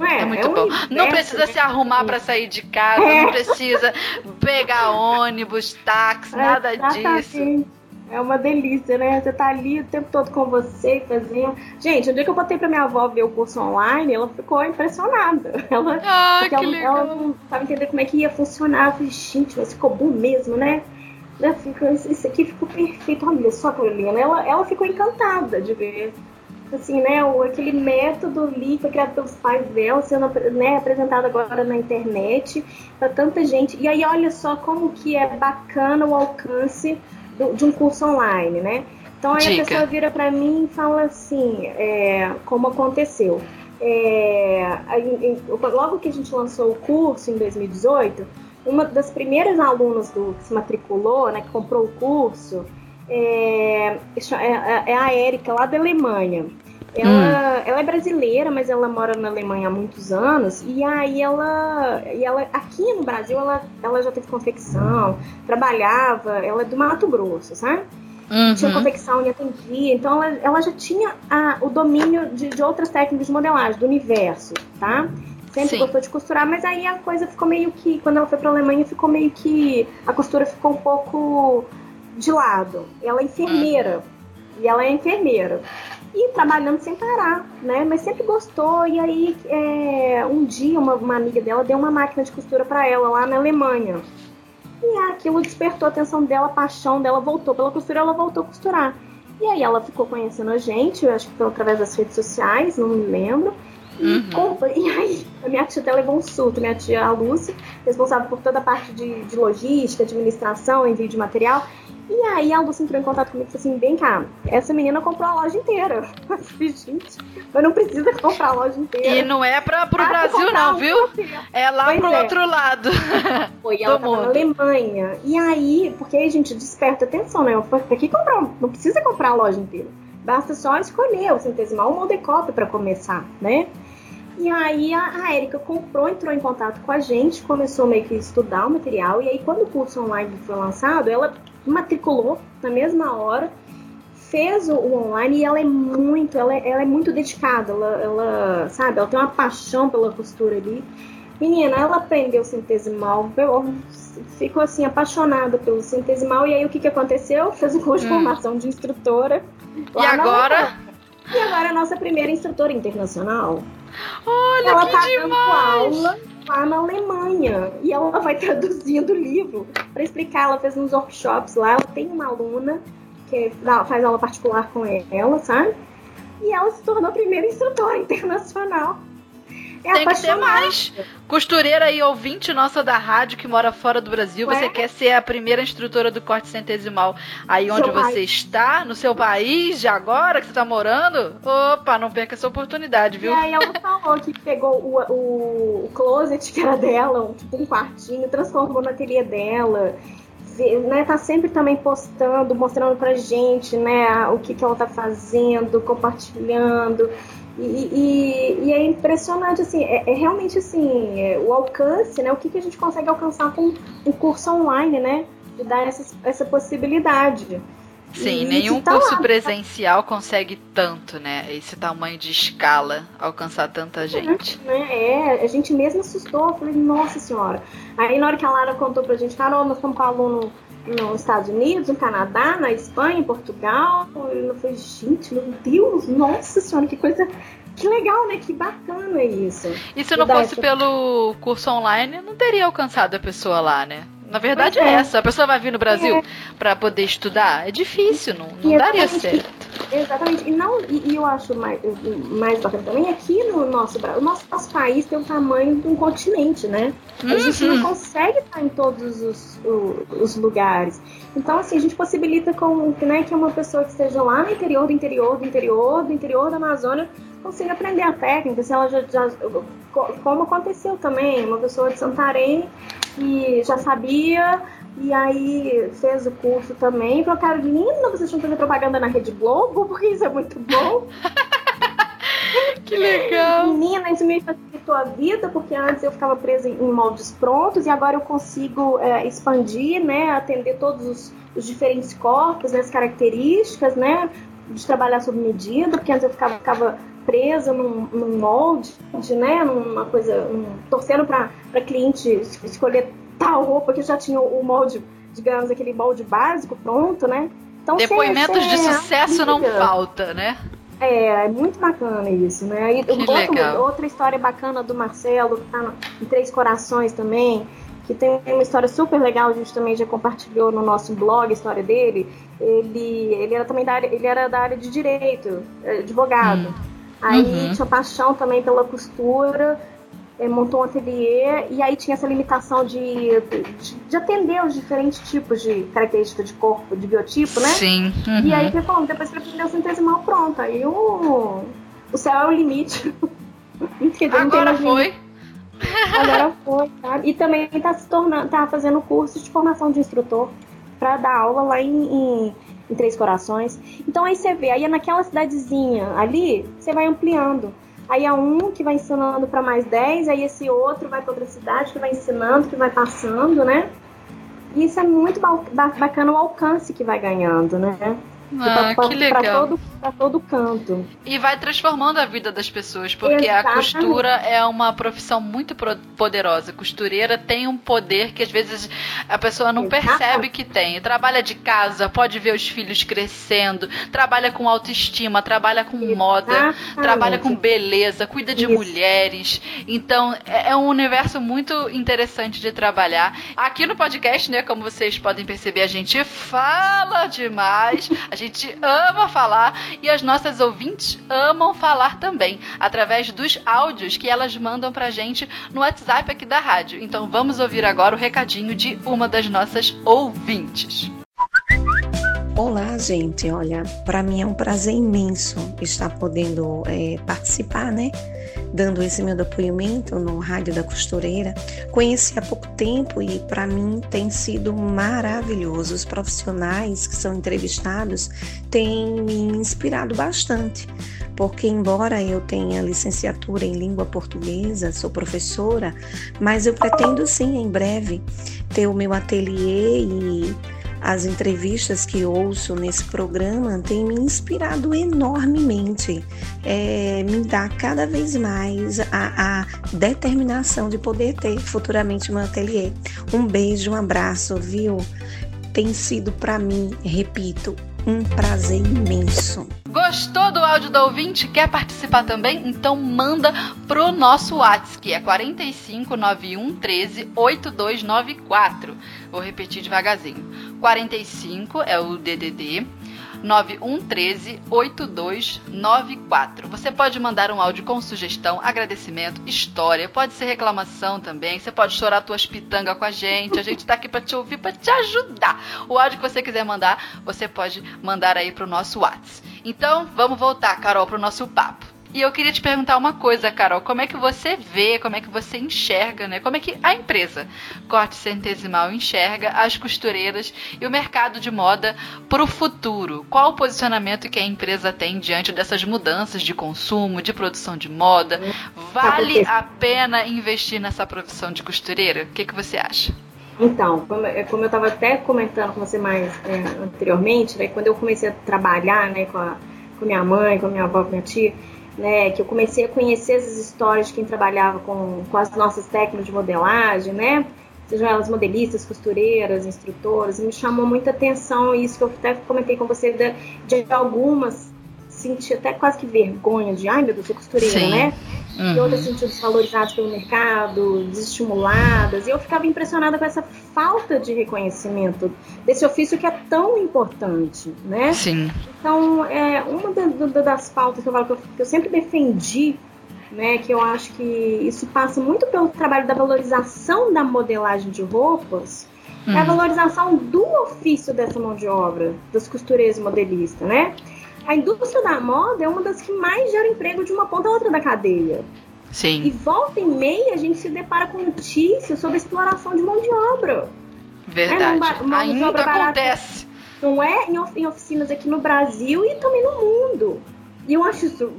é, é, muito é um bom. Não precisa se arrumar para sair de casa, é. não precisa pegar ônibus, táxi, é, nada disso. É uma delícia, né? Você tá ali o tempo todo com você, fazendo. Gente, um dia que eu botei pra minha avó ver o curso online, ela ficou impressionada. Ela, ah, que ela, legal. ela não estava entendendo como é que ia funcionar. Eu falei, gente, mas ficou bom mesmo, né? Isso aqui ficou perfeito. Olha só, Carolina. Ela, ela ficou encantada de ver assim, né, o, aquele método ali foi criado pelos pais dela, sendo né, apresentado agora na internet para tanta gente. E aí olha só como que é bacana o alcance do, de um curso online, né? Então aí Dica. a pessoa vira para mim e fala assim, é, como aconteceu. É, logo que a gente lançou o curso em 2018, uma das primeiras alunas do, que se matriculou, né, que comprou o curso, é, é, é a Érica, lá da Alemanha. Ela, hum. ela é brasileira, mas ela mora na Alemanha há muitos anos. E aí ela, e ela aqui no Brasil, ela, ela já teve confecção, trabalhava, ela é do Mato Grosso, sabe? Uhum. Tinha confecção e atendia. Então ela, ela já tinha a, o domínio de, de outras técnicas de modelagem, do universo, tá? Sempre Sim. gostou de costurar, mas aí a coisa ficou meio que, quando ela foi pra Alemanha, ficou meio que. A costura ficou um pouco de lado. Ela é enfermeira. Uhum. E ela é enfermeira. E trabalhando sem parar, né? Mas sempre gostou. E aí, é, um dia, uma, uma, amiga dela deu uma máquina de costura para ela lá na Alemanha. E aquilo despertou a atenção dela, a paixão dela voltou pela costura, ela voltou a costurar. E aí ela ficou conhecendo a gente, eu acho que foi através das redes sociais, não me lembro. Uhum. E aí, a minha tia até levou um surto, minha tia a Lúcia, responsável por toda a parte de, de logística, administração, envio de material. E aí a Lúcia entrou em contato comigo e falou assim: vem cá, essa menina comprou a loja inteira. Eu falei, gente, mas não precisa comprar a loja inteira. E não é pra, pro Brasil, não, viu? É lá pois pro é. outro lado. Foi, ela tava na Alemanha. E aí, porque aí, gente, desperta atenção, né? Pra que comprar? Não precisa comprar a loja inteira. Basta só escolher o centesimal ou o decop para começar, né? E aí a, a Erika comprou, entrou em contato com a gente, começou meio que a estudar o material, e aí quando o curso online foi lançado, ela matriculou na mesma hora, fez o, online e ela é muito, ela é, ela é muito dedicada, ela, ela, sabe, ela tem uma paixão pela costura ali. Menina, ela aprendeu centesimal, ficou assim apaixonada pelo centesimal e aí o que que aconteceu? Fez o curso de hum. formação de instrutora. E agora? E agora é a nossa primeira instrutora internacional. Olha ela que tá demais. Lá na Alemanha. E ela vai traduzindo o livro para explicar. Ela fez uns workshops lá. Ela tem uma aluna que faz aula particular com ela, sabe? E ela se tornou a primeira instrutora internacional é Tem que ter mais. Costureira e ouvinte nossa da rádio que mora fora do Brasil, Ué? você quer ser a primeira instrutora do corte centesimal aí onde seu você país. está, no seu país, de agora que você está morando? Opa, não perca essa oportunidade, viu? E aí ela falou que pegou o, o, o closet que era dela, um, tipo um quartinho, transformou na ateliê dela. Né, tá sempre também postando, mostrando pra gente, né, o que, que ela tá fazendo, compartilhando. E, e, e, é impressionante, assim, é, é realmente assim, é, o alcance, né? O que, que a gente consegue alcançar com um curso online, né? De dar essa, essa possibilidade. Sim, e nenhum tá curso lá. presencial consegue tanto, né? Esse tamanho de escala, alcançar tanta gente. É, é, a gente mesmo assustou, falei, nossa senhora. Aí na hora que a Lara contou pra gente, Carol, nós estamos com aluno nos Estados Unidos, no Canadá, na Espanha, em Portugal. Eu falei, gente, meu Deus, nossa senhora, que coisa. Que legal, né? Que bacana isso. E se não fosse pelo curso online, não teria alcançado a pessoa lá, né? Na verdade é. é. essa. A pessoa vai vir no Brasil é. para poder estudar. É difícil, não, não daria certo. Exatamente. E, não, e, e, eu acho mais, mais bacana também aqui no nosso o nosso, nosso país tem o tamanho de um continente, né? A uhum. gente não consegue estar em todos os, os, os, lugares. Então, assim, a gente possibilita com, né, que uma pessoa que esteja lá no interior do interior do interior do interior da Amazônia consiga aprender a técnica, se ela já, já como aconteceu também, uma pessoa de Santarém que já sabia e aí fez o curso também. Falou, Carolina, vocês que fazer propaganda na Rede Globo, porque isso é muito bom. que legal! Menina, isso me facilitou a vida, porque antes eu ficava presa em moldes prontos e agora eu consigo é, expandir, né? Atender todos os, os diferentes corpos, né, as características, né? De trabalhar sob medida, porque antes eu ficava, ficava presa num, num molde, né? Numa coisa. Um, torcendo para cliente escolher tal roupa que já tinha o molde, digamos, aquele molde básico pronto, né? Então, Depoimentos de sucesso não falta, né? É, é muito bacana isso, né? E outro, outra história bacana do Marcelo, que tá em Três Corações também, que tem uma história super legal, a gente também já compartilhou no nosso blog a história dele. Ele, ele era também da área, ele era da área de direito, é, advogado. Hum. Aí uhum. tinha paixão também pela costura, é, montou um ateliê e aí tinha essa limitação de, de, de, atender os diferentes tipos de características de corpo, de biotipo, né? Sim. Uhum. E aí, falou, depois que ele aprendeu sintesimal, pronto. Aí o, o céu é o limite. Agora foi. Agora foi, sabe? E também está se tornando, tá fazendo curso de formação de instrutor para dar aula lá em, em em Três Corações. Então aí você vê, aí é naquela cidadezinha ali, você vai ampliando. Aí é um que vai ensinando para mais dez, aí esse outro vai para outra cidade que vai ensinando, que vai passando, né? E isso é muito bacana o alcance que vai ganhando, né? Ah, pra, que legal. Todo, pra todo canto. E vai transformando a vida das pessoas, porque Exatamente. a costura é uma profissão muito poderosa. Costureira tem um poder que às vezes a pessoa não Exatamente. percebe que tem. Trabalha de casa, pode ver os filhos crescendo, trabalha com autoestima, trabalha com Exatamente. moda, trabalha com beleza, cuida de Isso. mulheres. Então, é, é um universo muito interessante de trabalhar. Aqui no podcast, né, como vocês podem perceber, a gente fala demais. A gente ama falar e as nossas ouvintes amam falar também, através dos áudios que elas mandam pra gente no WhatsApp aqui da rádio. Então vamos ouvir agora o recadinho de uma das nossas ouvintes. Olá, gente. Olha, para mim é um prazer imenso estar podendo é, participar, né? Dando esse meu depoimento no Rádio da Costureira. Conheci há pouco tempo e para mim tem sido maravilhoso. Os profissionais que são entrevistados têm me inspirado bastante porque embora eu tenha licenciatura em língua portuguesa, sou professora, mas eu pretendo sim em breve ter o meu ateliê e as entrevistas que ouço nesse programa têm me inspirado enormemente, é, me dá cada vez mais a, a, determinação de poder ter futuramente um ateliê. Um beijo, um abraço, viu? Tem sido para mim, repito, um prazer imenso. Gostou do áudio do ouvinte? Quer participar também? Então manda pro nosso WhatsApp, que é 4591 13 8294. Vou repetir devagarzinho. 45 é o DDD 9113 8294. Você pode mandar um áudio com sugestão, agradecimento, história, pode ser reclamação também. Você pode chorar tuas pitangas com a gente. A gente tá aqui para te ouvir, para te ajudar. O áudio que você quiser mandar, você pode mandar aí pro nosso WhatsApp. Então, vamos voltar, Carol, pro nosso papo. E eu queria te perguntar uma coisa, Carol. Como é que você vê, como é que você enxerga, né? Como é que a empresa Corte Centesimal enxerga as costureiras e o mercado de moda para o futuro? Qual o posicionamento que a empresa tem diante dessas mudanças de consumo, de produção de moda? Vale a pena investir nessa profissão de costureira? O que, que você acha? Então, como, eu estava até comentando com você mais é, anteriormente, né, quando eu comecei a trabalhar né, com, a, com minha mãe, com minha avó, com minha tia, né, que eu comecei a conhecer essas histórias de quem trabalhava com, com as nossas técnicas de modelagem, né, sejam elas modelistas, costureiras, instrutoras, me chamou muita atenção isso que eu até comentei com você de, de algumas senti até quase que vergonha de, ai meu Deus, sou costureira, Sim. né? Uhum. E outras sentiam desvalorizadas pelo mercado, desestimuladas. E eu ficava impressionada com essa falta de reconhecimento desse ofício que é tão importante, né? Sim. Então, é, uma das pautas que eu, falo, que eu, que eu sempre defendi né, que eu acho que isso passa muito pelo trabalho da valorização da modelagem de roupas, é a uhum. valorização do ofício dessa mão de obra, das costureiras e modelistas, né? A indústria da moda é uma das que mais gera emprego de uma ponta a outra da cadeia. Sim. E volta e meia a gente se depara com notícias sobre exploração de mão de obra. Verdade. É, uma, Ainda acontece. Barata, não é em oficinas aqui no Brasil e também no mundo. E eu acho isso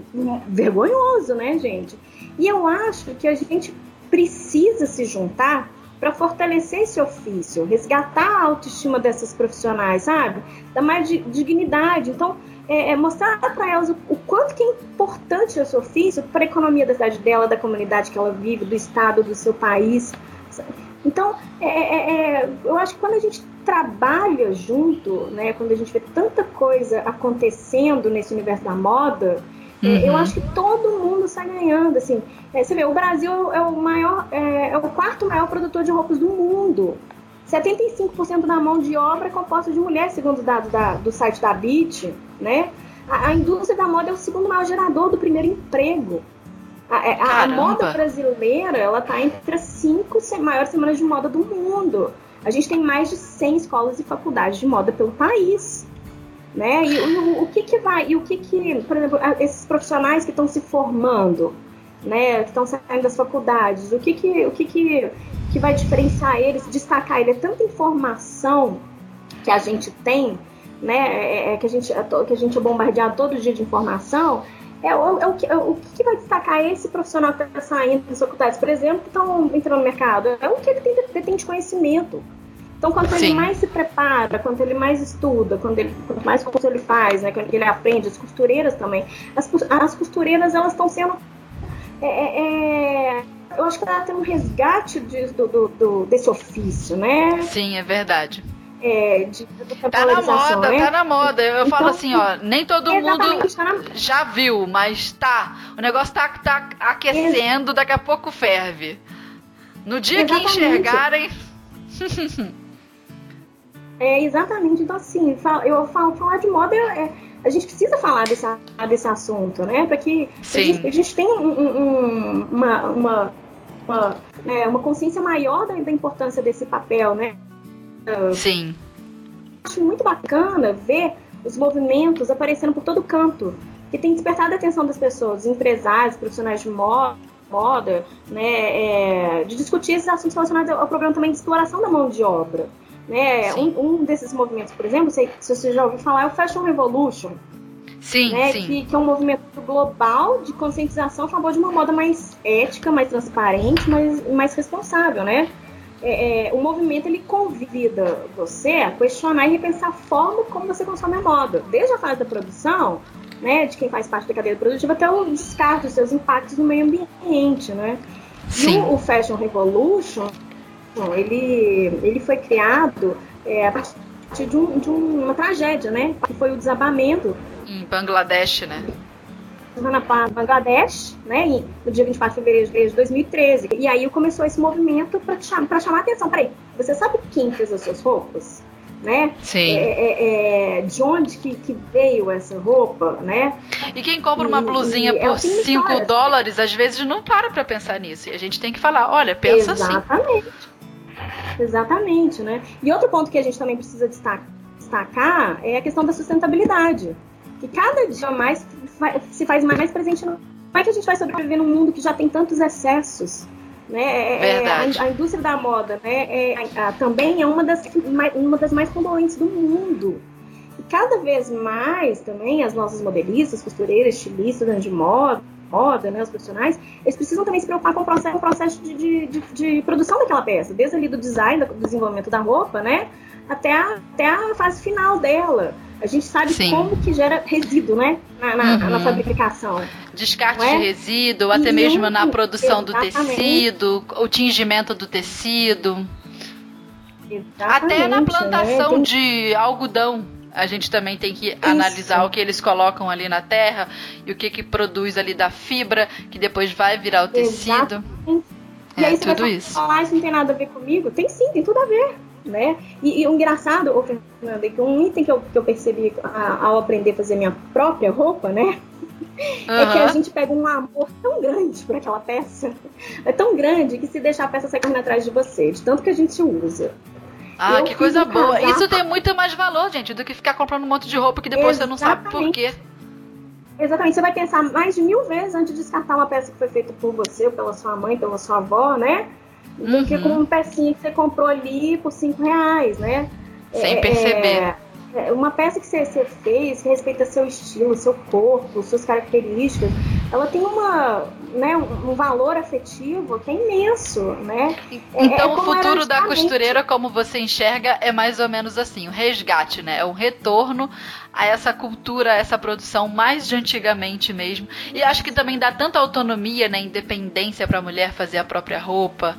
vergonhoso, né, gente? E eu acho que a gente precisa se juntar para fortalecer esse ofício, resgatar a autoestima dessas profissionais, sabe? Dar mais dignidade. Então, é, é mostrar para elas o, o, quanto que é importante esse ofício para a economia da cidade dela, da comunidade que ela vive, do estado, do seu país. Então, é, é, é, eu acho que quando a gente trabalha junto, né, quando a gente vê tanta coisa acontecendo nesse universo da moda, é, uhum. eu acho que todo mundo sai ganhando. Assim, é, você vê, o Brasil é o maior, é, o quarto maior produtor de roupas do mundo. 75% da mão de obra é composta de mulheres, segundo os dados do site da BIT, né? A, a, indústria da moda é o segundo maior gerador do primeiro emprego. A, é, a, a moda brasileira, ela está entre as cinco maiores semanas de moda do mundo. A gente tem mais de 100 escolas e faculdades de moda pelo país. Né? E o, o que que vai, e o que que, por exemplo, esses profissionais que estão se formando, né, que estão saindo das faculdades, o que que, o que que que vai diferenciar eles, destacar ele. É tanta informação que a gente tem, né? É, é, é que, a gente, é que a gente é bombardeado todo dia de informação. É, o, é o, que, é o que vai destacar esse profissional que está saindo das faculdades, por exemplo, que estão entrando no mercado? É o que ele tem, tem de conhecimento. Então, quanto Sim. ele mais se prepara, quanto ele mais estuda, quanto, ele, quanto mais curso ele faz, né, quando ele aprende, as costureiras também, as, as costureiras elas estão sendo é, é, eu acho que ela tem um resgate de, do, do, do, desse ofício, né? Sim, é verdade. É, de, tá na moda, né? tá na moda. Eu então, falo assim, ó, nem todo mundo tá já viu, mas tá. O negócio tá, tá aquecendo, daqui a pouco ferve. No dia exatamente. que enxergarem. é, exatamente. Então, assim, eu falo, falar de moda é, a gente precisa falar desse, desse assunto, né? Porque a gente, a gente, tem um, um, uma, uma uma, é, uma consciência maior da, da, importância desse papel, né? Sim. Acho muito bacana ver os movimentos aparecendo por todo canto, que tem despertado a atenção das pessoas, empresários, profissionais de moda, moda né, é, de discutir esses assuntos relacionados ao problema também de exploração da mão de obra. Né? Um, um, desses movimentos, por exemplo, se, se você já ouviu falar, é o Fashion Revolution, Sim, né? sim. Que, que, é um movimento global de conscientização a favor de uma moda mais ética, mais transparente, mais, mais responsável, né? É, é, o movimento ele convida você a questionar e repensar a forma como você consome a moda, desde a fase da produção, né, de quem faz parte da cadeia produtiva, até o descarte, os seus impactos no meio ambiente, né? Sim. E o, o Fashion Revolution, ele, ele foi criado é, a partir de, um, de uma tragédia, né? Que foi o desabamento em Bangladesh, né? Na Bangladesh, né, no dia 24 de fevereiro de 2013. E aí começou esse movimento para chamar, chamar a atenção. Peraí, você sabe quem fez as suas roupas? Né? Sim. É, é, é, de onde que, que, veio essa roupa, né? E quem compra uma blusinha e, por 5 dólares, às vezes não para para pensar nisso. E a gente tem que falar, olha, pensa Exatamente. assim. Exatamente, né? E outro ponto que a gente também precisa destacar é a questão da sustentabilidade que cada dia mais se faz mais presente no é que a gente vai sobreviver num mundo que já tem tantos excessos? Né? É, é a, a, indústria da moda né? É, a, também é uma das, uma das mais poluentes do mundo. E cada vez mais também as nossas modelistas, costureiras, estilistas de moda, moda, né, os profissionais, eles precisam também se preocupar com o processo, com o processo de, de, de, de, produção daquela peça, desde ali do design, do desenvolvimento da roupa, né, até a, até a fase final dela. A gente sabe Sim. como que gera resíduo, né? Na, na, uhum. na fabricação. Descarte é? de resíduo, até e mesmo na produção exatamente. do tecido, o tingimento do tecido. Exatamente, até na plantação né? de algodão. A gente também tem que Isso. analisar o que eles colocam ali na terra e o que que produz ali da fibra, que depois vai virar o tecido. Exatamente. É, e aí, tudo isso. Falar isso não tem nada a ver comigo? Tem sim, tem tudo a ver né? E, e o engraçado, ô Fernanda, é que um item que eu, que eu percebi a, ao aprender a fazer minha própria roupa, né? Uhum. É que a gente pega um amor tão grande por aquela peça. É tão grande que se deixar a peça sair correndo atrás de você, de tanto que a gente usa. Ah, eu que coisa boa. Casaco... Isso tem muito mais valor, gente, do que ficar comprando um monte de roupa que depois Exatamente. você não sabe por quê. Exatamente, você vai pensar mais de mil vezes antes de descartar uma peça que foi feita por você, ou pela sua mãe, pela sua avó, né? Do que com uma pecinha que você comprou ali por cinco reais, né? Sem é, perceber. É, uma peça que você, você, fez, que respeita seu estilo, seu corpo, suas características, ela tem uma, né, um valor afetivo que é imenso, né? É, então é, o futuro da costureira, como você enxerga, é mais ou menos assim, o resgate, né? É um retorno a essa cultura, a essa produção mais de antigamente mesmo. E acho que também dá tanta autonomia, né, independência para a mulher fazer a própria roupa.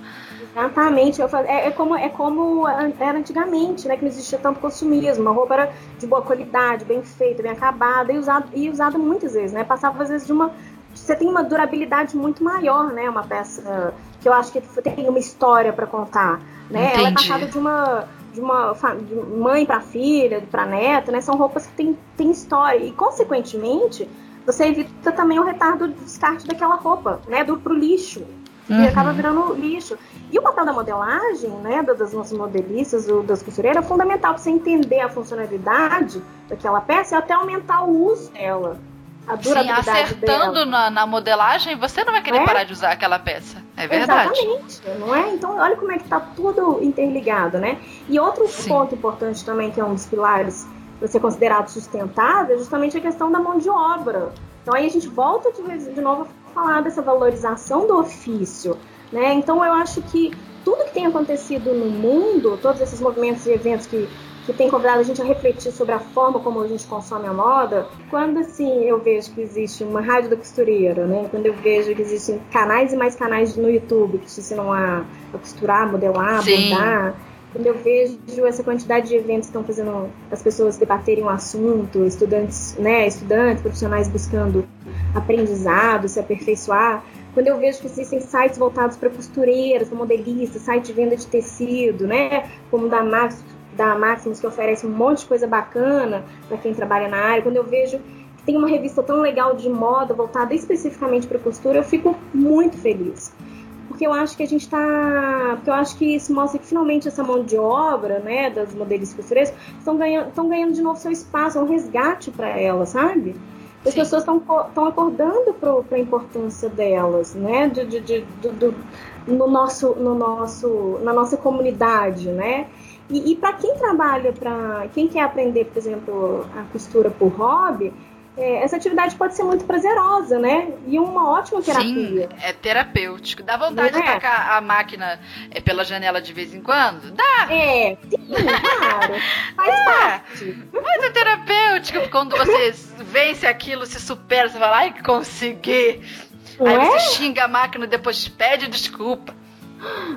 Exatamente, faz... é, é, como, é como era antigamente, né? Que não existia tanto consumismo. A roupa era de boa qualidade, bem feita, bem acabada e usada, e usada muitas vezes, né? Passava às vezes de uma. Você tem uma durabilidade muito maior, né? Uma peça que eu acho que tem uma história para contar, né? Entendi. Ela é passada de uma de uma de mãe para filha, para neta, né? São roupas que têm tem história e consequentemente você evita também o retardo do descarte daquela roupa, né? Do pro lixo uhum. e acaba virando lixo. E o papel da modelagem, né, das nossas modelistas, das costureiras, é fundamental para você entender a funcionalidade daquela peça e até aumentar o uso dela. A durabilidade Sim, acertando. Na, na modelagem, você não vai querer é? parar de usar aquela peça. É verdade. Exatamente, não é? Então, olha como é que está tudo interligado, né? E outro Sim. ponto importante também, que é um dos pilares para ser considerado sustentável, é justamente a questão da mão de obra. Então, aí a gente volta de, de novo a falar dessa valorização do ofício. Né? Então eu acho que tudo que tem acontecido no mundo, todos esses movimentos e eventos que, que têm convidado a gente a refletir sobre a forma como a gente consome a moda, quando assim eu vejo que existe uma rádio da costureira, né? quando eu vejo que existem canais e mais canais no YouTube que te ensinam a, a costurar, modelar, Sim. bordar, quando eu vejo essa quantidade de eventos que estão fazendo as pessoas debaterem um assunto, estudantes, né, estudantes, profissionais buscando aprendizado, se aperfeiçoar, quando eu vejo que existem sites voltados para costureiras, para modelistas, site de venda de tecido, né? Como da Max, da Maximus, que oferece um monte de coisa bacana para quem trabalha na área. Quando eu vejo que tem uma revista tão legal de moda voltada especificamente para costura, eu fico muito feliz. Porque eu acho que a gente está. Porque eu acho que isso mostra que finalmente essa mão de obra, né, das modelistas costureiras, estão ganhando, ganhando de novo seu espaço, é um resgate para elas, sabe? As Sim. pessoas estão acordando para a importância delas, né? De, de, de, do, no nosso, no nosso, na nossa comunidade, né? E, e para quem trabalha, para quem quer aprender, por exemplo, a costura por hobby, é, essa atividade pode ser muito prazerosa, né? E uma ótima terapia. Sim, é terapêutico. Dá vontade é? de tocar a máquina é, pela janela de vez em quando? Dá! É, sim, claro. Faz é, parte. Mas é terapêutico quando você vence aquilo, se supera, você fala, ai, consegui. Aí você é? xinga a máquina e depois pede desculpa.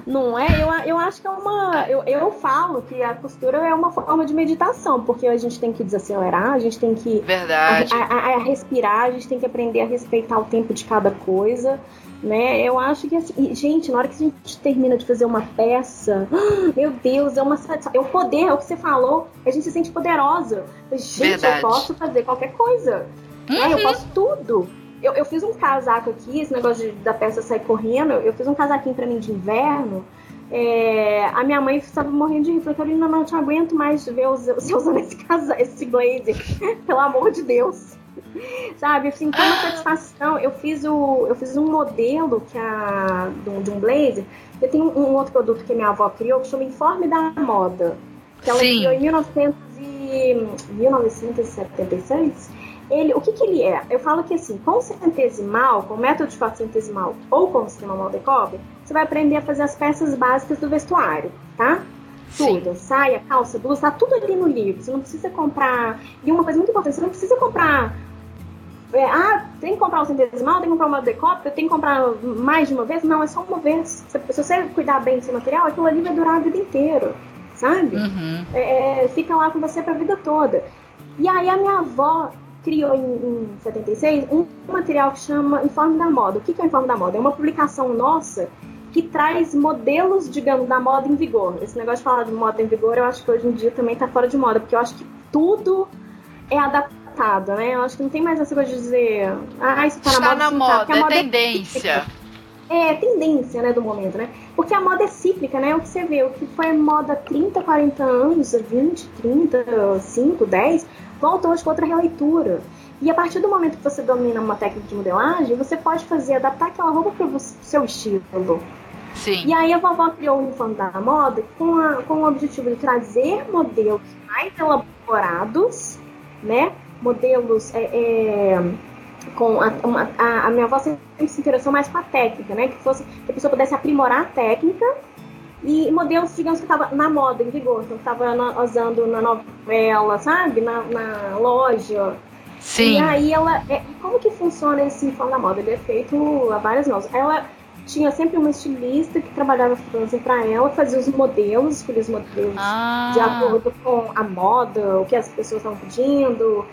Não é? Eu, eu acho que é uma. Eu, eu falo que a costura é uma forma de meditação, porque a gente tem que desacelerar, a gente tem que. Verdade. A, a, a respirar, a gente tem que aprender a respeitar o tempo de cada coisa. Né? Eu acho que assim, gente, na hora que a gente termina de fazer uma peça, meu Deus, é uma é o poder, é o que você falou, a gente se sente poderosa. Gente, Verdade. eu posso fazer qualquer coisa. Uhum. Né? Eu posso tudo. Eu, eu fiz um casaco aqui, esse negócio de, da peça sair correndo, eu fiz um casaquinho pra mim de inverno. É, a minha mãe estava morrendo de rir, falou, Carolina, não te aguento mais ver você usando esse, casa, esse blazer, pelo amor de Deus. Sabe, assim, foi uma satisfação. Eu fiz, o, eu fiz um modelo que a, de, um, de um blazer. Eu tenho um, um, outro produto que minha avó criou que chama Informe da Moda. Que ela Sim. criou em 1900 e, 1976. Ele, o que, que ele é? Eu falo que assim, com centesimal, com método de corte centesimal ou com o sistema Moldecop, você vai aprender a fazer as peças básicas do vestuário, tá? Sim. Tudo, saia, calça, blusa, tá tudo ali no livro. Você não precisa comprar. E uma coisa muito importante, você não precisa comprar. é, ah, tem que comprar o centesimal, tem que comprar uma decópia, tem que comprar mais de uma vez. Não, é só uma vez. Se, se você cuidar bem do seu material, aquilo ali vai durar a vida inteira, sabe? Uhum. É, é, fica lá com você pra vida toda. E aí a minha avó criou em, em 76 um material que chama Informe da Moda. O que, é o Informe da Moda? É uma publicação nossa que traz modelos, digamos, da moda em vigor. Esse negócio de falar de moda em vigor, eu acho que hoje em dia também tá fora de moda, porque eu acho que tudo é adaptado, né? Eu acho que não tem mais essa coisa de dizer, ah, isso tá na Está moda, na isso não tá, moda, é moda tendência. é tendência, né, do momento, né? Porque a moda é cíclica, né? O que você vê, o que foi moda há 30, 40 anos, 20, 30, 5, 10, volta hoje com outra releitura. E a partir do momento que você domina uma técnica de modelagem, você pode fazer, adaptar aquela roupa para o seu estilo. Sim. E aí a vovó criou o Uniforme da Moda com, a- com o objetivo de trazer modelos mais elaborados, né? Modelos é, é, com a, a, a minha avó sempre se interessou mais com a técnica, né? Que fosse que a pessoa pudesse aprimorar a técnica e modelos, digamos, que estava na moda, em vigor, então que estava na- usando na novela, sabe? Na, na loja. Sim. E aí ela. é, como que funciona esse uniforme da moda? Ele é feito a várias mãos. Ela tinha sempre uma estilista que trabalhava fazendo para ela, fazia os modelos, escolhia os modelos Ah, de acordo com a moda, o que as pessoas estavam pedindo.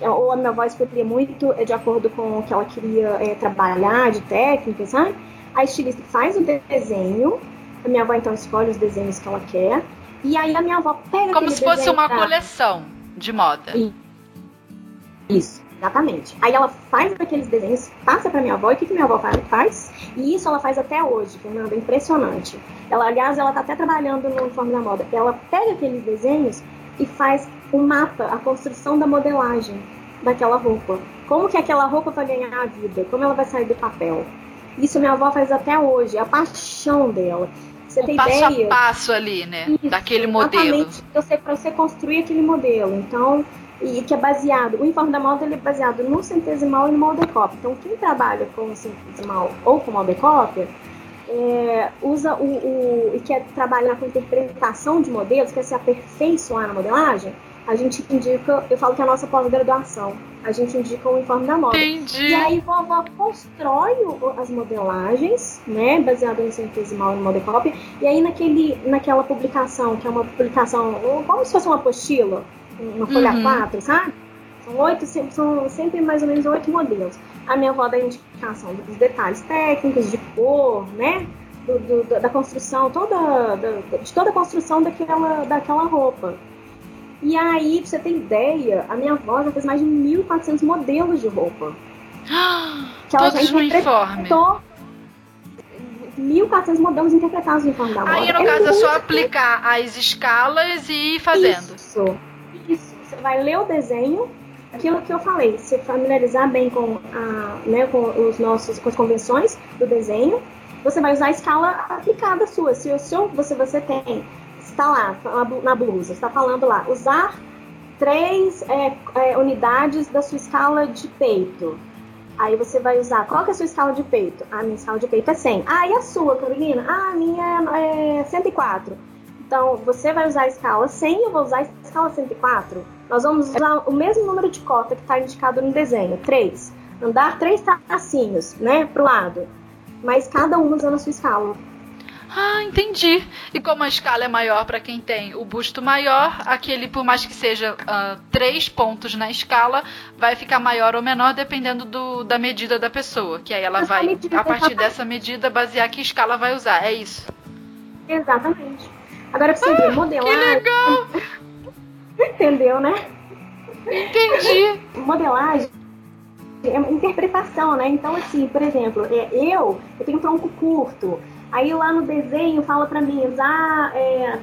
Ou a minha voz escolhia muito é, de acordo com o que ela queria é, trabalhar de técnica, sabe? A estilista faz o desenho, a minha avó então escolhe os desenhos que ela quer. E aí a minha avó pega como se fosse uma da- coleção de moda. Isso, exatamente. Aí ela faz aqueles desenhos, passa pra minha avó, e o que, que minha avó fa- faz? E isso ela faz até hoje, Fernanda, é impressionante. Ela, aliás, ela tá até trabalhando no uniforme da moda. Ela pega aqueles desenhos e faz o mapa, a construção da modelagem daquela roupa. Como que aquela roupa vai ganhar a vida? Como ela vai sair do papel? Isso minha avó faz até hoje, é a paixão dela. Você O tem passo ideia? a passo ali, né? Isso, daquele modelo. Você, para você construir aquele modelo. Então, e que é baseado, o informe da moda ele é baseado no centesimal e no moldecópia. Então, quem trabalha com o centesimal ou com moldecópia, é, usa o, o e quer trabalhar com interpretação de modelos, quer se aperfeiçoar na modelagem, a gente indica, eu falo que é a nossa pós-graduação, a gente indica o informe da moda. Entendi. E aí vovó constrói as modelagens, né, baseado no centesimal e no moldecópia, e aí naquele, naquela publicação, que é uma publicação, como se fosse uma apostila, uma folha Uhum. 4, sabe? São oito, sempre- são sempre mais ou menos oito modelos. A minha avó dá indicação dos detalhes técnicos, de cor, né? Do, do- da- da construção, toda, da- de toda a construção daquela, daquela roupa. E aí, pra você ter ideia, a minha avó já fez mais de 1.400 modelos de roupa. Que ela Todos já no uniforme. interpretou 1.400 modelos interpretados no uniforme da moda. Aí, no É caso, é só aplicar as escalas e ir fazendo. Isso, isso. Você vai ler o desenho, aquilo que eu falei, se familiarizar bem com, a, né, com os nossos, com as convenções do desenho, você vai usar a escala aplicada sua. Se o seu, você, você tem, está lá na blu- na blusa, está falando lá, usar três é, é, unidades da sua escala de peito. Aí você vai usar, qual que é a sua escala de peito? A minha escala de peito é 100. Ah, e a sua, Carolina? Ah, a minha é 104. Então, você vai usar a escala 100 e eu vou usar a escala 104. Nós vamos usar o mesmo número de cota que está indicado no desenho, 3. Andar três tracinhos, né, pro lado. Mas cada um usando a sua escala. Ah, entendi. E como a escala é maior para quem tem o busto maior, aquele, por mais que seja ah, três pontos na escala, vai ficar maior ou menor dependendo do, da medida da pessoa. Que aí ela Essa vai, medida a partir exatamente. dessa medida, basear que escala vai usar. É isso. Exatamente. Agora, pra você ver, modelar. Que legal! Entendeu, né? Entendi. modelagem é uma interpretação, né? Então, assim, por exemplo, é, eu, eu tenho tronco curto. Aí lá no desenho fala pra mim usar, é,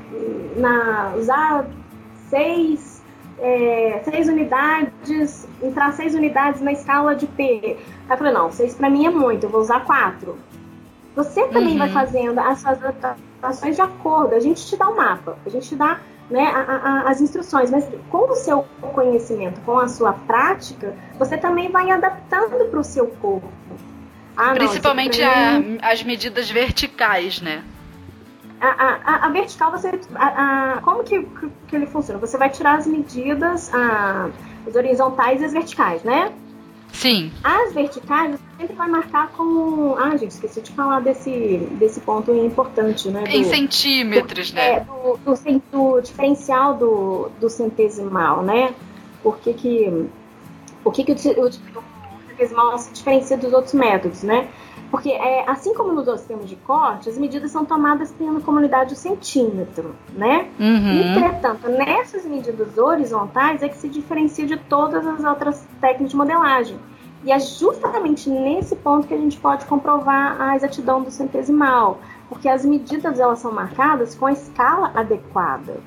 na, usar seis é, seis unidades, entrar seis unidades na escala de P. Aí eu falei, não, seis para mim é muito, eu vou usar quatro. Você também uhum. vai fazendo as suas adaptações de acordo. A gente te dá o um mapa, a gente te dá né, a, a, as instruções, mas com o seu conhecimento, com a sua prática, você também vai adaptando para o seu corpo. Ah, Principalmente não, a, as medidas verticais, né? A, a, a vertical, você. Como que, que ele funciona? Você vai tirar as medidas, as horizontais e as verticais, né? Sim. As verticais você sempre vai marcar com. Ah, gente, esqueci de falar desse, desse ponto importante, né? Do, em centímetros, do, né? É, do, do, do, diferencial do, do centesimal, né? Por que que. O que, que o, o, centesimal se diferencia dos outros métodos, né? Porque, é, assim como nos outros termos de corte, as medidas são tomadas tendo como unidade o centímetro, né? Uhum. Entretanto, nessas medidas horizontais é que se diferencia de todas as outras técnicas de modelagem. E é justamente nesse ponto que a gente pode comprovar a exatidão do centesimal, porque as medidas elas são marcadas com a escala adequada,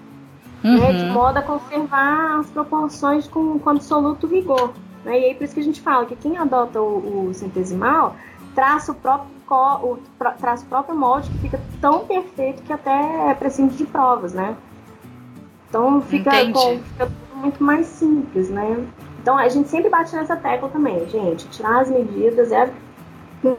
uhum. né, de modo a conservar as proporções com, com absoluto rigor. Né? E aí por isso que a gente fala que quem adota o, o centesimal traça o próprio, o, traça o próprio molde que fica tão perfeito que até é prescinde de provas, né? Então fica, com, fica muito mais simples, né? Então a gente sempre bate nessa tecla também, gente. Tirar as medidas é,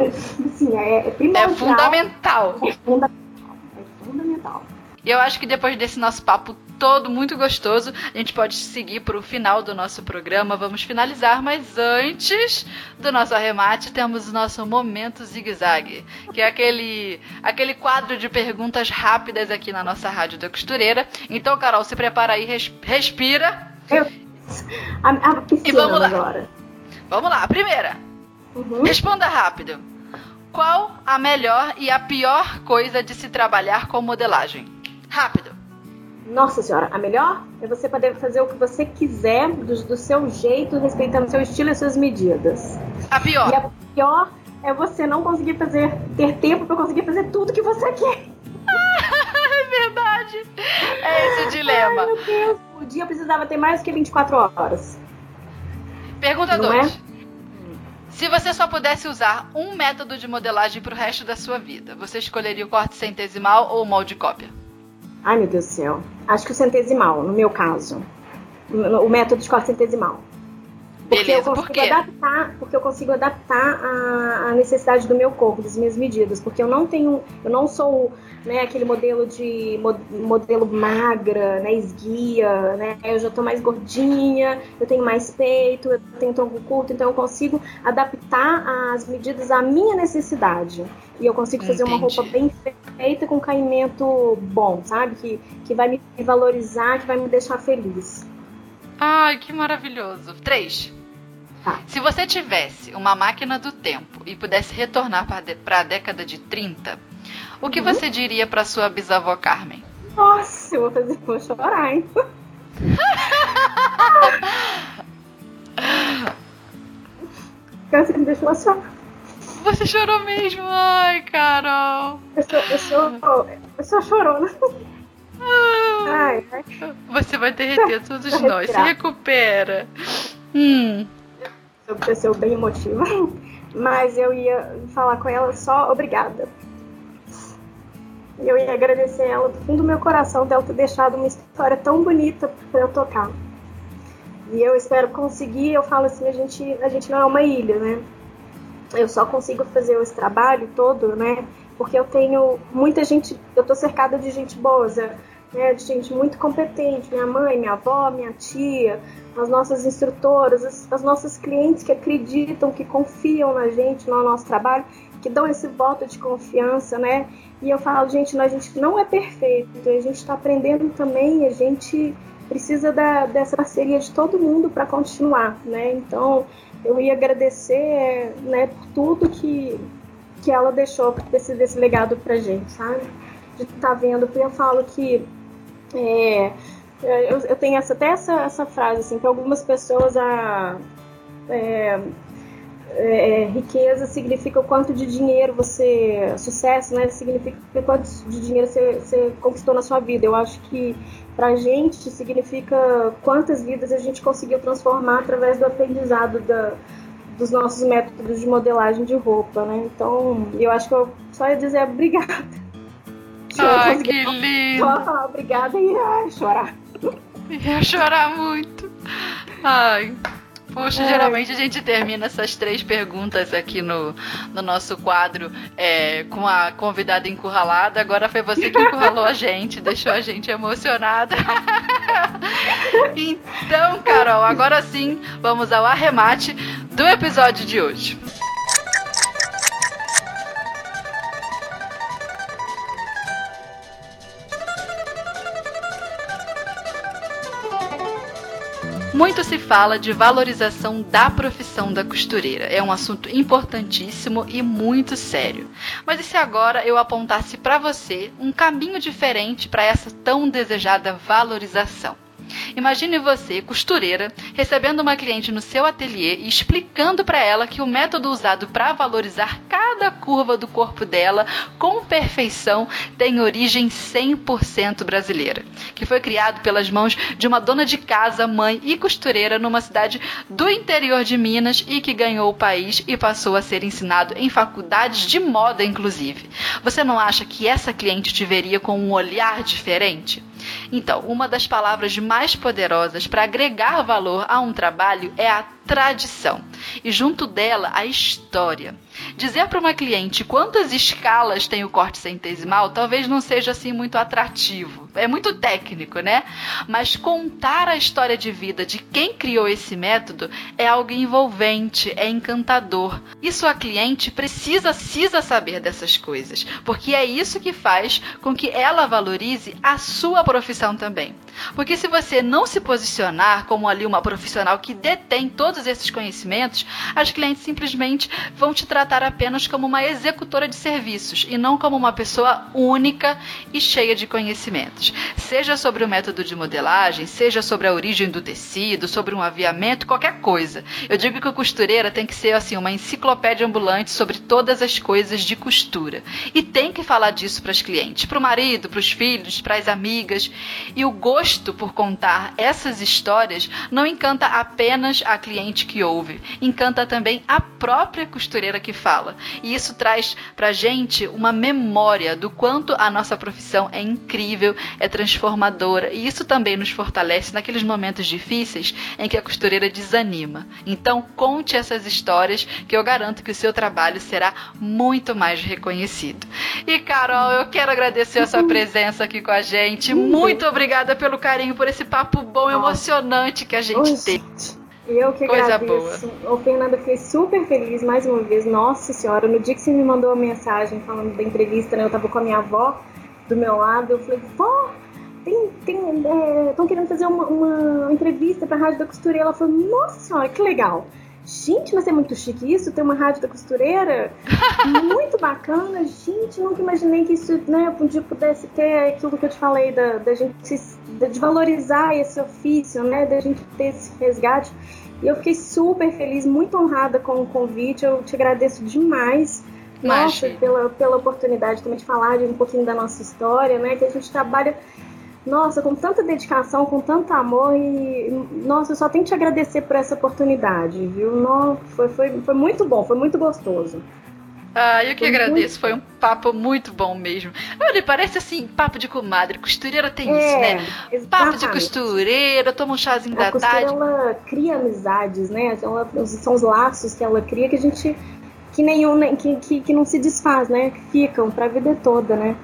assim, é, é primordial. É fundamental. É fundamental. É fundamental. Eu acho que depois desse nosso papo todo muito gostoso. A gente pode seguir para o final do nosso programa. Vamos finalizar, mas antes do nosso arremate, temos o nosso momento zigue-zague, que é aquele, aquele quadro de perguntas rápidas aqui na nossa Rádio da Costureira. Então, Carol, se prepara aí, res, respira. Eu, a, a e vamos lá. Agora. Vamos lá, a primeira. Uhum. Responda rápido. Qual a melhor e a pior coisa de se trabalhar com modelagem? Rápido. Nossa senhora, a melhor é você poder fazer o que você quiser do, do seu jeito, respeitando seu estilo e suas medidas. A pior. E a pior é você não conseguir fazer, ter tempo para conseguir fazer tudo que você quer. é verdade. É esse o dilema. Ai, meu Deus. O dia precisava ter mais do que 24 horas. Pergunta 2. É? Se você só pudesse usar um método de modelagem para o resto da sua vida, você escolheria o corte centesimal ou o molde cópia? Ai, meu Deus do céu. Acho que o centesimal, no meu caso. O método de corte centesimal. Porque Beleza, eu consigo por adaptar, porque eu consigo adaptar a, a, necessidade do meu corpo, das minhas medidas, porque eu não tenho, eu não sou, né, aquele modelo de modelo magra, né, esguia, né? Eu já tô mais gordinha, eu tenho mais peito, eu tenho tronco curto, então eu consigo adaptar as medidas à minha necessidade. E eu consigo fazer Entendi. uma roupa bem feita com caimento bom, sabe? Que, que vai me valorizar, que vai me deixar feliz. Ai, que maravilhoso. Três. Tá. Se você tivesse uma máquina do tempo e pudesse retornar para a década de 30, o que uhum. você diria para sua bisavó Carmen? Nossa, eu vou fazer vou chorar, hein? Você me deixou chorar. Você chorou mesmo? Ai, Carol. Eu sou, eu sou, eu sou chorona. Ah, ai, ai. Você vai derreter todos nós. Se recupera. Hum aconteceu bem emotiva. Mas eu ia falar com ela só obrigada. Eu ia agradecer ela do fundo do meu coração dela ter deixado uma história tão bonita para eu tocar. E eu espero conseguir, eu falo assim, a gente, a gente não é uma ilha, né? Eu só consigo fazer esse trabalho todo, né? Porque eu tenho muita gente, eu tô cercada de gente boa, né? De gente muito competente, minha mãe, minha avó, minha tia, as nossas instrutoras, as, as nossas clientes que acreditam, que confiam na gente, no nosso trabalho, que dão esse voto de confiança, né? E eu falo, gente, a gente não é perfeito, a gente está aprendendo também, a gente precisa da, dessa parceria de todo mundo para continuar, né? Então, eu ia agradecer, né, por tudo que, que ela deixou desse, desse legado pra gente, sabe? De estar tá vendo, porque eu falo que é, é, eu, eu tenho essa, até essa, essa frase, assim, que algumas pessoas a, é, é, riqueza significa o quanto de dinheiro você. Sucesso, né? Significa quanto de dinheiro você, você conquistou na sua vida. Eu acho que pra gente significa quantas vidas a gente conseguiu transformar através do aprendizado da, dos nossos métodos de modelagem de roupa, né? Então, eu acho que eu só ia dizer obrigada. Ai, que lindo! Só falar obrigada e ai, chorar. Ia chorar muito. Ai. Puxa, é. geralmente a gente termina essas três perguntas aqui no, no nosso quadro é, com a convidada encurralada. Agora foi você que encurralou a gente, deixou a gente emocionada. então, Carol, agora sim, vamos ao arremate do episódio de hoje. Muito se fala de valorização da profissão da costureira. É um assunto importantíssimo e muito sério. Mas e se agora eu apontasse para você um caminho diferente para essa tão desejada valorização? Imagine você, costureira, recebendo uma cliente no seu ateliê e explicando para ela que o método usado para valorizar cada curva do corpo dela com perfeição tem origem 100% brasileira, que foi criado pelas mãos de uma dona de casa, mãe e costureira numa cidade do interior de Minas e que ganhou o país e passou a ser ensinado em faculdades de moda, inclusive. Você não acha que essa cliente te veria com um olhar diferente? Então, uma das palavras mais poderosas para agregar valor a um trabalho é a tradição e junto dela a história. Dizer para uma cliente quantas escalas tem o corte centesimal talvez não seja assim muito atrativo. É muito técnico, né? Mas contar a história de vida de quem criou esse método é algo envolvente, é encantador. E sua cliente precisa, precisa saber dessas coisas, porque é isso que faz com que ela valorize a sua profissão também. Porque se você não se posicionar como ali uma profissional que detém todos esses conhecimentos, as clientes simplesmente vão te tratar apenas como uma executora de serviços e não como uma pessoa única e cheia de conhecimentos. Seja sobre o método de modelagem, seja sobre a origem do tecido, sobre um aviamento, qualquer coisa. Eu digo que a costureira tem que ser assim uma enciclopédia ambulante sobre todas as coisas de costura. E tem que falar disso para as clientes, para o marido, para os filhos, para as amigas. E o gosto por contar essas histórias não encanta apenas a cliente que ouve, encanta também a própria costureira que fala. E isso traz pra gente uma memória do quanto a nossa profissão é incrível, é transformadora, e isso também nos fortalece naqueles momentos difíceis em que a costureira desanima. Então, conte essas histórias que eu garanto que o seu trabalho será muito mais reconhecido. E Carol, eu quero agradecer a sua presença aqui com a gente. Muito obrigada pelo carinho, por esse papo bom, emocionante que a gente tem. Eu que Coisa agradeço. Boa. Ô, Fernanda, fiquei super feliz mais uma vez. Nossa Senhora, no dia que você me mandou a mensagem falando da entrevista, né? Eu tava com a minha avó do meu lado. Eu falei, vó, tem, tem, estão é, querendo fazer uma, uma entrevista pra Rádio da Costureira. Ela falou, nossa Senhora, que legal. Gente, mas é muito chique isso, tem uma rádio da costureira. muito bacana. Gente, nunca imaginei que isso né, um dia pudesse ter aquilo que eu te falei, da, da gente de valorizar esse ofício, né? Da gente ter esse resgate. E eu fiquei super feliz, muito honrada com o convite. Eu te agradeço demais. Nossa, pela, pela oportunidade também de falar de um pouquinho da nossa história, né? Que a gente trabalha nossa, com tanta dedicação, com tanto amor e, nossa, eu só tenho que te agradecer por essa oportunidade, viu? Não, foi, foi, foi muito bom, foi muito gostoso. Ah, eu que foi agradeço, muito... foi um papo muito bom mesmo. Olha, parece assim, papo de comadre, costureira tem é, isso, né? Exatamente. Papo de costureira, toma um chazinho a da tarde. ela cria amizades, né? Ela, são os laços que ela cria que a gente, que nenhum, né, que, que, que não se desfaz, né? Que ficam pra vida toda, né?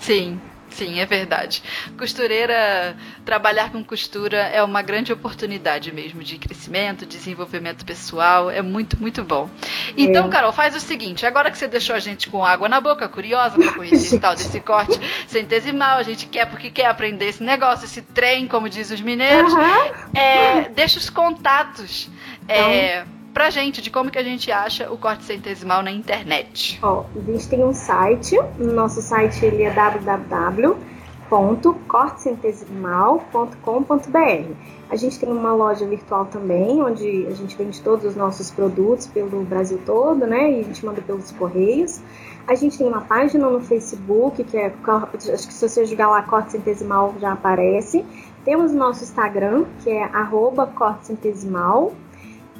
Sim, Sim, é verdade. Costureira, trabalhar com costura é uma grande oportunidade mesmo de crescimento, desenvolvimento pessoal. É muito, muito bom. Então, é. Carol, faz o seguinte: agora que você deixou a gente com água na boca, curiosa para conhecer tal desse corte centesimal, a gente quer porque quer aprender esse negócio, esse trem, como diz os mineiros. Uhum. É, deixa os contatos. É, então pra gente de como que a gente acha o corte centesimal na internet. Ó, a gente tem um site, o nosso site ele é www www.cortecentesimal.com.br. A gente tem uma loja virtual também, onde a gente vende todos os nossos produtos pelo Brasil todo, né? E a gente manda pelos correios. A gente tem uma página no Facebook, que é, acho que se você jogar lá corte centesimal já aparece. Temos nosso Instagram, que é arroba corte centesimal.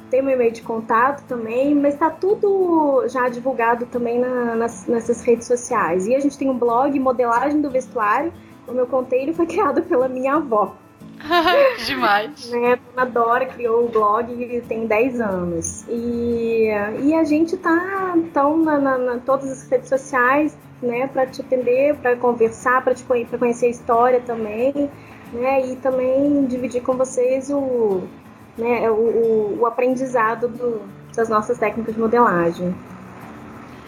Tem meu e-mail de contato também, mas está tudo já divulgado também na, nas, nessas redes sociais. E a gente tem um blog, Modelagem do Vestuário, como eu contei, ele foi criado pela minha avó. Demais. Né? A Dona Dora criou o blog tem 10 anos. E, e a gente tá então na, na, na todas as redes sociais, né, para te atender, para conversar, para te pra conhecer a história também, né, e também dividir com vocês o, né, o, o, o aprendizado do, das nossas técnicas de modelagem.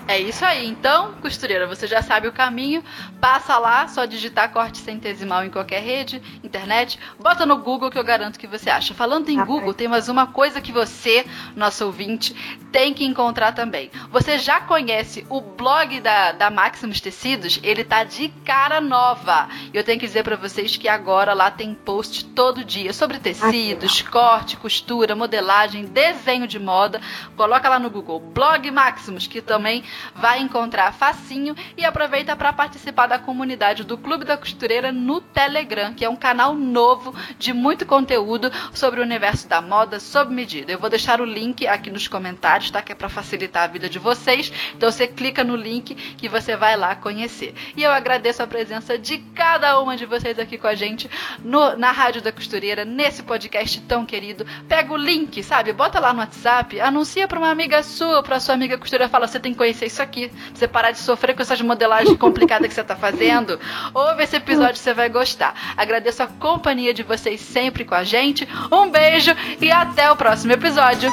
É isso aí. Então, costureira, você já sabe o caminho. Passa lá, só digitar corte centesimal em qualquer rede, internet. Bota no Google que eu garanto que você acha. Falando em ah, Google, tem mais uma coisa que você, nosso ouvinte, tem que encontrar também. Você já conhece o blog da, da Maximus Tecidos? Ele tá de cara nova. E eu tenho que dizer para vocês que agora lá tem post todo dia sobre tecidos, ah, corte, costura, modelagem, desenho de moda. Coloca lá no Google blog Maximus, que também vai encontrar facinho e aproveita para participar da comunidade do Clube da Costureira no Telegram, que é um canal novo de muito conteúdo sobre o universo da moda sob medida. Eu vou deixar o link aqui nos comentários, tá? Que é para facilitar a vida de vocês. Então você clica no link que você vai lá conhecer. E eu agradeço a presença de cada uma de vocês aqui com a gente no, na Rádio da Costureira, nesse podcast tão querido. Pega o link, sabe? Bota lá no WhatsApp, anuncia para uma amiga sua, para sua amiga costureira, fala, você tem que conhecer isso aqui. Pra você parar de sofrer com essas modelagens complicadas que você tá fazendo. Ouve esse episódio, você vai gostar. Agradeço a companhia de vocês sempre com a gente. Um beijo e até o próximo episódio.